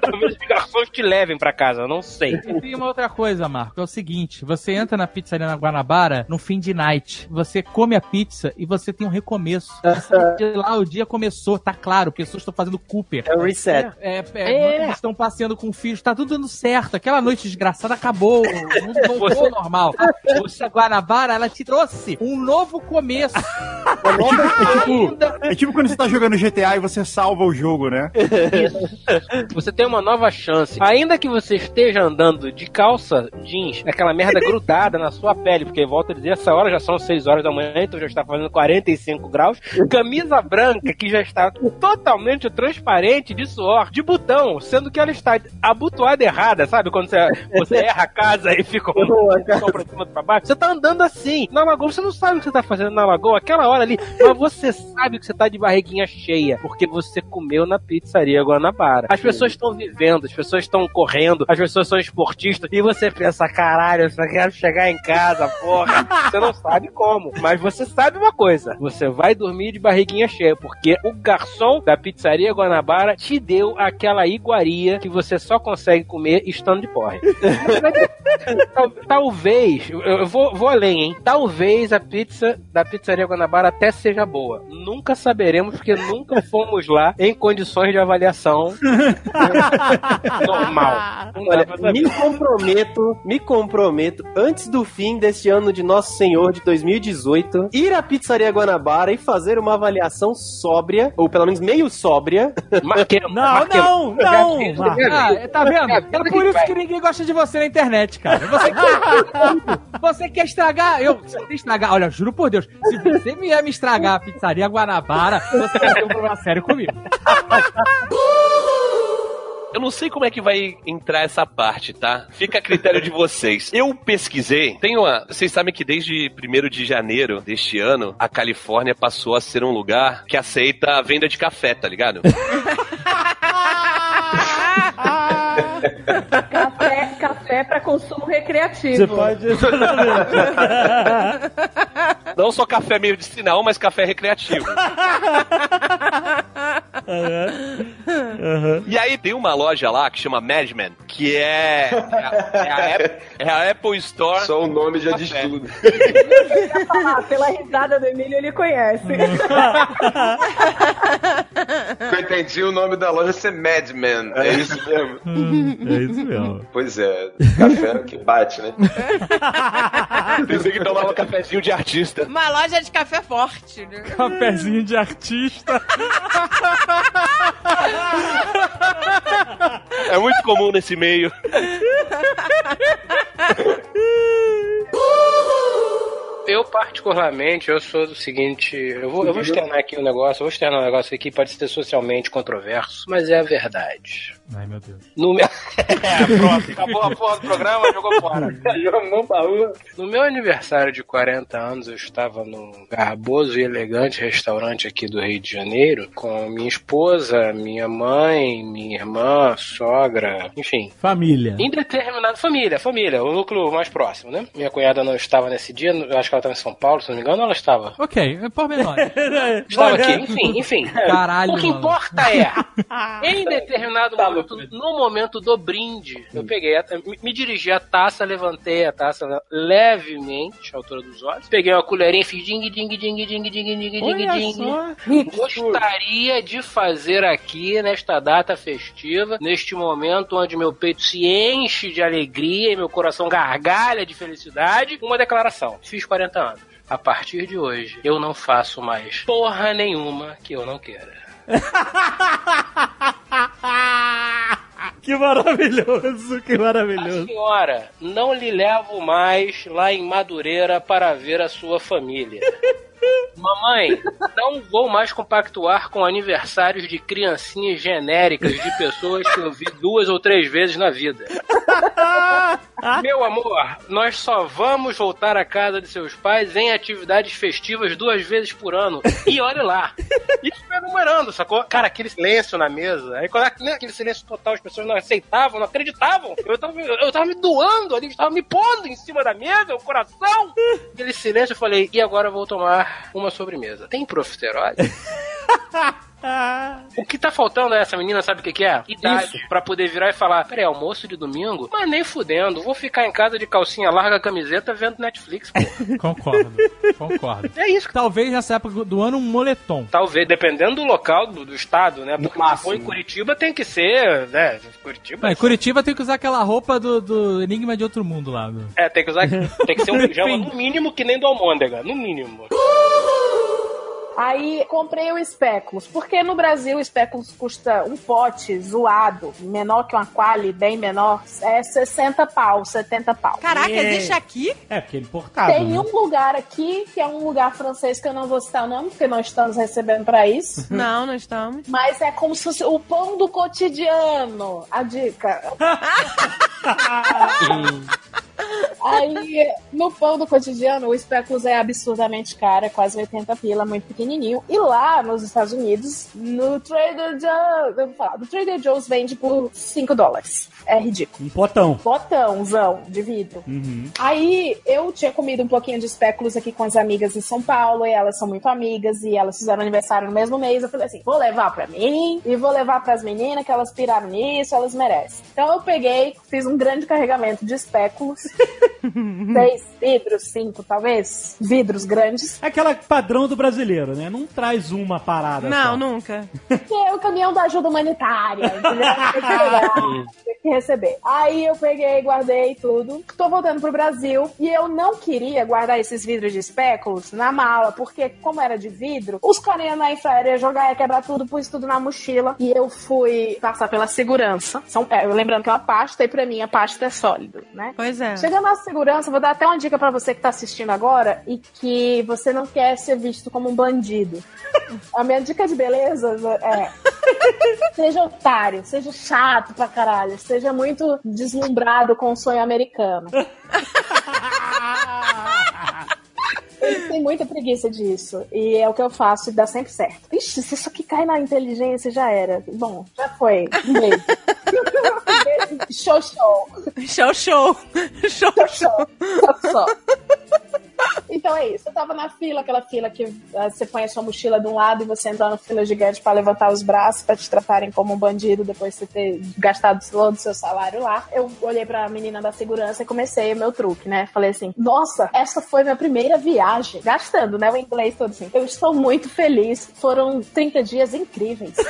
Talvez os garçons te levem pra casa, eu não sei. E tem uma outra coisa, Marco. É o seguinte: você entra na pizzaria na Guanabara no fim de night. Você come a pizza e você tem um recomeço. Que lá o dia começou, tá claro. Pessoas estão fazendo Cooper. É o reset. É, é, É. estão passeando com filhos, tá tudo dando certo. Aquela noite desgraçada acabou. O mundo voltou ao normal. A Guanabara, ela te trouxe um novo começo. tipo, é tipo quando você tá jogando GTA e você salva o jogo, né? Você tem uma nova chance. Ainda que você esteja andando de calça jeans, aquela merda grudada na sua pele, porque volto a dizer, essa hora já são 6 horas da manhã, então já está fazendo 45 graus. Camisa branca que já está totalmente transparente de suor, de botão, sendo que ela está abotoada errada, sabe? Quando você, você erra a casa e fica um botão pra cima pra baixo. Você tá andando assim. Na lagoa, você não sabe o que você tá fazendo na lagoa, aquela hora ali, mas você sabe o que você tá de barriguinha cheia, porque você comeu na pizzaria Guanabara. As pessoas estão vivendo, as pessoas estão correndo, as pessoas são esportistas, e você pensa, caralho, eu só quero chegar em casa, porra. Você não sabe como, mas você sabe uma coisa, você vai dormir de barriguinha cheia, porque o garçom da pizzaria Guanabara te deu aquela iguaria que você só consegue comer estando de porre. Tal- Talvez, eu eu vou, vou além, hein? Talvez a pizza da pizzaria Guanabara até seja boa. Nunca saberemos, porque nunca fomos lá em condições de avaliação normal. Não Olha, me comprometo, me comprometo, antes do fim deste ano de Nosso Senhor de 2018, ir à Pizzaria Guanabara e fazer uma avaliação sóbria, ou pelo menos meio sóbria. Marquemos, Não, marquemos. não, não. Ah, tá vendo? É por isso que ninguém gosta de você na internet, cara. Você quer, você quer estragar. Eu, se você estragar, olha, juro por Deus, se você vier me estragar a pizzaria Guanabara, você vai ter um problema sério comigo. Eu não sei como é que vai entrar essa parte, tá? Fica a critério de vocês. Eu pesquisei, tem uma. Vocês sabem que desde 1 de janeiro deste ano, a Califórnia passou a ser um lugar que aceita a venda de café, tá ligado? Café, café para consumo recreativo. Você pode. Não só café medicinal, mas café recreativo. E aí tem uma loja lá que chama Madman, que é, é, a, é a App- é a Apple Store. Só o nome já diz tudo. Pela risada do Emílio, ele conhece. Eu entendi o nome da loja ser Madman. É isso mesmo? É isso mesmo. Pois é, café que bate, né? Pensei que tomava cafezinho de artista. Uma loja de café forte, né? Cafezinho de artista. É muito comum nesse meio. Eu, particularmente, eu sou do seguinte. Eu vou, eu vou externar aqui um negócio, eu vou externar um negócio aqui, pode ser socialmente controverso, mas é a verdade. Ai, meu Deus. No meu. é, pronto, acabou a porra do programa, jogou fora. Jogou no baú. No meu aniversário de 40 anos, eu estava num garboso e elegante restaurante aqui do Rio de Janeiro, com minha esposa, minha mãe, minha irmã, sogra, enfim. Família. Indeterminada família, família, o núcleo mais próximo, né? Minha cunhada não estava nesse dia, eu acho que ela estava em São Paulo, se não me engano, ela estava. Ok, por menor. Estava aqui, enfim, enfim. Caralho, o que mano. importa é, em determinado momento, no momento do brinde, eu peguei, a, me, me dirigi à taça, levantei a taça levemente, à altura dos olhos, peguei uma colherinha e fiz ding, ding, ding, ding, ding, ding, ding, ding. só. Gostaria de fazer aqui, nesta data festiva, neste momento onde meu peito se enche de alegria e meu coração gargalha de felicidade, uma declaração. Fiz 40 anos. A partir de hoje, eu não faço mais porra nenhuma que eu não queira. Que maravilhoso, que A maravilhoso. senhora, não lhe levo mais lá em Madureira para ver a sua família. Mamãe, não vou mais compactuar com aniversários de criancinhas genéricas de pessoas que eu vi duas ou três vezes na vida. Meu amor, nós só vamos voltar à casa de seus pais em atividades festivas duas vezes por ano. E olhe lá. Isso foi enumerando, sacou? Cara, aquele silêncio na mesa. Aí, quando aquele silêncio total, as pessoas não aceitavam, não acreditavam. Eu tava, eu tava me doando ali, eu tava me pondo em cima da mesa, o coração. Aquele silêncio, eu falei, e agora eu vou tomar uma sobremesa. Tem profiterole? O que tá faltando a essa menina, sabe o que, que é? Idade. Pra poder virar e falar: peraí, almoço de domingo? Mas nem fudendo. Vou ficar em casa de calcinha larga, camiseta, vendo Netflix, pô. Concordo, concordo. É isso. Talvez nessa época do ano um moletom. Talvez, dependendo do local, do, do estado, né? Porque se for em Curitiba tem que ser, né? Curitiba. Não, em Curitiba tem que usar aquela roupa do, do Enigma de Outro Mundo lá. do- É, tem que usar. Tem que ser um pijama no mínimo que nem do Almôndega. No mínimo. Aí comprei o Speculos, porque no Brasil o Speculos custa um pote zoado, menor que uma quali, bem menor, é 60 pau, 70 pau. Caraca, É. existe aqui? É, porque ele importado. Tem né? um lugar aqui, que é um lugar francês que eu não vou citar o nome, porque não estamos recebendo pra isso. Não, não estamos. Mas é como se fosse o pão do cotidiano. A dica. Aí, no pão do cotidiano, o espéculos é absurdamente caro, é quase 80 pila, muito pequenininho. E lá nos Estados Unidos, no Trader Joe's, eu vou falar, no Trader Joe's vende por 5 dólares. É ridículo. Um potão. Botãozão de vidro. Uhum. Aí eu tinha comido um pouquinho de espéculos aqui com as amigas em São Paulo, e elas são muito amigas, e elas fizeram aniversário no mesmo mês. Eu falei assim: vou levar pra mim e vou levar pras meninas que elas piraram nisso, elas merecem. Então eu peguei, fiz um grande carregamento de espéculos. Seis vidros, cinco, talvez. Vidros grandes. É aquela padrão do brasileiro, né? Não traz uma parada. Não, só. nunca. Que é o caminhão da ajuda humanitária, entendeu? Tem que receber. Aí eu peguei, guardei tudo. Tô voltando pro Brasil e eu não queria guardar esses vidros de espéculos na mala, porque como era de vidro, os carinha na infraero ia jogar, ia quebrar tudo, pus tudo na mochila e eu fui passar pela segurança. São, é, lembrando que é uma pasta e pra mim a pasta é sólido, né? Pois é. Chegando na segurança, vou dar até uma dica pra você que tá assistindo agora e que você não quer ser visto como um bandido. A minha dica de beleza é seja otário, seja chato pra caralho, seja muito deslumbrado com o sonho americano. Eles têm muita preguiça disso. E é o que eu faço e dá sempre certo. Ixi, se isso aqui cai na inteligência, já era. Bom, já foi. Um beijo. Show, show. Show, show. Show, show. Então é isso. Eu tava na fila, aquela fila que ah, você põe a sua mochila de um lado e você entra na fila gigante pra levantar os braços pra te tratarem como um bandido depois de você ter gastado todo o seu salário lá. Eu olhei pra menina da segurança e comecei o meu truque, né? Falei assim: Nossa, essa foi minha primeira viagem. Gastando, né? O inglês todo assim. Eu estou muito feliz. Foram 30 dias incríveis.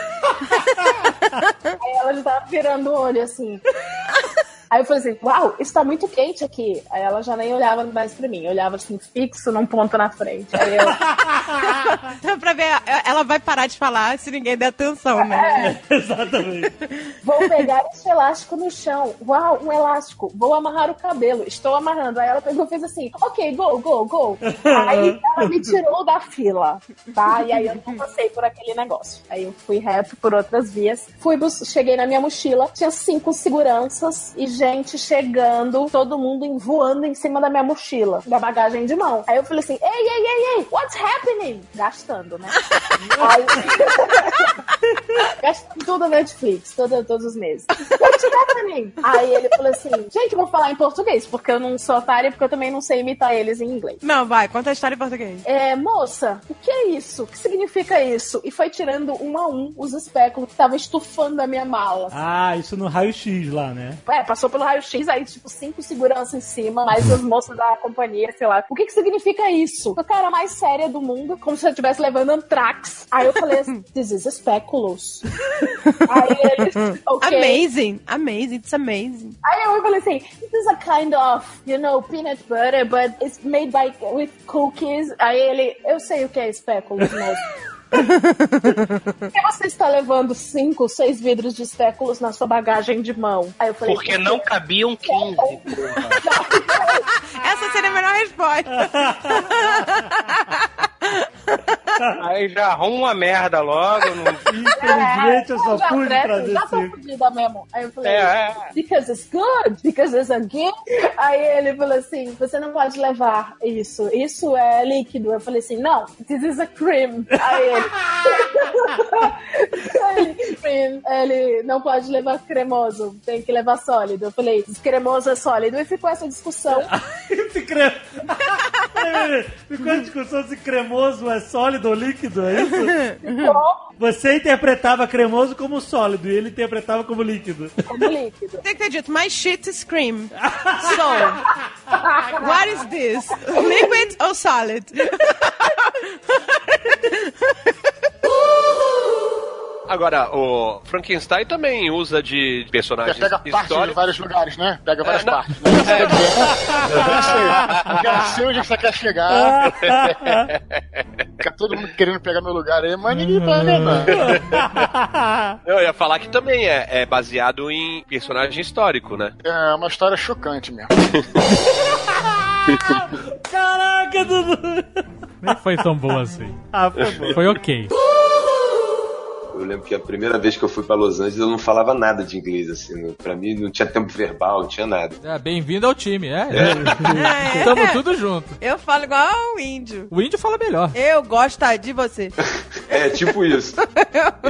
Aí ela já tava virando o olho assim. Aí eu falei assim, uau, isso tá muito quente aqui. Aí ela já nem olhava mais pra mim, olhava assim, fixo num ponto na frente. Aí eu, pra ver, ela vai parar de falar se ninguém der atenção, né? Exatamente. vou pegar esse elástico no chão. Uau, um elástico. Vou amarrar o cabelo. Estou amarrando. Aí ela pegou e fez assim, ok, go, go, go. Aí ela me tirou da fila, tá? E aí eu não passei por aquele negócio. Aí eu fui reto por outras vias. Fui, cheguei na minha mochila, tinha cinco seguranças e gente chegando, todo mundo voando em cima da minha mochila, da bagagem de mão. Aí eu falei assim, ei, ei, ei, ei, what's happening? Gastando, né? Aí... Gastando tudo a Netflix, todo, todos os meses. What's happening? Aí ele falou assim, gente, vou falar em português, porque eu não sou otária, porque eu também não sei imitar eles em inglês. Não, vai, conta a história em português. É, moça, o que é isso? O que significa isso? E foi tirando um a um os espéculos que estavam estufando a minha mala. Ah, isso no raio-x lá, né? É, passou pelo raio-x, aí, tipo, cinco seguranças em cima, mais as moças da companhia, sei lá. O que que significa isso? A cara mais séria do mundo, como se eu estivesse levando Antrax. Aí eu falei assim, this is speculoos. aí eles, ok. Amazing, amazing, it's amazing. Aí eu falei assim, this is a kind of, you know, peanut butter, but it's made by, with cookies. Aí ele, eu sei o que é speculoos, mas... Por que você está levando cinco, seis vidros de espéculos na sua bagagem de mão? Aí eu falei, Porque não cabiam 15. Essa seria a melhor resposta. Aí já arruma uma merda logo. Não... Infelizmente, eu só já pude trazer já tô cinco. fodida mesmo. Aí eu falei, É, é. because it's good, because it's a gift. Aí ele falou assim, você não pode levar isso, isso é líquido. Eu falei assim, não, this is a cream. Aí ele, ele não pode levar cremoso, tem que levar sólido. Eu falei, cremoso é sólido. E ficou essa discussão. Esse creme. Ficou a discussão se cremoso é sólido ou líquido, é isso? Você interpretava cremoso como sólido e ele interpretava como líquido. Como líquido. Tem que ter dito, my shit is cream. So, what is this? Liquid or solid? Agora, o Frankenstein também usa de Você personagens pega parte de vários lugares, né? Pega várias É, partes. Né? Você quer sei. Eu já sei onde você quer chegar. Fica todo mundo querendo pegar meu lugar aí, mas ninguém tá vendo. Eu ia falar que também é, é baseado em personagem histórico, né? É uma história chocante mesmo. Caraca, Dudu! Nem foi tão boa assim. Ah, foi bom. Foi ok. Eu lembro que a primeira vez que eu fui pra Los Angeles eu não falava nada de inglês, assim. não- Pra mim não tinha tempo verbal, não tinha nada. É, bem-vindo ao time, é. É. Estamos tudo junto. Eu falo igual o índio. O índio fala melhor. Eu gosto de você. É, tipo isso.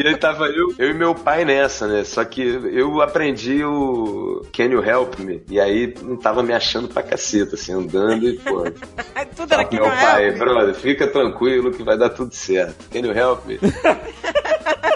E aí tava eu, eu e meu pai nessa, né? Só que eu aprendi o Can You Help Me? E aí não tava me achando pra caceta, assim, andando e, pô. Tudo Fala pro meu pai, brother, fica tranquilo que vai dar tudo certo. Can you help me?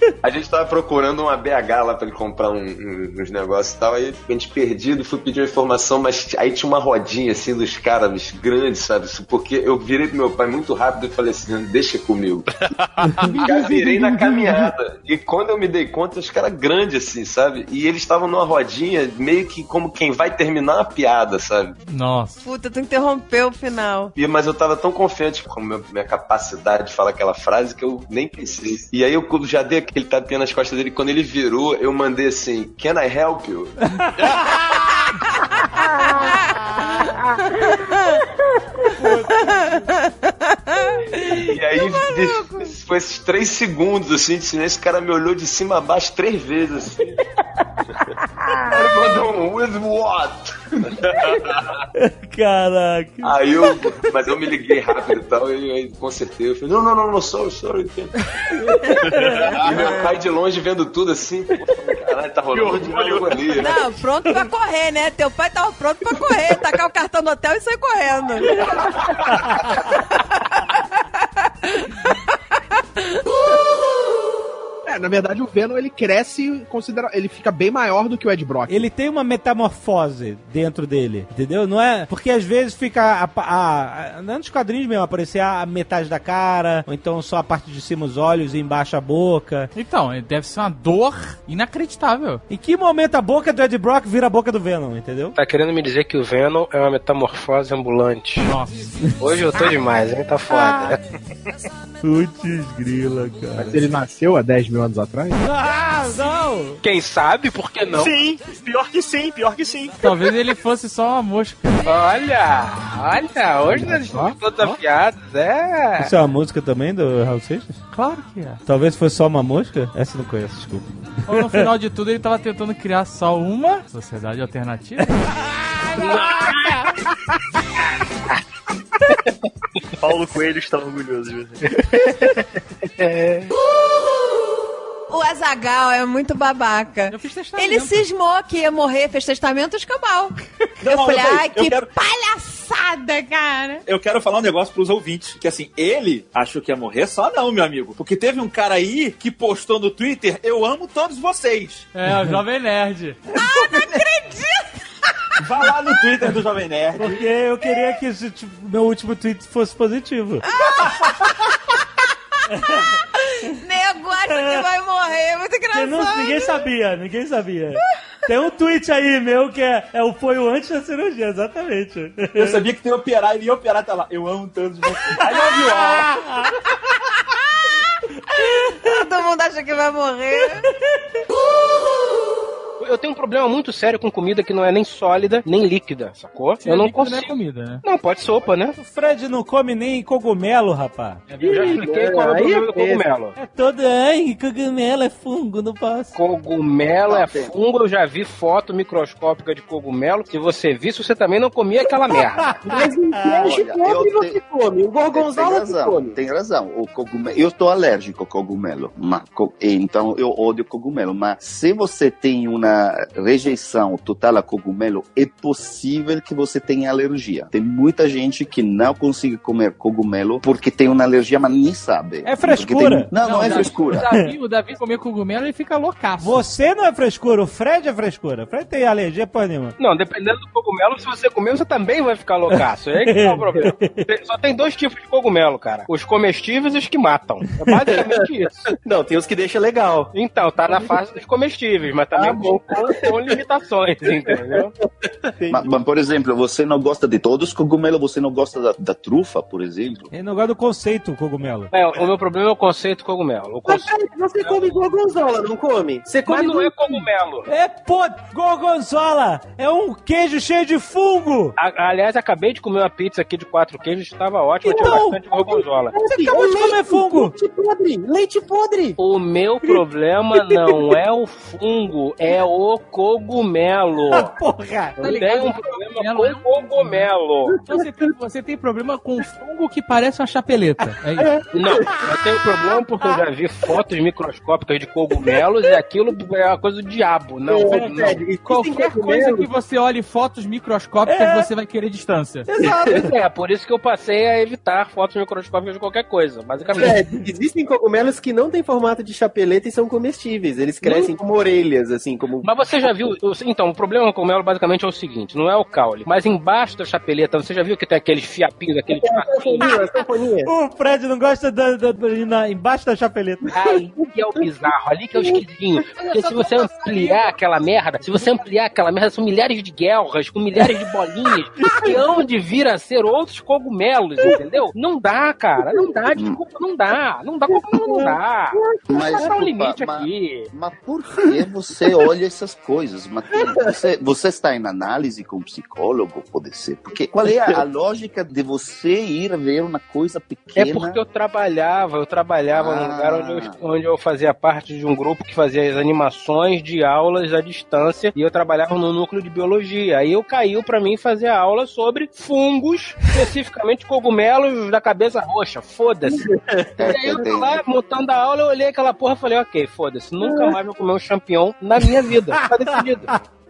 A gente tava procurando uma BH lá pra ele comprar um- um- uns negócios e tal. Aí a gente perdido, fui pedir uma informação, mas aí tinha uma rodinha assim dos caras grandes, sabe? Isso Porque eu virei pro meu pai muito rápido e falei assim: deixa comigo. Já virei na caminhada. E quando eu me dei conta, os caras grandes assim, sabe? E eles estavam numa rodinha, meio que como quem vai terminar uma piada, sabe? Nossa. Puta, tu interrompeu o final. E, mas eu tava tão confiante com a minha, minha capacidade de falar aquela frase que eu nem pensei. E aí eu já dei aquele tapinha nas costas dele. Quando ele virou, eu mandei assim: Can I help you? E aí de- foi esses três segundos assim de silêncio. O cara me olhou de cima a baixo três vezes assim. Ele mandou um with what? Caraca. Aí eu, mas eu me liguei rápido e tal, e aí consertei. Eu falei, não, não, não, não, sorry, sorry. e meu pai de longe vendo tudo assim, pô, caralho, tá rolando de novo ali. Não, pronto pra correr, né? Teu pai tava pronto pra correr, tacar o cartão no hotel e sair correndo. É, na verdade, o Venom ele cresce, considera... ele fica bem maior do que o Ed Brock. Ele tem uma metamorfose dentro dele, entendeu? Não é. Porque às vezes fica. A, a, a, nos quadrinhos mesmo, aparecer a metade da cara, ou então só a parte de cima os olhos e embaixo a boca. Então, deve ser uma dor inacreditável. Em que momento a boca do Ed Brock vira a boca do Venom, entendeu? Tá querendo me dizer que o Venom é uma metamorfose ambulante. Nossa. Hoje eu tô demais, hein? Tá foda. Putz, grila, cara. Mas ele nasceu há 10 mil anos atrás? Ah, não! Quem sabe, por que não? Sim, pior que sim, pior que sim. Talvez ele fosse só uma mosca. Olha, olha, hoje nós estamos todos afiados, é. Isso é uma música também do Raul Seixas? Claro que é. Talvez fosse só uma mosca? Essa eu não conheço, desculpa. Ou no final de tudo ele tava tentando criar só uma sociedade alternativa. Paulo Coelho está orgulhoso de você. O Azagal é muito babaca. Eu fiz testamento. Ele cismou que ia morrer, fez testamento escambau. eu não, falei, ai, eu que quero- palhaçada, cara. Eu quero falar um negócio pros ouvintes, que assim, ele achou que ia morrer, só não, meu amigo. Porque teve um cara aí que postou no Twitter, eu amo todos vocês. É, o Jovem Nerd. Vá lá no Twitter do Jovem Nerd. Porque eu queria que esse, tipo, meu último tweet fosse positivo. Nego acha que vai morrer, é muito engraçado. não- ninguém sabia, ninguém sabia. Tem um tweet aí meu que é, é o foi o antes da cirurgia, exatamente. Eu sabia que tem operar, ele ia operar, tá lá. Eu amo. I love you all. Todo mundo acha que vai morrer. Eu tenho um problema muito sério com comida que não é nem sólida, nem líquida, sacou? eu não consigo. Não é comida, né? Não, pode sopa, né? O Fred não come nem cogumelo, rapaz. Eu já expliquei qual é o problema do cogumelo. É todo, ai, cogumelo é fungo, não posso. Cogumelo é fungo, eu já vi foto microscópica de cogumelo. Se você visse, você também não comia aquela merda. Mas em Peixe pobre eu você come, o gorgonzola tem razão, come. tem razão. O cogumelo, eu estou alérgico ao cogumelo, mas, então eu odio cogumelo. Mas se você tem uma rejeição total a cogumelo, é possível que você tenha alergia. Tem muita gente que não consegue comer cogumelo porque tem uma alergia, mas nem sabe. É frescura. tem- Não, não, é o Davi- frescura. O Davi, o Davi comer cogumelo e fica loucaço. Você não é frescura, o Fred é frescura. O Fred tem alergia porra nenhuma. Não, dependendo do cogumelo, se você comer, você também vai ficar loucaço. É aí que tá o problema. Tem- Só tem dois tipos de cogumelo, cara. Os comestíveis e os que matam. É basicamente isso. Não, tem os que deixa legal. Então, tá na fase dos comestíveis, mas também Ah, bom. Com, com limitações, entendeu? Mas, mas, por exemplo, você não gosta de todos os cogumelos, você não gosta da, da trufa, por exemplo? Ele não gosta do conceito cogumelo. É, o meu problema é o conceito cogumelo. O Mas peraí, você come gorgonzola, não come? Você come Mas não é gorgonzola. cogumelo. É, pô, gorgonzola! É um queijo cheio de fungo! A- aliás, acabei de comer uma pizza aqui de quatro queijos, estava ótima, tinha Então, bastante gorgonzola. Você acabou de comer fungo! Leite podre, leite podre. O meu problema não é o fungo, é o cogumelo. Porra! Eu tenho um problema com cogumelo. Você tem, você tem problema com fungo que parece uma chapeleta. É isso. Não, eu tenho problema porque eu já vi fotos microscópicas de cogumelos e aquilo é uma coisa do diabo. Não, É, não. Qualquer coisa que você olhe fotos microscópicas, você vai querer distância. Exato. É, por isso que eu passei a evitar fotos microscópicas de qualquer coisa, basicamente. Fred, existem cogumelos que não têm formato de chapeleta e são comestíveis. Eles crescem como orelhas, assim, como. Mas você já viu. Então, o problema com o cogumelo basicamente é o seguinte: não é o caule, mas embaixo da chapeleta, você já viu que tem aqueles fiapinhos, aqueles facinhos? O Fred não gosta da, da, da- na- embaixo da chapeleta. Ali que é o bizarro, ali que é o esquisinho. Porque se você ampliar aquela merda, se você ampliar aquela merda, são milhares de guerras com milhares de bolinhas que hão de vir a ser outros cogumelos, entendeu? Não dá, cara, não dá, desculpa, não dá. Não dá, cogumelo não dá. Mas, Mas, um desculpa, limite mas- aqui. Mas por que você olha essas coisas? Matheus? Você, você está em análise com um psicólogo, pode ser? Porque qual é a, a lógica de você ir ver uma coisa É pequena? porque eu trabalhava, eu trabalhava num lugar onde eu, onde eu fazia parte de um grupo que fazia as animações de aulas à distância e eu trabalhava no núcleo de biologia. Aí eu caiu pra mim fazer a aula sobre fungos, especificamente cogumelos da cabeça roxa. Foda-se. E aí eu tô lá montando a aula, eu olhei aquela porra e falei, ok, foda-se, nunca mais vou comer um champignon na minha vida. Tá decidido.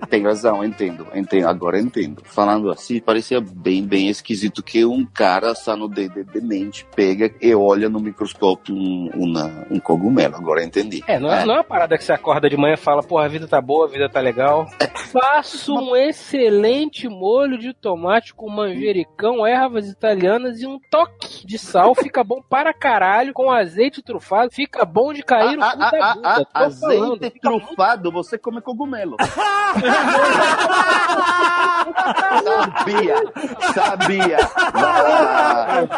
Tem razão, entendo, entendo, agora entendo. Falando assim, parecia bem, bem esquisito que um cara sano de, de, de mente pega e olha no microscópio um, uma- um cogumelo, agora entendi. É, não é, não é uma parada que você acorda de manhã e fala, porra, a vida tá boa, a vida tá legal. Faço um excelente molho de tomate com manjericão, ervas italianas e um toque de sal. Fica bom para caralho, com azeite trufado. Fica bom de cair o Ah, ah, ah, Tô ah, falando. azeite trufado, você come cogumelo. sabia, sabia.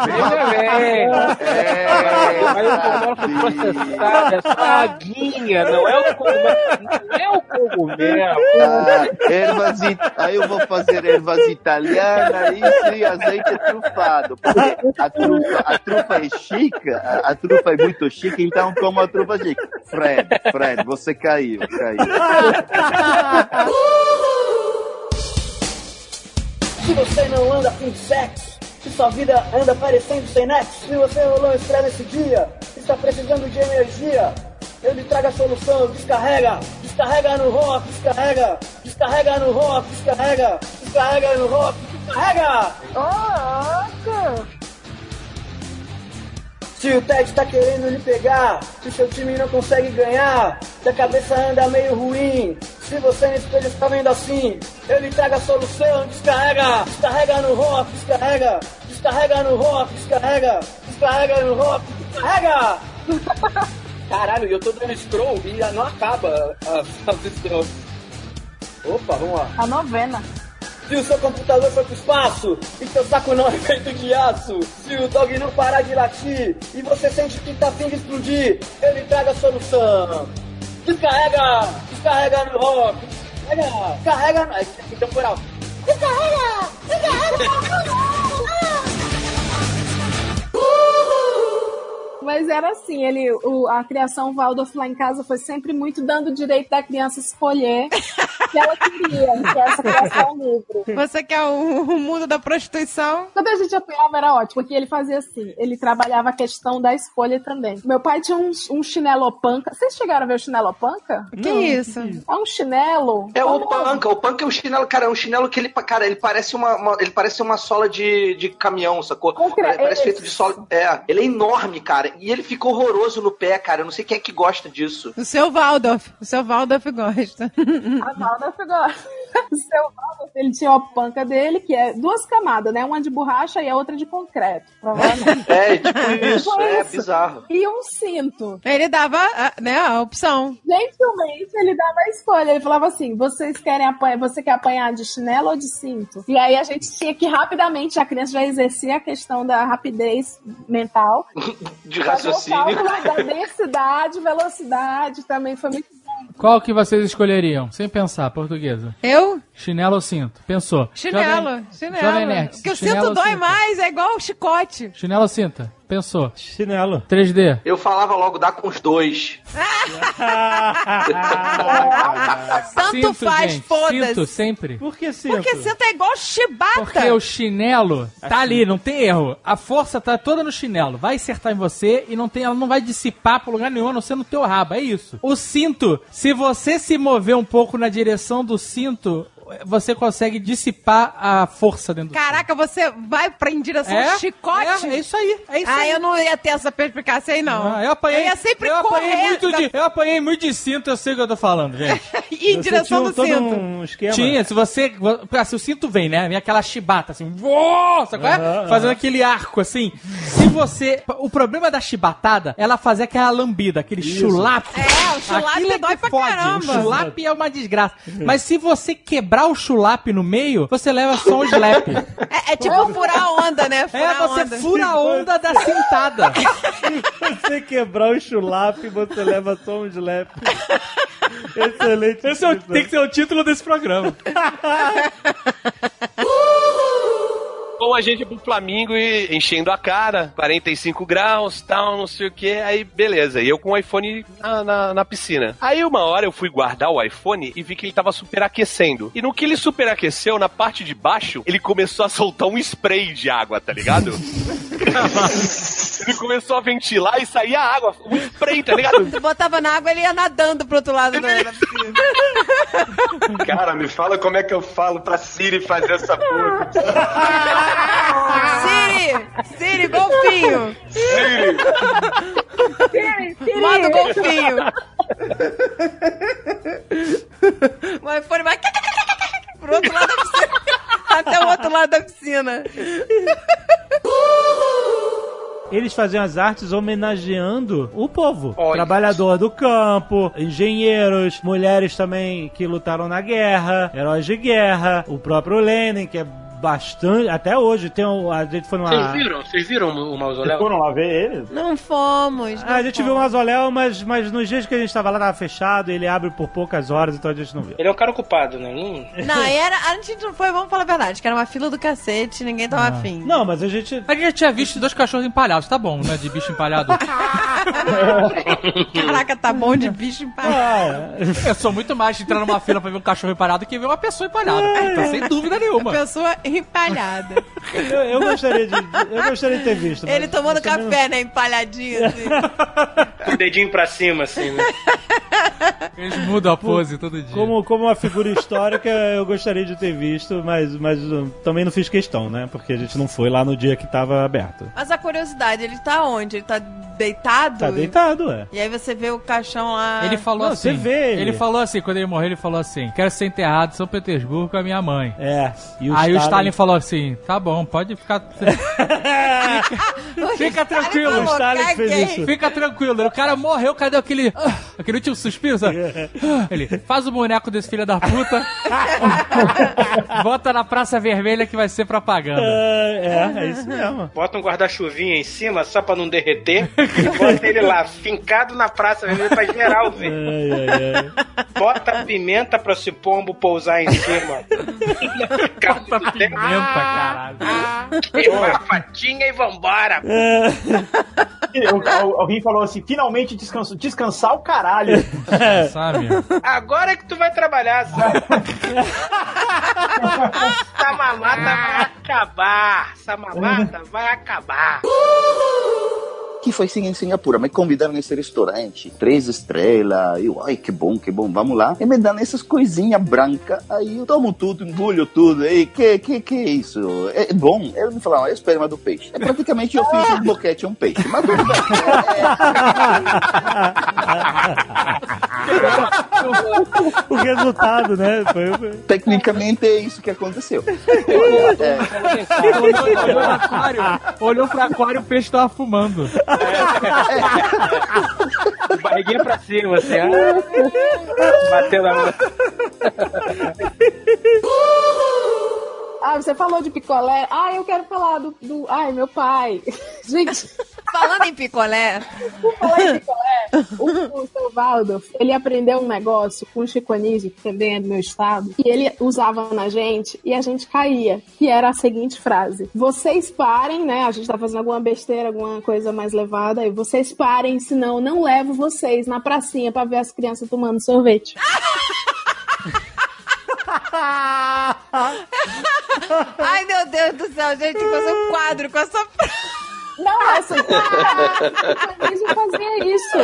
Veja bem. É, mas o cogumelo foi processado, é só aguinha, não é o cogumelo. Não é o cogumelo. Ah, ervas it... Aí eu vou fazer ervas italianas, isso e azeite trufado. Porque a trufa, a trufa é chique, a, a trufa é muito chique, então como a trufa chique. Fred, Fred, você caiu, caiu. Se você não anda com sexo, se sua vida anda parecendo sem nexo, se você rolou um estresse esse dia, está precisando de energia, eu lhe trago a solução, descarrega, descarrega no rock, descarrega, descarrega no rock, descarrega, descarrega no rock, descarrega! Se o Ted tá querendo lhe pegar, se seu time não consegue ganhar, se a cabeça anda meio ruim, se você no espelho está vendo assim, eu lhe trago a solução, descarrega, descarrega no rock, descarrega, descarrega no rock, descarrega, descarrega no rock, descarrega! Caralho, eu tô dando scroll e não acaba as, as scrolls. Opa, vamos lá. A novena. Se o seu computador for pro espaço e seu saco não é feito de aço, se o dog não parar de latir e você sente que tá afim de explodir, eu lhe trago a solução. Descarrega! Descarrega no rock! Descarrega! Descarrega no... Aqui temporal. Descarrega! Descarrega! Mas era assim, ele, o- a criação Waldorf lá em casa foi sempre muito dando o direito da criança escolher o que ela queria, que é essa criação livre. Você quer o, o mundo da prostituição? Quando a gente apoiava era ótimo, porque ele fazia assim, ele trabalhava a questão da escolha também. Meu pai tinha um, um chinelo panca. Vocês chegaram a ver o chinelo panca? Que isso? É um chinelo. É o famoso. panca, o panca é um chinelo, cara, é um chinelo que ele, cara, ele parece uma, uma- ele parece uma sola de, de caminhão, sacou? Ele parece feito de sola, é, ele é enorme, cara, e ele fica horroroso no pé, cara, eu não sei quem é que gosta disso. O seu Waldorf. O seu Waldorf gosta. A Waldorf gosta. O seu Robert, ele tinha uma panca dele, que é duas camadas, né? Uma de borracha e a outra de concreto, provavelmente. É, tipo isso, Foi é isso. bizarro. E um cinto. Ele dava a- né, a opção. Gentilmente, ele dava a escolha. Ele falava assim: vocês querem apanhar, você quer apanhar de chinelo ou de cinto? E aí a gente tinha que rapidamente, a criança já exercia a questão da rapidez mental. De Fazer o raciocínio. cálculo da densidade, velocidade, também foi muito Qual que vocês escolheriam? Sem pensar, portuguesa. Eu? Chinelo ou cinto? Pensou. Chinelo, Jovem- chinelo. Jovem Nerd. Porque o Chinelo cinto dói mais, é igual o chicote. Chinelo ou cinta? Pensou. Chinelo. 3D. Eu falava logo, dá com os dois. Tanto Cinto, faz, foda-se. Cinto sempre. Por que cinto? Porque cinto é igual chibata. Porque o chinelo tá ali, não tem erro. A força tá toda no chinelo. Vai acertar em você e não tem, ela não vai dissipar pra lugar nenhum, a não ser no teu rabo. É isso. O cinto, se você se mover um pouco na direção do cinto, você consegue dissipar a força dentro do Caraca, você vai pra em direção É? ao chicote? É, é isso aí. É isso ah, aí. eu não ia ter essa perspicácia aí, não. Ah, eu apanhei. Eu ia sempre eu correr. apanhei muito de, eu apanhei muito de cinto, eu sei o que eu tô falando, gente. E em direção do cinto. um esquema. Tinha, se você. Se o cinto vem, né? Vem aquela chibata assim, uou, sabe qual é? Fazendo aham. aquele arco assim. Se você. O problema da chibatada, ela fazer aquela lambida, aquele chulape. É, o chulape Aquilo é dói que pra fode. caramba. O chulape é uma desgraça. Mas se você quebrar o chulape no meio, você leva só um slap. É, é tipo furar a onda, né? Furar É, você onda. fura a onda da cintada. Se você quebrar o chulape, você leva só um slap. Excelente. Esse é o- tem que ser o título desse programa. A gente pro Flamingo e enchendo a cara, 45 graus, tal, não sei o que, aí beleza. E eu com o iPhone na, na, na piscina. Aí uma hora eu fui guardar o iPhone e vi que ele tava superaquecendo. E no que ele superaqueceu, na parte de baixo, ele começou a soltar um spray de água, tá ligado? ele começou a ventilar e saía água, um spray, tá ligado? Tu botava na água, ele ia nadando pro outro lado da, da piscina. Cara, me fala como é que eu falo pra Siri fazer essa porra. Siri! Siri, golfinho! Siri! Modo golfinho! O iPhone vai pro outro lado da piscina. Até o outro lado da piscina. Eles faziam as artes homenageando o povo. Trabalhador do campo, engenheiros, mulheres também que lutaram na guerra, heróis de guerra, o próprio Lenin, que é bastante. Até hoje, tem um, a gente foi numa. Vocês viram? Vocês viram o mausoléu? foram lá ver ele? Não fomos. Ah, a gente viu o mausoléu, mas, mas nos dias que a gente tava lá, tava fechado, ele abre por poucas horas, então a gente não viu. Ele é um cara ocupado, né? Não... Não, e era, a gente não foi, vamos falar a verdade, que era uma fila do cacete, ninguém tava afim. Não, mas a gente. A gente já tinha visto dois cachorros empalhados, tá bom, né? De bicho empalhado. Caraca, tá bom de bicho empalhado. Eu sou muito mais de entrar numa fila pra ver um cachorro empalhado que ver uma pessoa empalhada. Tá sem dúvida nenhuma. Pessoa empalhada. Eu, eu gostaria de, eu gostaria de ter visto. Ele tomando café, né? Empalhadinho, assim. Com o dedinho pra cima, assim, né? Eles mudam a pose todo dia. Como, como uma figura histórica, eu gostaria de ter visto, mas, mas uh, também não fiz questão, né? Porque a gente não foi lá no dia que tava aberto. Mas a curiosidade, ele tá onde? Ele tá deitado? Tá deitado, é. E aí você vê o caixão lá. Ele falou Não, assim. você vê ele. ele falou assim, quando ele morreu, ele falou assim: quero ser enterrado em São Petersburgo com a minha mãe. É. E o Aí o Stalin- Stalin falou assim: tá bom, pode ficar. Fica tranquilo, O Stalin que fez isso. Fica tranquilo. O cara morreu, cadê aquele. aquele último suspiro, sabe? Ele faz o boneco desse filho da puta. bota na Praça Vermelha que vai ser propaganda. É, é isso mesmo. Bota um guarda-chuvinha em cima só pra não derreter e bota ele lá, fincado na praça vermelha pra geral ver. Bota pimenta pra esse pombo pousar em cima. Bota pimenta, caralho. Queima a fatinha e vambora. Al- Alguém falou assim: finalmente descanso, descansar o caralho. Sabe? Agora é que tu vai trabalhar, sabe? Essa mamata vai acabar. Essa mamata vai acabar. Aqui foi sim em Singapura, me convidaram nesse restaurante, três estrelas, eu, ai, que bom, que bom, vamos lá. E me dão essas coisinhas brancas, aí eu tomo tudo, engulho tudo, aí, que, que, que é isso? É bom? Ele me falou, é esperma do peixe. É praticamente eu fiz um boquete a um peixe, mas tudo bem. o resultado, né? Foi... Tecnicamente é isso que aconteceu. É, olhou, olhou pro aquário, olhou pro aquário, o peixe tava fumando. Barriguinha pra cima, assim. Bateu na mão. Ah, você falou de picolé. Ah, eu quero falar do. do... Ai, meu pai. Gente. Falando em picolé. Falar em picolé. O, o seu Valdo, ele aprendeu um negócio com o Chico Anísio, que também é do meu estado, e ele usava na gente e a gente caía. Que era a seguinte frase: Vocês parem, né? A gente tá fazendo alguma besteira, alguma coisa mais levada, e vocês parem, senão eu não levo vocês na pracinha pra ver as crianças tomando sorvete. Ai, meu Deus do céu, gente, fazer um quadro com essa Não, essa eu fazia isso.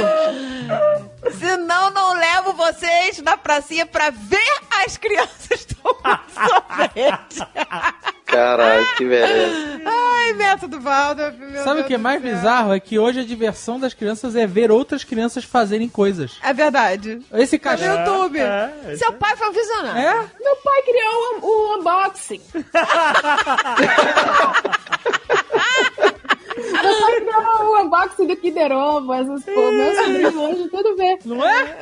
Senão, não levo vocês na pracinha pra ver as crianças tomando sorvete. Caralho, que beleza. Ai, método Valdo. Sabe o Deus que é mais céu. bizarro? É que hoje a diversão das crianças é ver outras crianças fazerem coisas. É verdade. Esse cachorro. no YouTube. É, Seu pai foi um visionário. É? Meu pai criou um, um unboxing. Meu pai criou um unboxing do Kinder Ovo, essas coisas. Sobrinhos hoje tudo vê. Não é?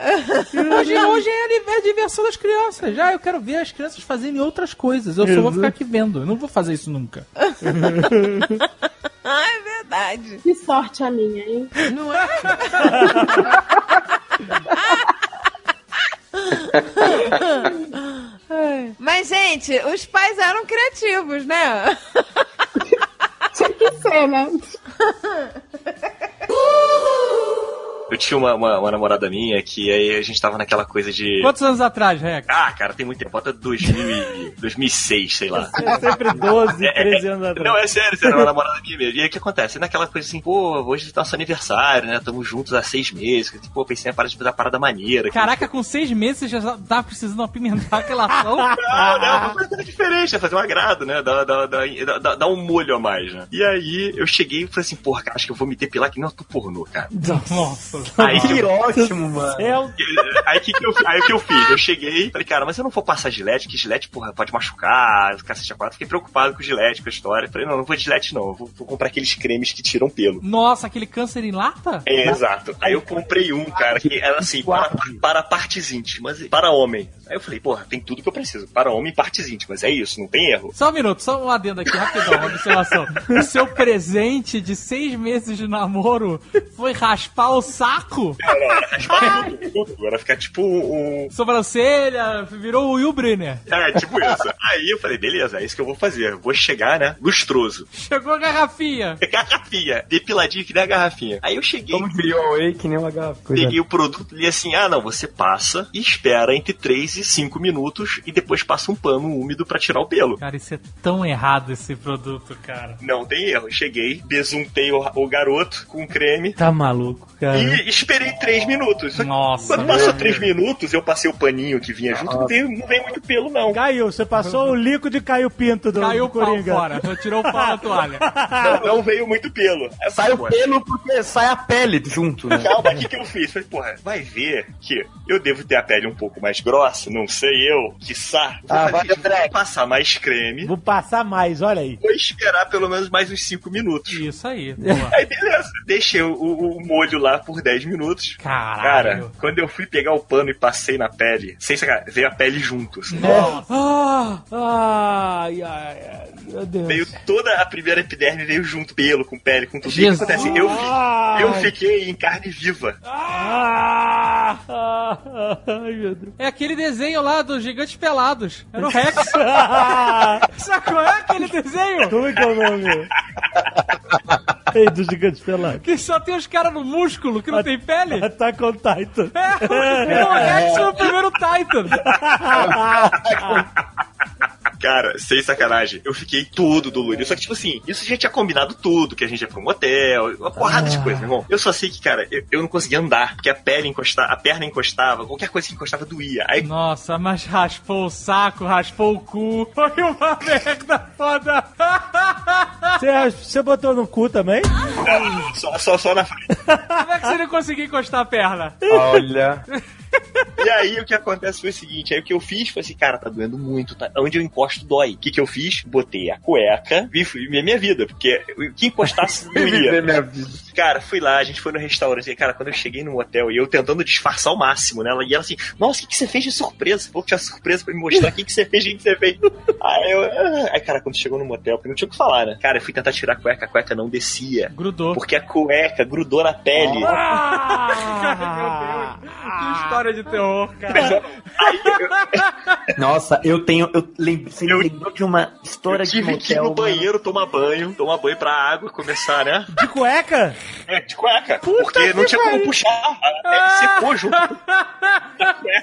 Hoje, hoje é a diversão das crianças. Já eu quero ver as crianças fazerem outras coisas. Eu só vou ficar aqui vendo. Eu não vou fazer isso nunca. Ah, é verdade. Que sorte a minha, hein? Não é? Mas, gente, os pais eram criativos, né? Tinha que ser, né? Eu tinha uma, uma, uma namorada minha que aí a gente tava naquela coisa de. Quantos anos atrás, Rex? Ah, cara, tem muito tempo. Bota 2000 e- 2006, sei lá. É sempre 12, 13 anos atrás. Não, é sério, você era uma namorada minha mesmo. E aí o que acontece? Naquela coisa assim, pô, hoje é nosso aniversário, né? Estamos juntos há seis meses. Pô, pensei em parar de fazer a parada maneira. que- Caraca, com seis meses você já tava precisando apimentar a relação? Não, não, uma coisa diferente, é fazer um agrado, né? Dar, dar, dar, dar- dar um molho a mais, né? E aí eu cheguei e falei assim, porra, cara, acho que eu vou me depilar que não tô pornô, cara. Nossa. Aí Que eu- ótimo, mano. Aí que que eu, aí o que eu fiz? Eu cheguei, falei, cara, mas eu não vou passar gilete, que gilete, porra, pode machucar, cacete a quatro. Fiquei preocupado com o gilete, com a história. Falei, não, não vou de gilete, não. Eu Vou, vou comprar aqueles cremes que tiram pelo. Nossa, aquele câncer em lata? É, exato. Aí eu comprei um, cara, que era assim, para, para partes íntimas, para homem. Aí eu falei, porra, tem tudo que eu preciso. Para homem e partes íntimas. É isso, não tem erro. Só um minuto, só um adendo aqui, rapidão, uma observação. O seu presente de seis meses de namoro foi raspar o saco? Agora ficar tipo um. Sobrancelha, virou o Will Brenner. É, tipo isso. Aí eu falei, beleza, é isso que eu vou fazer. Vou chegar, né? Lustroso. Chegou a garrafinha. Garrafinha. Depiladinho que nem a garrafinha. Aí eu cheguei. Como o Away, que nem uma garrafa. Peguei o produto e assim: ah, não, você passa e espera entre 3 e 5 minutos e depois passa um pano úmido pra tirar o pelo. Cara, isso é tão errado esse produto, cara. Não tem erro. Cheguei, besuntei o, o garoto com creme. Tá maluco, cara. E esperei 3 minutos. Que Nossa. Quando passou 3 minutos, eu passei o paninho que vinha junto, não veio, não veio muito pelo, não. Caiu, você passou o líquido e caiu o pinto do, Caiu do o Coringa. fora, tirou o pau da toalha. Não, não veio muito pelo. Eu Sai o "Pô, pelo porque sai a pele junto, né? Calma, o que, que eu fiz? Falei, porra, vai ver que eu devo ter a pele um pouco mais grossa, não sei eu, quiçá. Vou, Ah, fazer, vai, vou passar mais creme, Vou passar mais, olha aí. vou esperar pelo menos mais uns 5 minutos. Isso aí. boa. Aí beleza, deixei o, o- o molho lá por 10 minutos. Caralho. Cara, quando eu fui pegar o pano e passei na pele, sem sacar, veio a pele junto. assim. Ah, ai, ai, ai, meu Deus. Veio toda a primeira epiderme veio junto, pelo, com pele, com tudo. E o que Jesus. acontece? Eu, fi- eu fiquei em carne viva. Ah, ah, ai, meu Deus. É aquele desenho lá dos gigantes pelados. Era o Rex. Sabe qual é aquele desenho? Como é que é o nome? Ei, dos gigantes pelados. Que só tem os caras no músculo, que não tem pele? Attack on Titan. É, o Rex no primeiro Titan. Cara, sem sacanagem, eu fiquei tudo dolorido. Só que, tipo assim, isso a gente tinha combinado tudo, que a gente ia pra um motel, uma porrada de coisa, meu irmão. Eu só sei que, cara, eu, eu não conseguia andar, porque a pele encostava, a perna encostava, qualquer coisa que encostava doía. Aí, Nossa, mas raspou o saco, raspou o cu. Foi uma merda foda. Você, você botou no cu também? só, só, só na frente. Como é que você não conseguiu encostar a perna? Olha. E aí o que acontece foi o seguinte, aí o que eu fiz foi assim, cara, tá doendo muito, tá? Onde eu encosto dói. O que que eu fiz? Botei a cueca, vi, fui viver minha vida, porque o que encostasse doía. Minha vida. Cara, fui lá, a gente foi no restaurante, e, cara, quando eu cheguei no hotel, e eu tentando disfarçar ao máximo, né? E ela assim, nossa, o que, que você fez de surpresa? Que tinha surpresa pra me mostrar o que, que você fez, o que, que você fez. Aí eu, ah. aí cara, quando chegou no motel, não tinha o que falar, né? Cara, eu fui tentar tirar a cueca, a cueca não descia. Grudou. Porque a cueca grudou na pele. Ah, que história de terror, cara. Nossa, eu tenho. Eu lembro, você lembrou de uma história Eu de tive que ir motel. no banheiro tomar banho, tomar banho pra água começar, né? De cueca? É, de cueca. porque não tinha como puxar. A pele secou junto.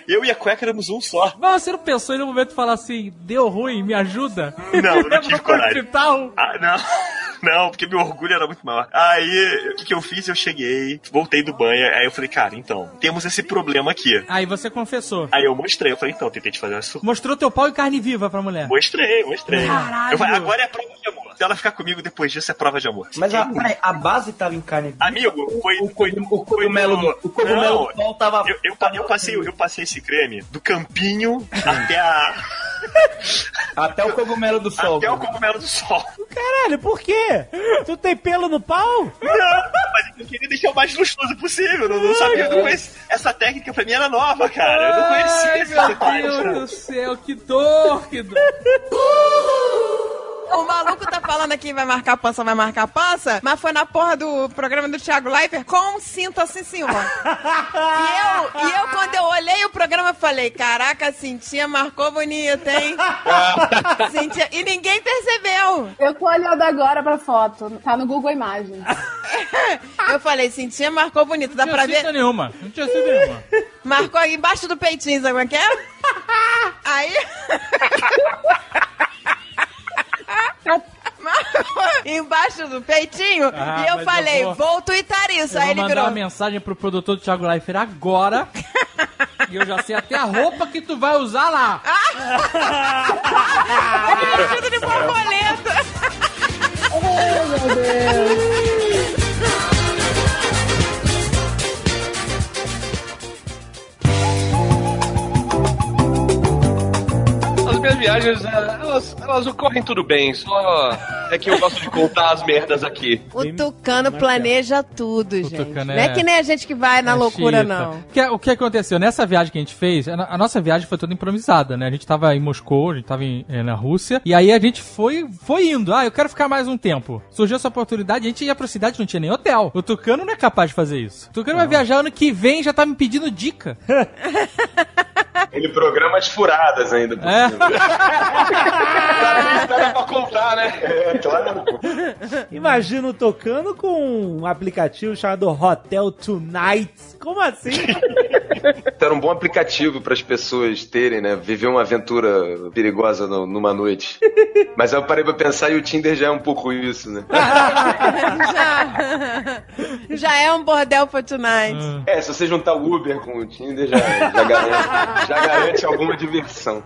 Eu e a cueca éramos um só. Mas você não pensou em um momento falar assim, deu ruim, me ajuda? Não, não tive coragem. hospital. Ah, não. Não, porque meu orgulho era muito maior. Aí, o que, que eu fiz? Eu cheguei, voltei do banho, aí eu falei, cara, então, temos esse problema aqui. Aí você confessou. Aí eu mostrei, eu falei, então, tentei te fazer uma surpresa. Mostrou teu pau e carne viva pra mulher. Mostrei, mostrei. Caralho. Eu falei, agora é prova de amor. Se ela ficar comigo depois disso, é prova de amor. Mas a, a base tava em Amigo, foi. O, foi, o cogumelo do- o cogumelo do sol tava- Eu, eu, eu passei, eu passei esse creme do campinho até a. Até o cogumelo do sol. Até o cogumelo do sol. Caralho, por quê? Tu tem pelo no pau? Não, mas eu queria deixar o mais luxuoso possível. Eu não, sabia. Eu não conhecia. Essa técnica pra mim era nova, cara. Eu não conhecia Ai, esse meu. Deus do céu, que dor, que dor. O maluco tá falando aqui, vai marcar pança, vai marcar pança, mas foi na porra do programa do Thiago Leifert com cinto assim, senhor. e, eu, e eu, quando eu olhei o programa, falei, caraca, a Cintinha marcou bonito, hein? Cintinha... E ninguém percebeu. Eu tô olhando agora pra foto. Tá no Google Imagens. Eu falei, Cintinha marcou bonito, dá Não pra tinha ver? cinta nenhuma. Não tinha cinta nenhuma. Marcou aí embaixo do peitinho, sabe como é que é? Aí. Embaixo do peitinho Ah, e eu falei, eu vou- vou twittar isso. Eu Aí vou ele mandar virou. uma mensagem pro produtor do Thiago Leifert agora. e eu já sei até a roupa que tu vai usar lá. Vestido de borboleta. Oh, meu Deus. Minhas viagens, é, elas, elas ocorrem tudo bem, só é que eu gosto de contar as merdas aqui. O Tucano planeja tudo, gente. Tucano Não é é- que nem a gente que vai na É loucura, chita. não. Porque o que aconteceu? Nessa viagem que a gente fez, a nossa viagem foi toda improvisada, né? A gente tava em Moscou, a gente tava em- eh, na Rússia, e aí a gente foi, foi indo. Ah, eu quero ficar mais um tempo. Surgiu essa oportunidade, a gente ia pra cidade, não tinha nem hotel. O Tucano não é capaz de fazer isso. O Tucano vai viajar ano que vem e já tá me pedindo dica. Ele programa as furadas ainda. Por É. pra contar, né? É, claro. pô. Imagina tocando com um aplicativo chamado Hotel Tonight. Como assim? Era um bom aplicativo para as pessoas terem, né? Viver uma aventura perigosa no- numa noite. Mas aí eu parei pra pensar e o Tinder já é um pouco isso, né? já, já é um bordel for tonight. É, se você juntar o Uber com o Tinder, já, já garante, já garante alguma diversão.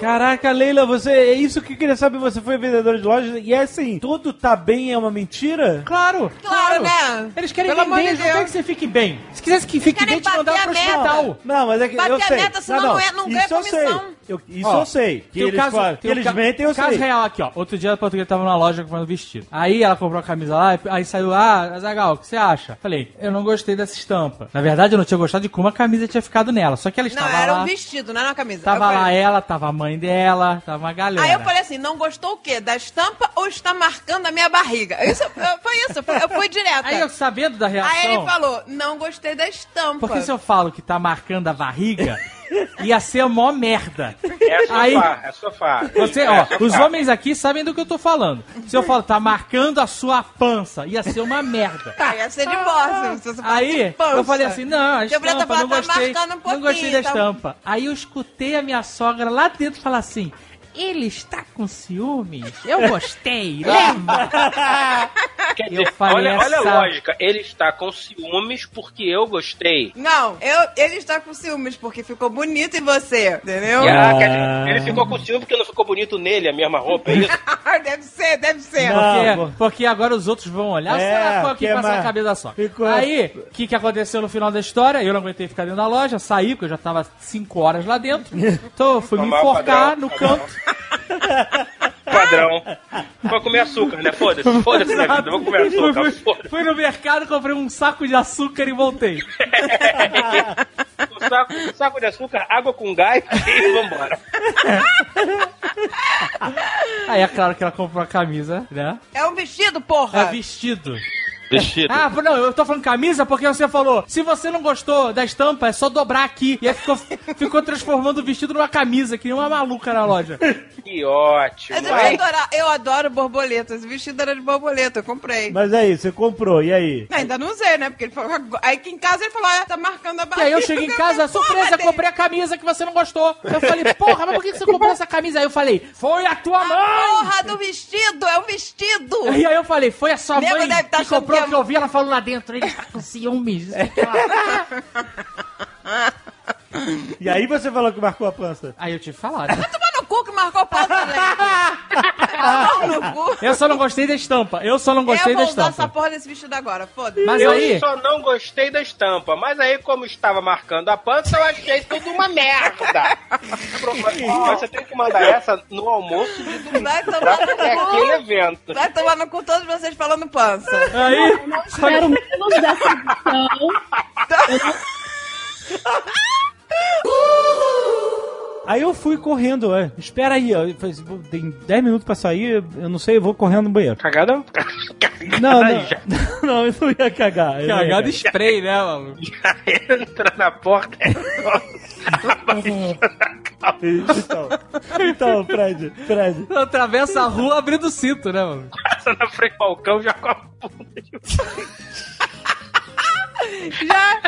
Caraca, Leila, você é isso que eu queria saber. Você foi vendedora de loja e é assim, tudo tá bem é uma mentira? Claro, Claro, né? Eles querem Pelo vender, de eles não querem que você fique bem. Se quisesse que fique bem, te mandava pro bater a hospital. meta. Não, mas é que Bater eu a sei. meta, senão não é- não ganha isso eu sei. Eu- isso Ó, eu sei. Que eles, caso, falam- que eles ca- mentem, eu caso sei. real aqui, ó. Outro dia a portuguesa tava na loja comprando vestido. Aí ela comprou a camisa lá, aí saiu, ah, Azagal, o que você acha? Falei, eu não gostei dessa estampa. Na verdade, eu não tinha gostado de como a camisa tinha ficado nela. Só que ela Não, estava era lá. um vestido, não era uma camisa. Tava lá ela, tava a mãe dela, tava uma galera. Aí eu falei assim, não gostou o quê? Da estampa ou está marcando a minha barriga? Isso, eu- foi isso, eu fui, eu fui direta. Aí eu sabendo da reação. Aí ele falou, não gostei da estampa. Porque se eu falo que tá marcando a barriga, Ia ser a maior merda. É sofá, Aí- é sofá. Você, É ó, sofá. os homens aqui sabem do que eu tô falando. Se eu falo, tá marcando a sua pança, ia ser uma merda. Ah, ia ser de bosta. Se você falasse Aí, eu falei assim, não, a Breta estampa, não tá gostei, marcando um não gostei da tá- estampa. Aí eu escutei a minha sogra lá dentro falar assim, ele está com ciúmes? Eu gostei, lembra? Quer Eu dizer, falei olha, olha essa- a lógica. Ele está com ciúmes porque eu gostei. Não, eu, ele está com ciúmes porque ficou bonito em você, entendeu? Ah, quer dizer, ele ficou com ciúme porque não ficou bonito nele a mesma roupa, é isso? deve ser, deve ser. Porque, porque agora os outros vão olhar É, se ela for que aqui é passar a mais- cabeça da sogra. Ficou- Aí, o que, que aconteceu no final da história? Eu não aguentei ficar dentro da loja, saí, porque eu já tava 5 horas lá dentro. Então eu fui me Normal, enforcar padrão, no padrão. canto. Padrão. Vou comer açúcar, né? Foda-se, foda-se minha vida, vou comer açúcar. Fui, fui- fui no mercado, comprei um saco de açúcar e voltei. Um saco, um saco de açúcar, água com gás e vambora. Aí é claro que ela comprou a camisa, né? É um vestido, porra. É vestido. Vestido. Ah, não, eu tô falando camisa porque você falou, se você não gostou da estampa, é só dobrar aqui. E aí ficou, ficou transformando o vestido numa camisa, que nem uma maluca na loja. Que ótimo. Mas eu, adoro, eu adoro borboleta. Esse vestido era de borboleta, eu comprei. Mas aí, você comprou, e aí? Ainda não usei, né? Porque ele falou. Aí aqui em casa ele falou: ah, tá marcando a E barriga. aí eu cheguei em casa, surpresa, comprei a camisa que você não gostou. Eu falei, porra, mas por que que você comprou essa camisa? Aí eu falei, foi a tua mãe! Porra do vestido, é um vestido! E aí eu falei, foi a sua Nego mãe deve tá que comprou que é- que eu vi ela falando lá dentro. Ele tá com ciúmes. lá. E aí você falou que marcou a pança. Aí eu tive que falar, né? Toma no cu que marcou pança, gente. Eu só não gostei da estampa. Eu só não gostei eu da vou usar essa estampa. porra desse vestido agora, foda-se. Mas eu aí- só não gostei da estampa, mas aí, como estava marcando a pança, eu achei tudo uma merda. Mas você tem que mandar essa no almoço de domingo. Vai tomar no cu. aquele evento. Vai tomar no cu todos vocês falando pança. Aí, Espero menos dessa edição. Aí eu fui correndo, é. Espera aí, ó. Assim, "Pô, Tem 10 minutos pra sair, eu não sei, eu vou correndo no banheiro. Cagada? Não, não. Não, eu não ia cagar. não ia spray, né, mano? Entra na porta. Então, então, Fred, Fred. Atravessa a rua abrindo o cinto, né, mano? Passa na frente do balcão já com a bunda Já,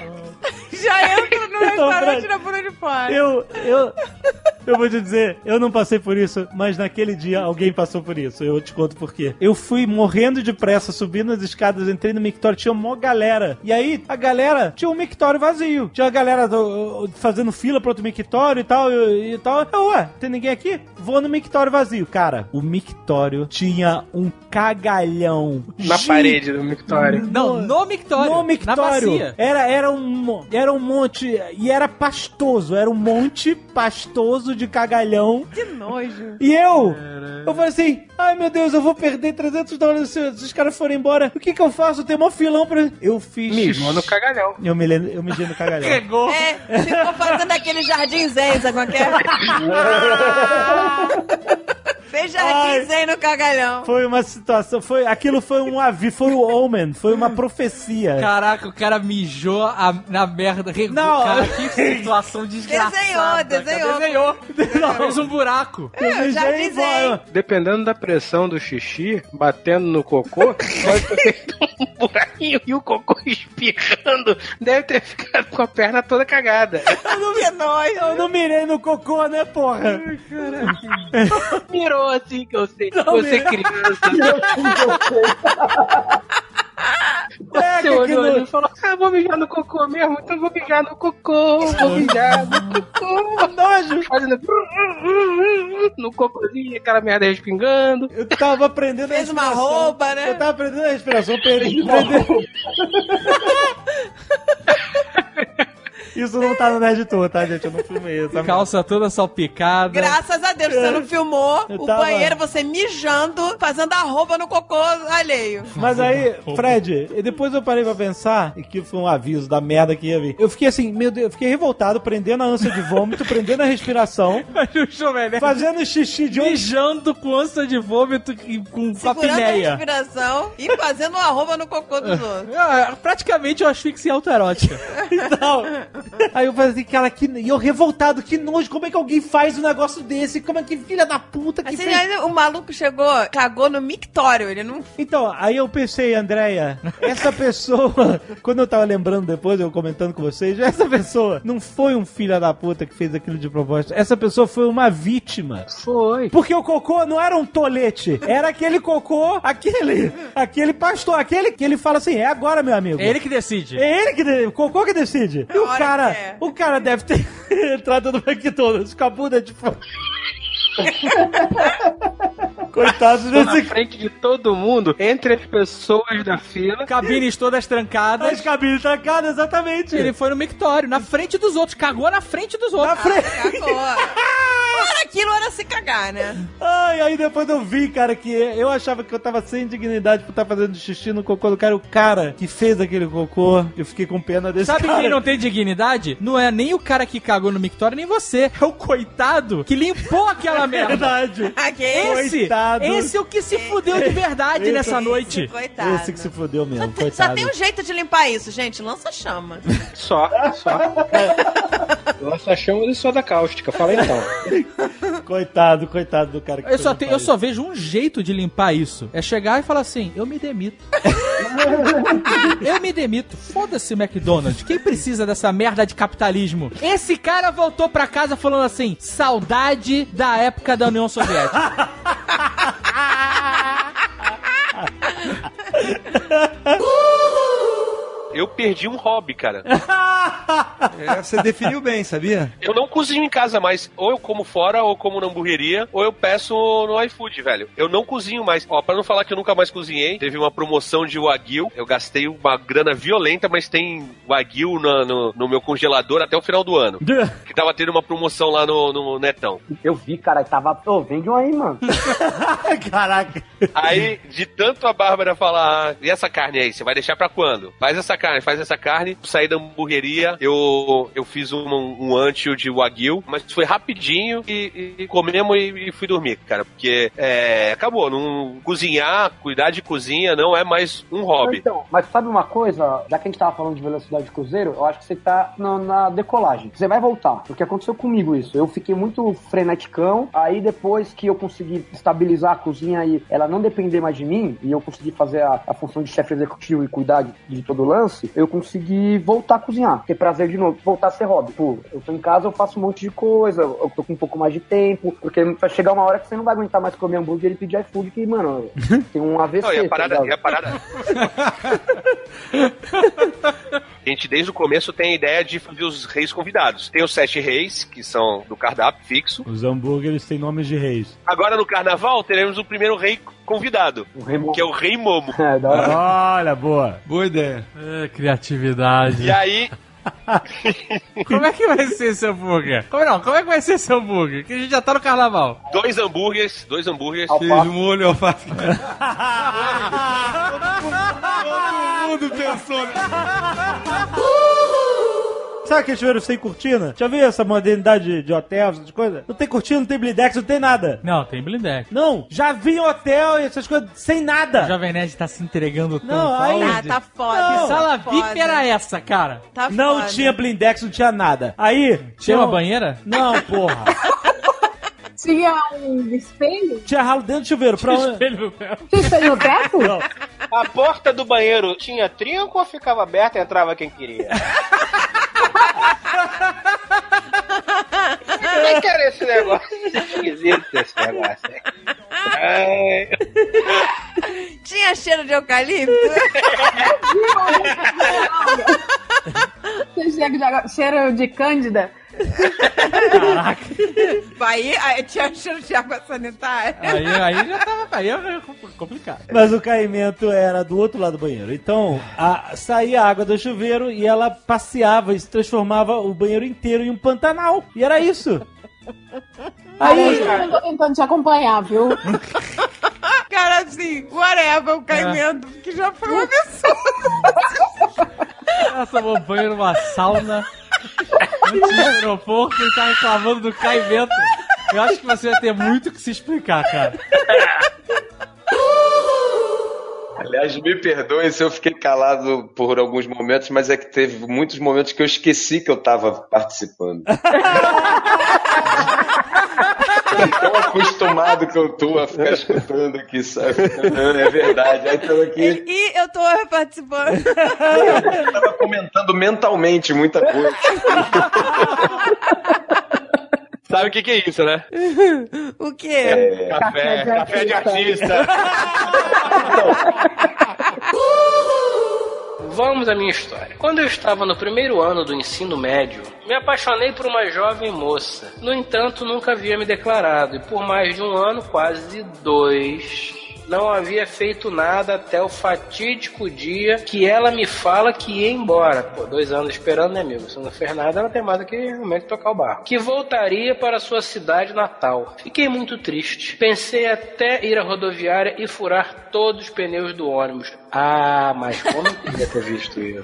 já entro no restaurante na bunda de fora. Eu, eu, eu vou te dizer, eu não passei por isso, mas naquele dia alguém passou por isso. Eu te conto por quê. Eu fui morrendo de pressa, subindo as escadas, entrei no mictório, tinha uma galera. E aí, a galera tinha um mictório vazio. Tinha a galera do- fazendo fila pro outro mictório e tal, e, e tal. Eu, ué, tem ninguém aqui? Vou no mictório vazio. Cara, o mictório tinha um cagalhão. Na gi- parede do mictório. Não, no mictório. no Na mictório. bacia. Era, era, um, era um monte. E era pastoso. Era um monte pastoso de cagalhão. Que nojo. E eu, eu falei assim, ai meu Deus, eu vou perder 300 dólares se, os caras forem embora. O que que eu faço? Tem mó filão pra... Eu fiz... Mijou no cagalhão. Eu me eu mijei no cagalhão. Pegou. É, ficou fazendo aquele jardim zen, sabe qual que é? Fez zen no cagalhão. Foi uma situação, foi, aquilo foi um aviso, foi o omen, foi uma profecia. Caraca, o cara mijou a- na merda. Regou. Não. Cara, que situação desgraçada. Desenhou, cara. desenhou. Desenhou. Fez um buraco. Eu e embora. Dependendo da pressão do xixi, batendo no cocô, pode ter um buraquinho e o cocô espirrando. Deve ter ficado com a perna toda cagada. Que nojo. Eu não mirei no cocô, né, porra? Mirou assim que eu sei. Não, Você mirou. criança. É, Você que olhou no- e falou: Ah, vou mijar no cocô mesmo, então vou mijar no cocô, vou mijar no cocô. Nojo. Fazendo no cocôzinho, aquela merda respingando. Eu tava aprendendo a Fez uma roupa, né? Eu tava aprendendo a respiração, perdi. aprendendo- Isso não tá no Nerd Tour, tá, gente? Eu não filmei. Tá Calça toda salpicada. Graças a Deus, você não filmou Eu o tava- banheiro, você mijando, fazendo a roupa no cocô alheio. Mas aí, Fred, depois eu parei pra pensar, e que foi um aviso da merda que ia vir. Eu fiquei assim, meu Deus, eu fiquei revoltado, prendendo a ânsia de vômito, prendendo a respiração, Jovem Nerd fazendo xixi de um... mijando com ânsia de vômito e com Segurando a respiração e fazendo uma roupa no cocô dos outros. Ah, praticamente uma asfixia autoerótica. Então, Aí eu falei assim, cara, que... E eu revoltado, que nojo, como é que alguém faz um negócio desse? Como é que filha da puta que Assim, fez... aí o maluco chegou, cagou no mictório, ele não... Então, aí eu pensei, Andréia, essa pessoa, quando eu tava lembrando depois, eu comentando com vocês, essa pessoa não foi um filho da puta que fez aquilo de propósito. Essa pessoa foi uma vítima. Foi. Porque o cocô não era um tolete, era aquele cocô, aquele, aquele pastor, aquele que ele fala assim, é agora, meu amigo. É ele que decide. É ele que de... o cocô que decide. E o hora cara, é. o cara deve ter entrado no McDonald's com a bunda de fora. Coitado na desse frente de todo mundo, entre as pessoas da fila. Cabines todas trancadas. As cabines trancadas, exatamente. Ele foi no mictório, na frente dos outros. Cagou na frente dos outros. Na frente. Cagou. Ora, aquilo era se cagar, né? Ai, aí depois eu vi, cara, que eu achava que eu tava sem dignidade por estar fazendo xixi no cocô do cara. O cara que fez aquele cocô, eu fiquei com pena desse Sabe cara. quem não tem dignidade? Não é nem o cara que cagou no mictório, nem você. É o coitado que limpou aquela merda. Verdade. Esse, Coitado. esse é o que se fudeu de verdade Esse- nessa noite. Coitado. Esse que se fudeu mesmo, Só coitado. tem um jeito de limpar isso, gente. Lança chama. Só, só. Nossa, chama de soda cáustica. Fala então. Coitado, coitado do cara que Eu só, te- eu só vejo um jeito de limpar isso. É chegar e falar assim, eu me demito. eu me demito. Foda-se McDonald's. Quem precisa dessa merda de capitalismo? Esse cara voltou pra casa falando assim, saudade da época da União Soviética. Eu perdi um hobby, cara. É, você definiu bem, sabia? Eu não cozinho em casa mais. Ou eu como fora, ou como na hamburgueria, ou eu peço no iFood, velho. Eu não cozinho mais. Ó, pra não falar que eu nunca mais cozinhei, teve uma promoção de Wagyu. Eu gastei uma grana violenta, mas tem Wagyu na- no, no meu congelador até o final do ano. que tava tendo uma promoção lá no, no Netão. Eu vi, cara, tava. Ô, vende um aí, mano. Caraca. Aí, de tanto a Bárbara falar, "Ah, e essa carne aí, você vai deixar pra quando? Faz essa carne, faz essa carne. Saí da hamburgueria, eu, eu fiz um, um antio de Wagyu, mas foi rapidinho e, e comemos e, e fui dormir, cara. Porque é, acabou, não, cozinhar, cuidar de cozinha não é mais um hobby. Então, mas sabe uma coisa? Já que a gente tava falando de velocidade de cruzeiro, eu acho que você tá na, na decolagem. Você vai voltar. Porque aconteceu comigo isso. Eu fiquei muito freneticão. Aí depois que eu consegui estabilizar a cozinha e ela não depender mais de mim, e eu consegui fazer a, a função de chefe executivo e cuidar de, de todo o lance, eu consegui voltar a cozinhar. Ter prazer de novo, voltar a ser hobby. Pô, eu tô em casa, eu faço um monte de coisa, eu tô com um pouco mais de tempo, porque vai chegar uma hora que você não vai aguentar mais comer hambúrguer e pedir iFood, que, mano, tem um AVC. Não, e a tá parada, ligado? e a parada. A gente desde o começo tem a ideia de fazer os reis convidados. Tem os sete reis, que são do cardápio fixo. Os hambúrgueres têm nomes de reis. Agora no carnaval teremos o primeiro rei convidado, que é o Rei Momo. Olha, boa. Boa ideia. É, criatividade. E aí, Como é que vai ser esse hambúrguer? Como não? Como é que vai ser esse hambúrguer? Que a gente já tá no carnaval. dois hambúrgueres, dois hambúrgueres. Fez molho alface. Todo mundo pensou. Sabe que chuveiro sem cortina? Já viu essa modernidade de hotel, essas coisas? Não tem cortina, não tem blindex, não tem nada. Não, tem blindex. Não, já vi em hotel e essas coisas sem nada. O Jovem Nerd tá se entregando tanto. Não, aí-? Ah, tá foda. Não. Que sala tá VIP era essa, cara? Tá não foda. tinha blindex, não tinha nada. Aí... Tinha uma um- banheira? Não, porra. Tinha um espelho? tinha ralo dentro do chuveiro. Pra onde... Espelho no pé. Tinha espelho no teto? Não. A porta do banheiro tinha trinco ou ficava aberta e entrava quem queria? Como é que era esse negócio? Esquisito esse negócio. Ai. Tinha cheiro de eucalipto? Cheiro de cândida? Caraca. Aí, aí tinha cheiro de água sanitária. Aí, aí já tava. Aí é complicado. Mas o caimento era do outro lado do banheiro. Então, a- saía a água do chuveiro e ela passeava e se transformava o banheiro inteiro em um pantanal. E era isso. Aí, Eu tô tentando te acompanhar, viu? Cara, assim, whatever, o caimento, que já foi um absurdo. Ela tomou banho numa sauna. Antes do aeroporto e tá reclamando do caimento. Eu acho que você vai ter muito que se explicar, cara. Aliás, me perdoem se eu fiquei calado por alguns momentos, mas é que teve muitos momentos que eu esqueci que eu tava participando. tão acostumado que eu tô a ficar escutando aqui, sabe? É verdade. Aí tava aqui. E eu tô participando. Eu tava comentando mentalmente muita coisa. Sabe o que, que é isso, né? o quê? É, café, café de artista. Vamos à minha história. Quando eu estava no primeiro ano do ensino médio, me apaixonei por uma jovem moça. No entanto, nunca havia me declarado, e por mais de um ano, quase dois, não havia feito nada até o fatídico dia que ela me fala que ia embora. Pô, dois anos esperando, né, amigo? Se não fez nada, ela tem mais do que de tocar o barco. Que voltaria para sua cidade natal. Fiquei muito triste. Pensei até ir à rodoviária e furar todos os pneus do ônibus. Ah, mas como eu queria ter visto isso?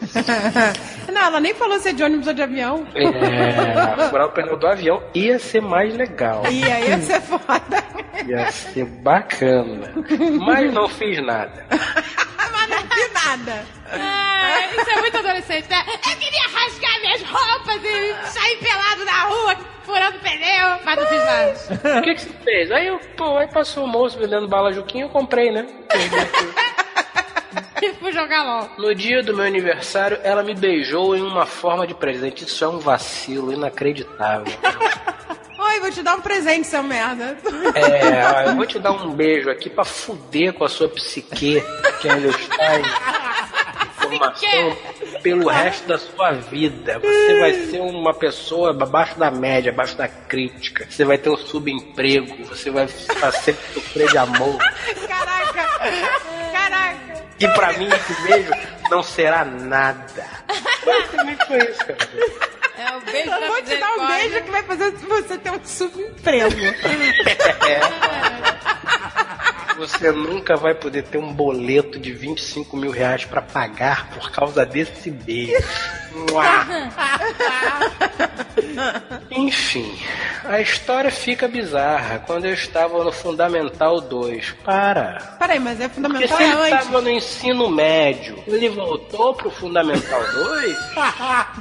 Não, ela nem falou se é de ônibus ou de avião. É, furar o pneu do avião ia ser mais legal. E aí ia ser foda. Ia ser bacana. Mas não fiz nada. Mas não fiz nada. Ah, isso é muito adolescente, né? Eu queria rasgar minhas roupas e sair pelado na rua, furando pneu, mas não fiz nada. O que, que você fez? Aí, eu, pô, aí passou o moço vendendo bala Juquinha, eu comprei, né? E fui jogar LOL. No dia do meu aniversário, ela me beijou em uma forma de presente. Isso é um vacilo inacreditável. Oi, vou te dar um presente, seu merda. É, eu vou te dar um beijo aqui pra fuder com a sua psique, que ainda está pelo resto da sua vida. Você vai ser uma pessoa abaixo da média, abaixo da crítica. Você vai ter um subemprego, você vai estar sempre sofrer de amor. Caraca! Caraca! E pra mim esse beijo não será nada. Basicamente foi isso, cara. É o beijo Eu vou te dar um beijo que vai fazer você ter um subemprego. Você nunca vai poder ter um boleto de 25 mil reais pra pagar por causa desse beijo. Enfim, a história fica bizarra quando eu estava no Fundamental 2. Para. Peraí, mas é Porque fundamental se é ele antes. estava no ensino médio, ele voltou pro Fundamental 2?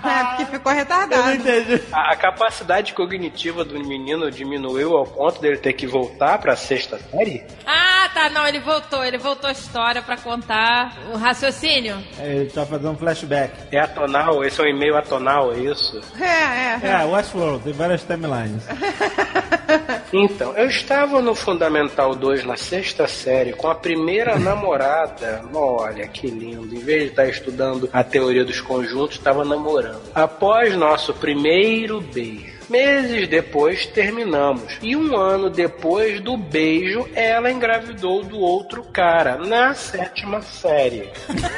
É, porque ficou retardado. A, a capacidade cognitiva do menino diminuiu ao ponto dele ter que voltar pra sexta série? Ah, tá, não, ele voltou, ele voltou a história pra contar o raciocínio. É, Ele tá fazendo um flashback. É atonal? Esse é um e-mail atonal, é isso? É, é. É, Westworld, tem várias timelines. Então, eu estava no Fundamental 2 na sexta série com a primeira namorada. Olha que lindo. Em vez de estar estudando a teoria dos conjuntos, estava namorando. Após nosso primeiro beijo. Meses depois terminamos. E um ano depois do beijo, ela engravidou do outro cara, na sétima série.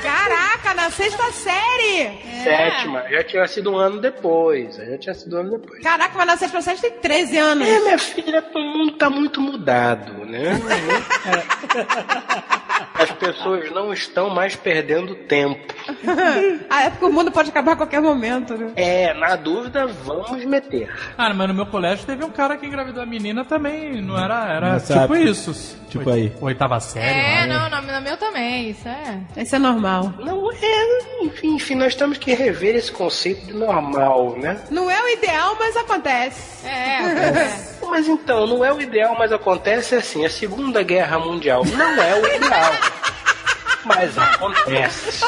Caraca, na sexta série! Sétima, já tinha sido um ano depois. Já tinha sido um ano depois. Caraca, mas na sexta série tem 13 anos. É, minha filha, todo mundo tá muito mudado, né? As pessoas não estão mais perdendo tempo. ah, é porque o mundo pode acabar a qualquer momento, né? É, na dúvida, vamos meter. Cara, mas no meu colégio teve um cara que engravidou a menina também. Não era. Era Nessa tipo época. isso. Tipo aí. Oitava série. É, lá, né? não, no, no meu também, isso é. Isso é normal. Não é, enfim, enfim, nós temos que rever esse conceito de normal, né? Não é o ideal, mas acontece. É, Mas então, não é o ideal, mas acontece assim, a Segunda Guerra Mundial não é o ideal. Mas acontece.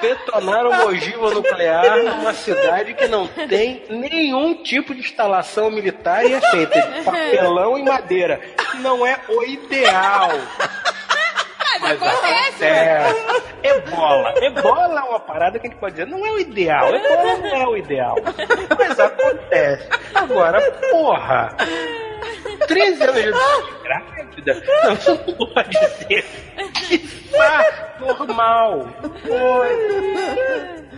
Detonaram uma ogiva nuclear numa cidade que não tem nenhum tipo de instalação militar e é feita de papelão e madeira. Não é o ideal. Mas acontece. Ebola. Ebola é uma parada que a gente pode dizer, não é o ideal. Ebola não é o ideal. Mas acontece. Agora, porra. 13 anos de grávida? Não, isso não pode ser. Está normal.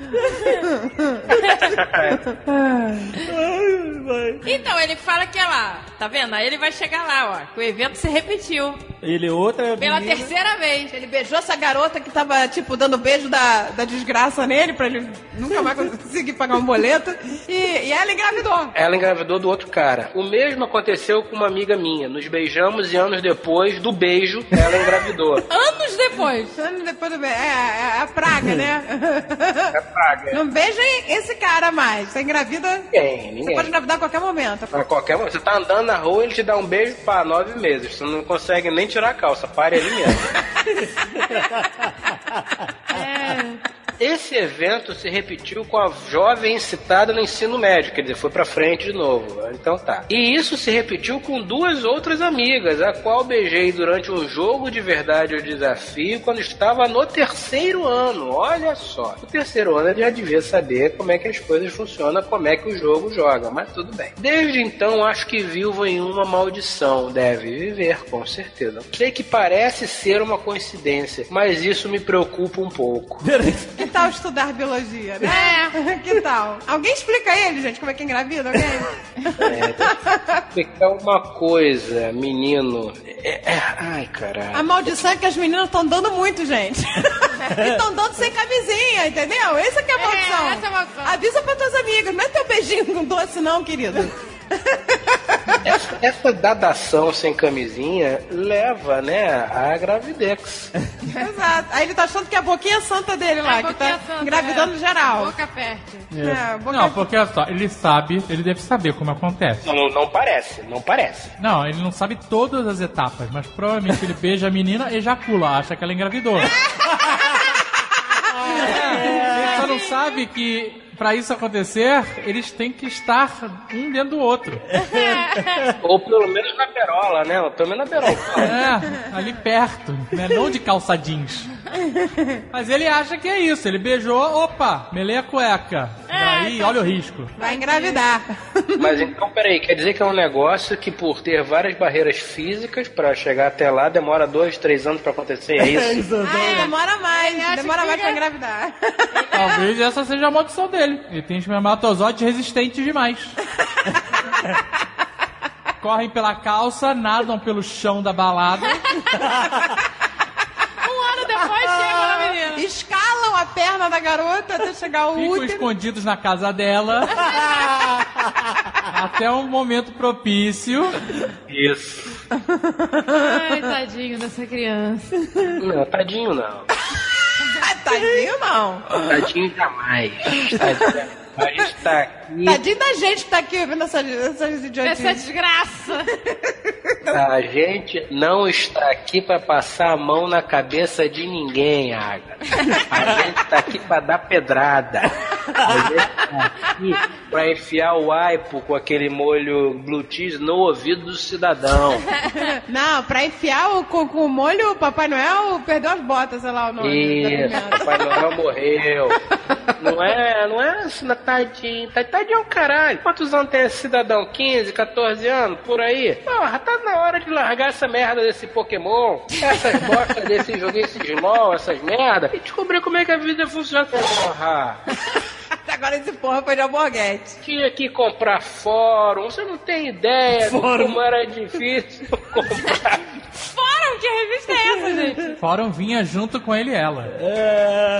Então, ele fala que ela tá vendo? Aí ele vai chegar lá, ó. que O evento se repetiu. Ele outra Pela menina- terceira vez. Ele beijou essa garota que tava, tipo, dando beijo da, da desgraça nele pra ele nunca mais conseguir pagar um boleto. E, e ela engravidou. Ela engravidou do outro cara. O mesmo aconteceu com uma amiga minha. Nos beijamos e anos depois do beijo, ela engravidou. Anos depois. Anos depois do beijo. É, é, é a praga, né? É praga. Não beijem esse cara mais. Você engravida. Ninguém, Você ninguém. pode engravidar a qualquer momento. A qualquer momento. Você tá andando na rua, ele te dá um beijo para nove meses. Você não consegue nem tirar a calça. Pare ali mesmo. Esse evento se repetiu com a jovem citada no ensino médio, quer dizer, foi pra frente de novo. Então tá. E isso se repetiu com duas outras amigas, a qual beijei durante um jogo de verdade ou desafio quando estava no terceiro ano. Olha só. No terceiro ano eu já devia saber como é que as coisas funcionam, como é que o jogo joga, mas tudo bem. Desde então acho que vivo em uma maldição. Deve viver, com certeza. Sei que parece ser uma coincidência, mas isso me preocupa um pouco. Que tal estudar biologia, né? É. que tal? Alguém explica a ele, gente, como é que engravida? Alguém? explicar uma coisa, menino. É- é- ai, caralho. A maldição é que as meninas estão dando muito, gente. e estão dando sem camisinha, entendeu? Essa que é a maldição. essa é a maldição. Avisa pra tuas amigas, não é teu beijinho com doce não, querido. Essa, dadação sem camisinha leva, né, à gravidez. Exato. Aí ele tá achando que é a boquinha santa dele lá, que tá engravidando geral. Boca perto. É, boca Não, porque olha só, ele sabe, ele deve saber como acontece. Não, não parece, não parece. Não, ele não sabe todas as etapas, mas provavelmente ele beija a menina, ejacula, acha que ela engravidou. Ele só não sabe que pra isso acontecer, eles têm que estar um dentro do outro. Ou pelo menos na perola, né? Pelo menos na perola. É, ali perto, né? Não de calça jeans. Mas ele acha que é isso. Ele beijou, opa, melei a cueca. Daí, olha o risco. Vai engravidar. Mas então, peraí, quer dizer que é um negócio que por ter várias barreiras físicas pra chegar até lá demora dois, três anos pra acontecer, é isso? Ai, demora mais, demora mais pra engravidar. Talvez essa seja a maldição dele. Ele tem espermatozoides resistentes demais. Correm pela calça, nadam pelo chão da balada. Um ano depois chega na menina. Escalam a perna da garota até chegar ao Ficam útero. escondidos na casa dela. até um momento propício. Isso. Ai, tadinho dessa criança. Não, tadinho não. Tadinho não. Tadinho jamais. Tadinho. A gente tá aqui. Tadinho da gente que tá aqui ouvindo essas, essas idiotices. Essa desgraça. A gente não está aqui pra passar a mão na cabeça de ninguém, Aga. A gente tá aqui pra dar pedrada. A gente tá aqui pra enfiar o aipo com aquele molho blue cheese no ouvido do cidadão. Não, pra enfiar o, com, com o molho, o Papai Noel perdeu as botas, sei lá o nome. Isso. Papai Noel morreu. Não é, não é assim, tadinho. Tá- Tadinho é um caralho. Quantos anos tem esse cidadão? 15, 14 anos? Por aí? Porra, tá na hora de largar essa merda desse Pokémon, essas bostas desse joguinho, esse Digimon, essas merda, e descobrir como é que a vida funciona. Porra! Agora esse porra foi de alborguete. Tinha que comprar fórum, você não tem ideia de Fórum. como era difícil comprar. Fórum, que revista é essa, gente? Fórum vinha junto com ele e ela.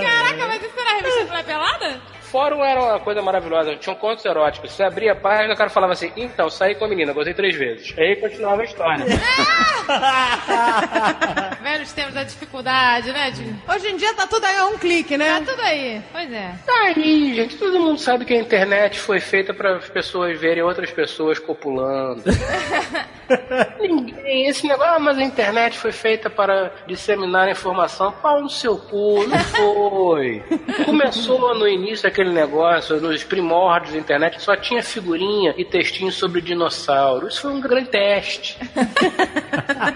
Caraca, mas isso era a revista Mulher Pelada? Fórum era uma coisa maravilhosa, tinha um contos eróticos. Você abria a página, o cara falava assim, então, saí com a menina, gostei três vezes. Aí continuava a história. Velhos tempos da dificuldade, né, de... Hoje em dia tá tudo aí a um clique, né? Tá tudo aí. Pois é. Tá aí, gente, todo mundo sabe que a internet foi feita para as pessoas verem outras pessoas copulando. Ninguém, esse negócio, ah, mas a internet foi feita para disseminar informação. Pau no seu cu, não foi. Começou no início aquele negócio, nos primórdios da internet, só tinha figurinha e textinho sobre dinossauro. Isso foi um grande teste.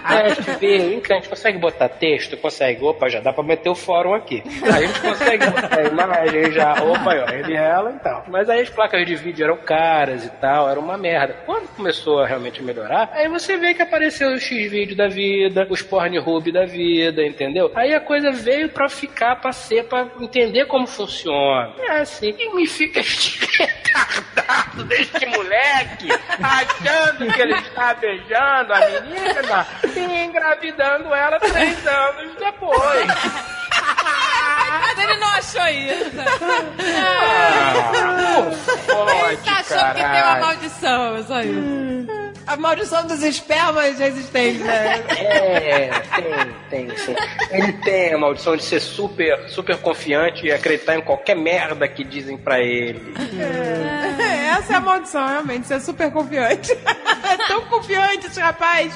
teste, ver, hein, que a gente consegue botar texto? Consegue. Opa, já dá pra meter o fórum aqui. A gente consegue botar imagem já. Opa, ó, ele e ela e tal. Mas aí as placas de vídeo eram caras e tal, era uma merda. Quando começou a realmente melhorar, aí você vê que apareceu o X-Vídeo da vida, os Pornhub da vida, entendeu? Aí a coisa veio pra ficar, pra ser, pra entender como funciona. É E me fica retardado deste moleque, achando que ele está beijando a menina e engravidando ela três anos depois. Mas ele não achou isso. Pode, Ele tá achando que tem uma maldição, é só isso. A maldição dos espermas existentes, né? É, tem, tem, sim. Ele tem a maldição de ser super, super confiante e acreditar em qualquer merda que dizem pra ele. É, essa é a maldição, realmente. Você é super confiante. É tão confiante esse rapaz.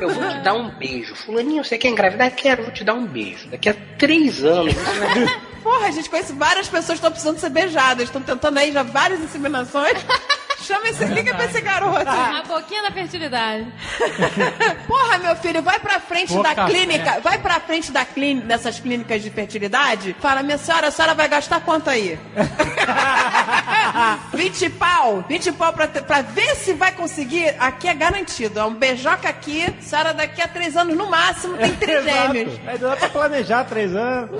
Eu vou te dar um beijo. Fulaninho, você quer engravidar? Quero, vou te dar um beijo. Daqui a três anos você vai Porra, gente, conheço várias pessoas que estão precisando ser beijadas. Estão tentando aí já várias inseminações. Chama esse, liga pra esse garoto. A boquinha da fertilidade. Porra, meu filho, vai pra frente Boca da clínica, vai pra frente da clínica, dessas clínicas de fertilidade. Fala, minha senhora, a senhora vai gastar quanto aí? 20 pau, 20 pau pra, pra ver se vai conseguir. Aqui é garantido. É um beijoca aqui, a senhora daqui a três anos no máximo tem trigêmeos. Aí dá pra planejar três anos.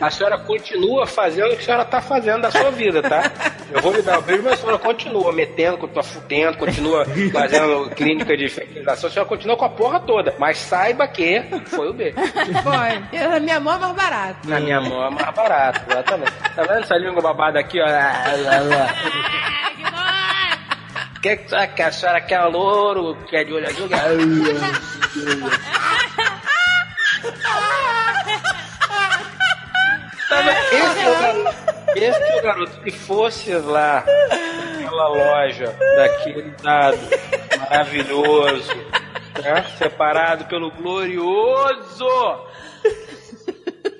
A senhora continua fazendo o que a senhora tá fazendo da sua vida, tá? Eu vou lhe dar o beijo, mas a senhora continua metendo, continua fudendo, continua fazendo clínica de fertilização, a senhora continua com a porra toda. Mas saiba que foi o beijo. Foi. Na minha mão é mais barato. Na minha mão é mais barato, exatamente. Tá vendo essa língua babada aqui, ó? Quer que, a- que a senhora quer louro, quer de olho azul? Tá vendo? Esse é o garoto. Esse é o garoto. Se fosse lá naquela loja daquele dado maravilhoso, né? separado pelo glorioso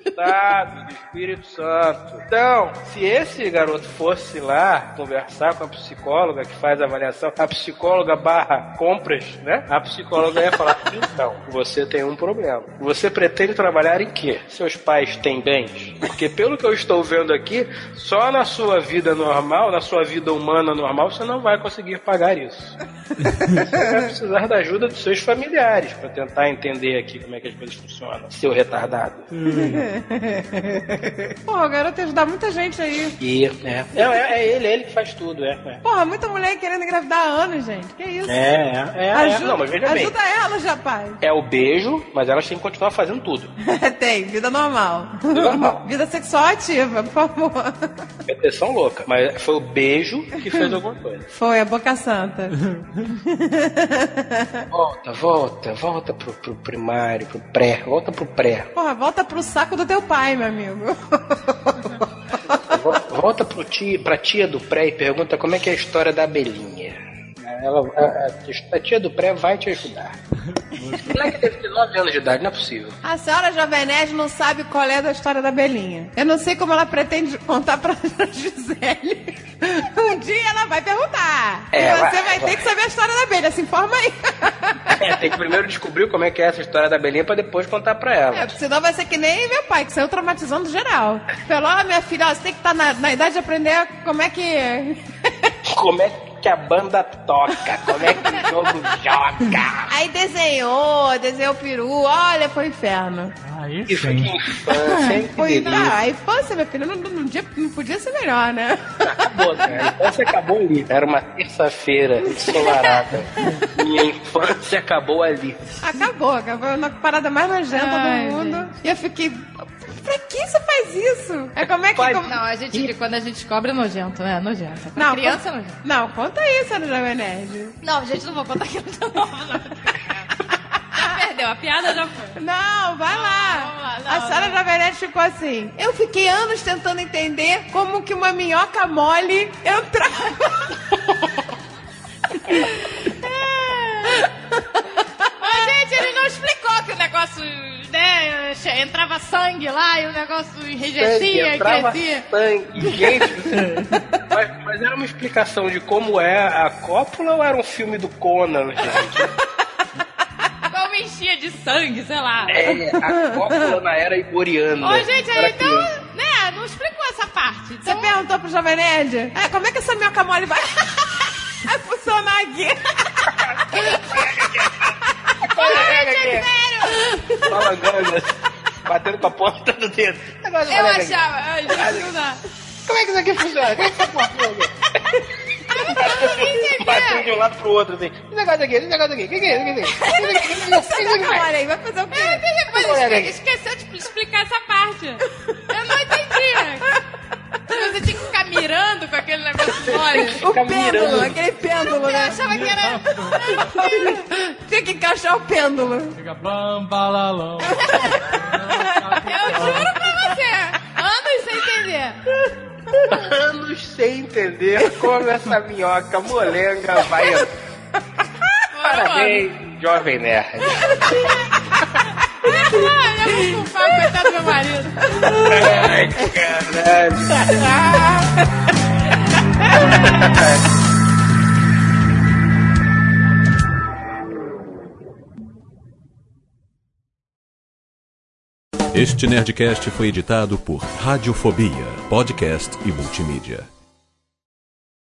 Estado do Espírito Santo. Então, se esse garoto fosse lá conversar com a psicóloga que faz a avaliação, a psicóloga barra compras, né? A psicóloga ia falar, então, você tem um problema. Você pretende trabalhar em quê? Seus pais têm bens? Porque pelo que eu estou vendo aqui, só na sua vida normal, na sua vida humana normal, você não vai conseguir pagar isso. Você vai precisar da ajuda dos seus familiares para tentar entender aqui como é que as coisas funcionam, seu retardado. Porra, o garoto ia ajudar muita gente aí. E é, é, é, é ele, é ele que faz tudo, é. É, Porra, muita mulher querendo engravidar há anos, gente. Que isso? é, é, é, ajuda, Não, mas veja bem. ajuda elas, rapaz. É o beijo, mas elas têm que continuar fazendo tudo. Tem, vida normal. Vida normal. Vida sexual ativa, por favor. Depressão louca. Mas foi o beijo que fez alguma coisa. Foi, a boca santa. Volta, volta, volta pro, pro primário, pro pré, volta pro pré. Porra, volta pro saco do teu pai, meu amigo. Vo- Volta pro tia, pra tia do pré e pergunta como é que é a história da abelhinha. Ela, a, a- tia do pré vai te ajudar. O moleque deve ter 9 anos de idade, não é possível. A senhora Jovem Nerd não sabe qual é da história da Belinha. Eu não sei como ela pretende contar pra Gisele. Um dia ela vai perguntar. É, e você vai- vai, vai. ter que saber a história da Belinha. Se informa aí. É, tem que primeiro descobrir como é que é essa história da abelhinha pra depois contar pra ela. É, senão vai ser que nem meu pai, que saiu traumatizando geral. Falou, ó, minha filha, ó, você tem que estar na, na idade de aprender como é que... Como é que a banda toca? Como é que o jogo joga? Aí desenhou, desenhou o peru. Olha, foi um inferno. Aí Isso que infância, hein? Que Foi, ah, a infância, meu filho, não, não, não, dia- não podia ser melhor, né? Acabou, né? A infância acabou ali. Era uma terça-feira ensolarada. Minha infância acabou ali. Acabou, acabou na parada mais nojenta Ai, do mundo. E eu fiquei. Pra que você faz isso? É como é que. como- Não, a gente, quando a gente descobre é nojento, né? Nojento. Pra Não, criança é con- nojento. Não, conta isso no Jovem Nerd. Não, gente, não vou contar aquilo de novo, não. Perdeu, a piada já foi. Não, vai lá. vamos lá, não, a senhora não. Jovem Nerd ficou assim. Eu fiquei anos tentando entender como que uma minhoca mole entrava. Mas, gente, ele não explicou que o negócio, né, entrava sangue lá e o negócio enrijecia e crescia. sangue. Gente, mas, mas era uma explicação de como é a cópula ou era um filme do Conan, gente? Como enchia de sangue, sei lá. É, a cópula na era iboriana. Ô, gente, aí, então, criança. né, não explicou essa parte. Você perguntou pro Jovem Nerd? É, como é que essa minhoca mole vai, vai funcionar aqui? Balanganga, batendo com a ponta do dedo. Agora Eu achava, ai, gente, não dá. Como é que isso aqui funciona? Como é que essa porra? Batendo de um lado pro outro assim. Esse negócio aqui, esse negócio aqui, o que, que é isso? O que, que é isso? Que, que é que, que é que, que é isso? vai fazer o quê? É, aqui. esqueceu de explicar essa parte. Eu não entendi. Você tinha que ficar mirando com aquele negócio mole. O pêndulo, aquele pêndulo, Eu né? achava que era. Tem que encaixar o pêndulo. Fica bam, balalão. Eu juro pra você. Anos sem entender. Anos sem entender como essa minhoca molenga vai. Parabéns, jovem nerd. Eu vou coitado do meu marido. Ai, caralho. Este Nerdcast foi editado por Radiofobia, podcast e multimídia.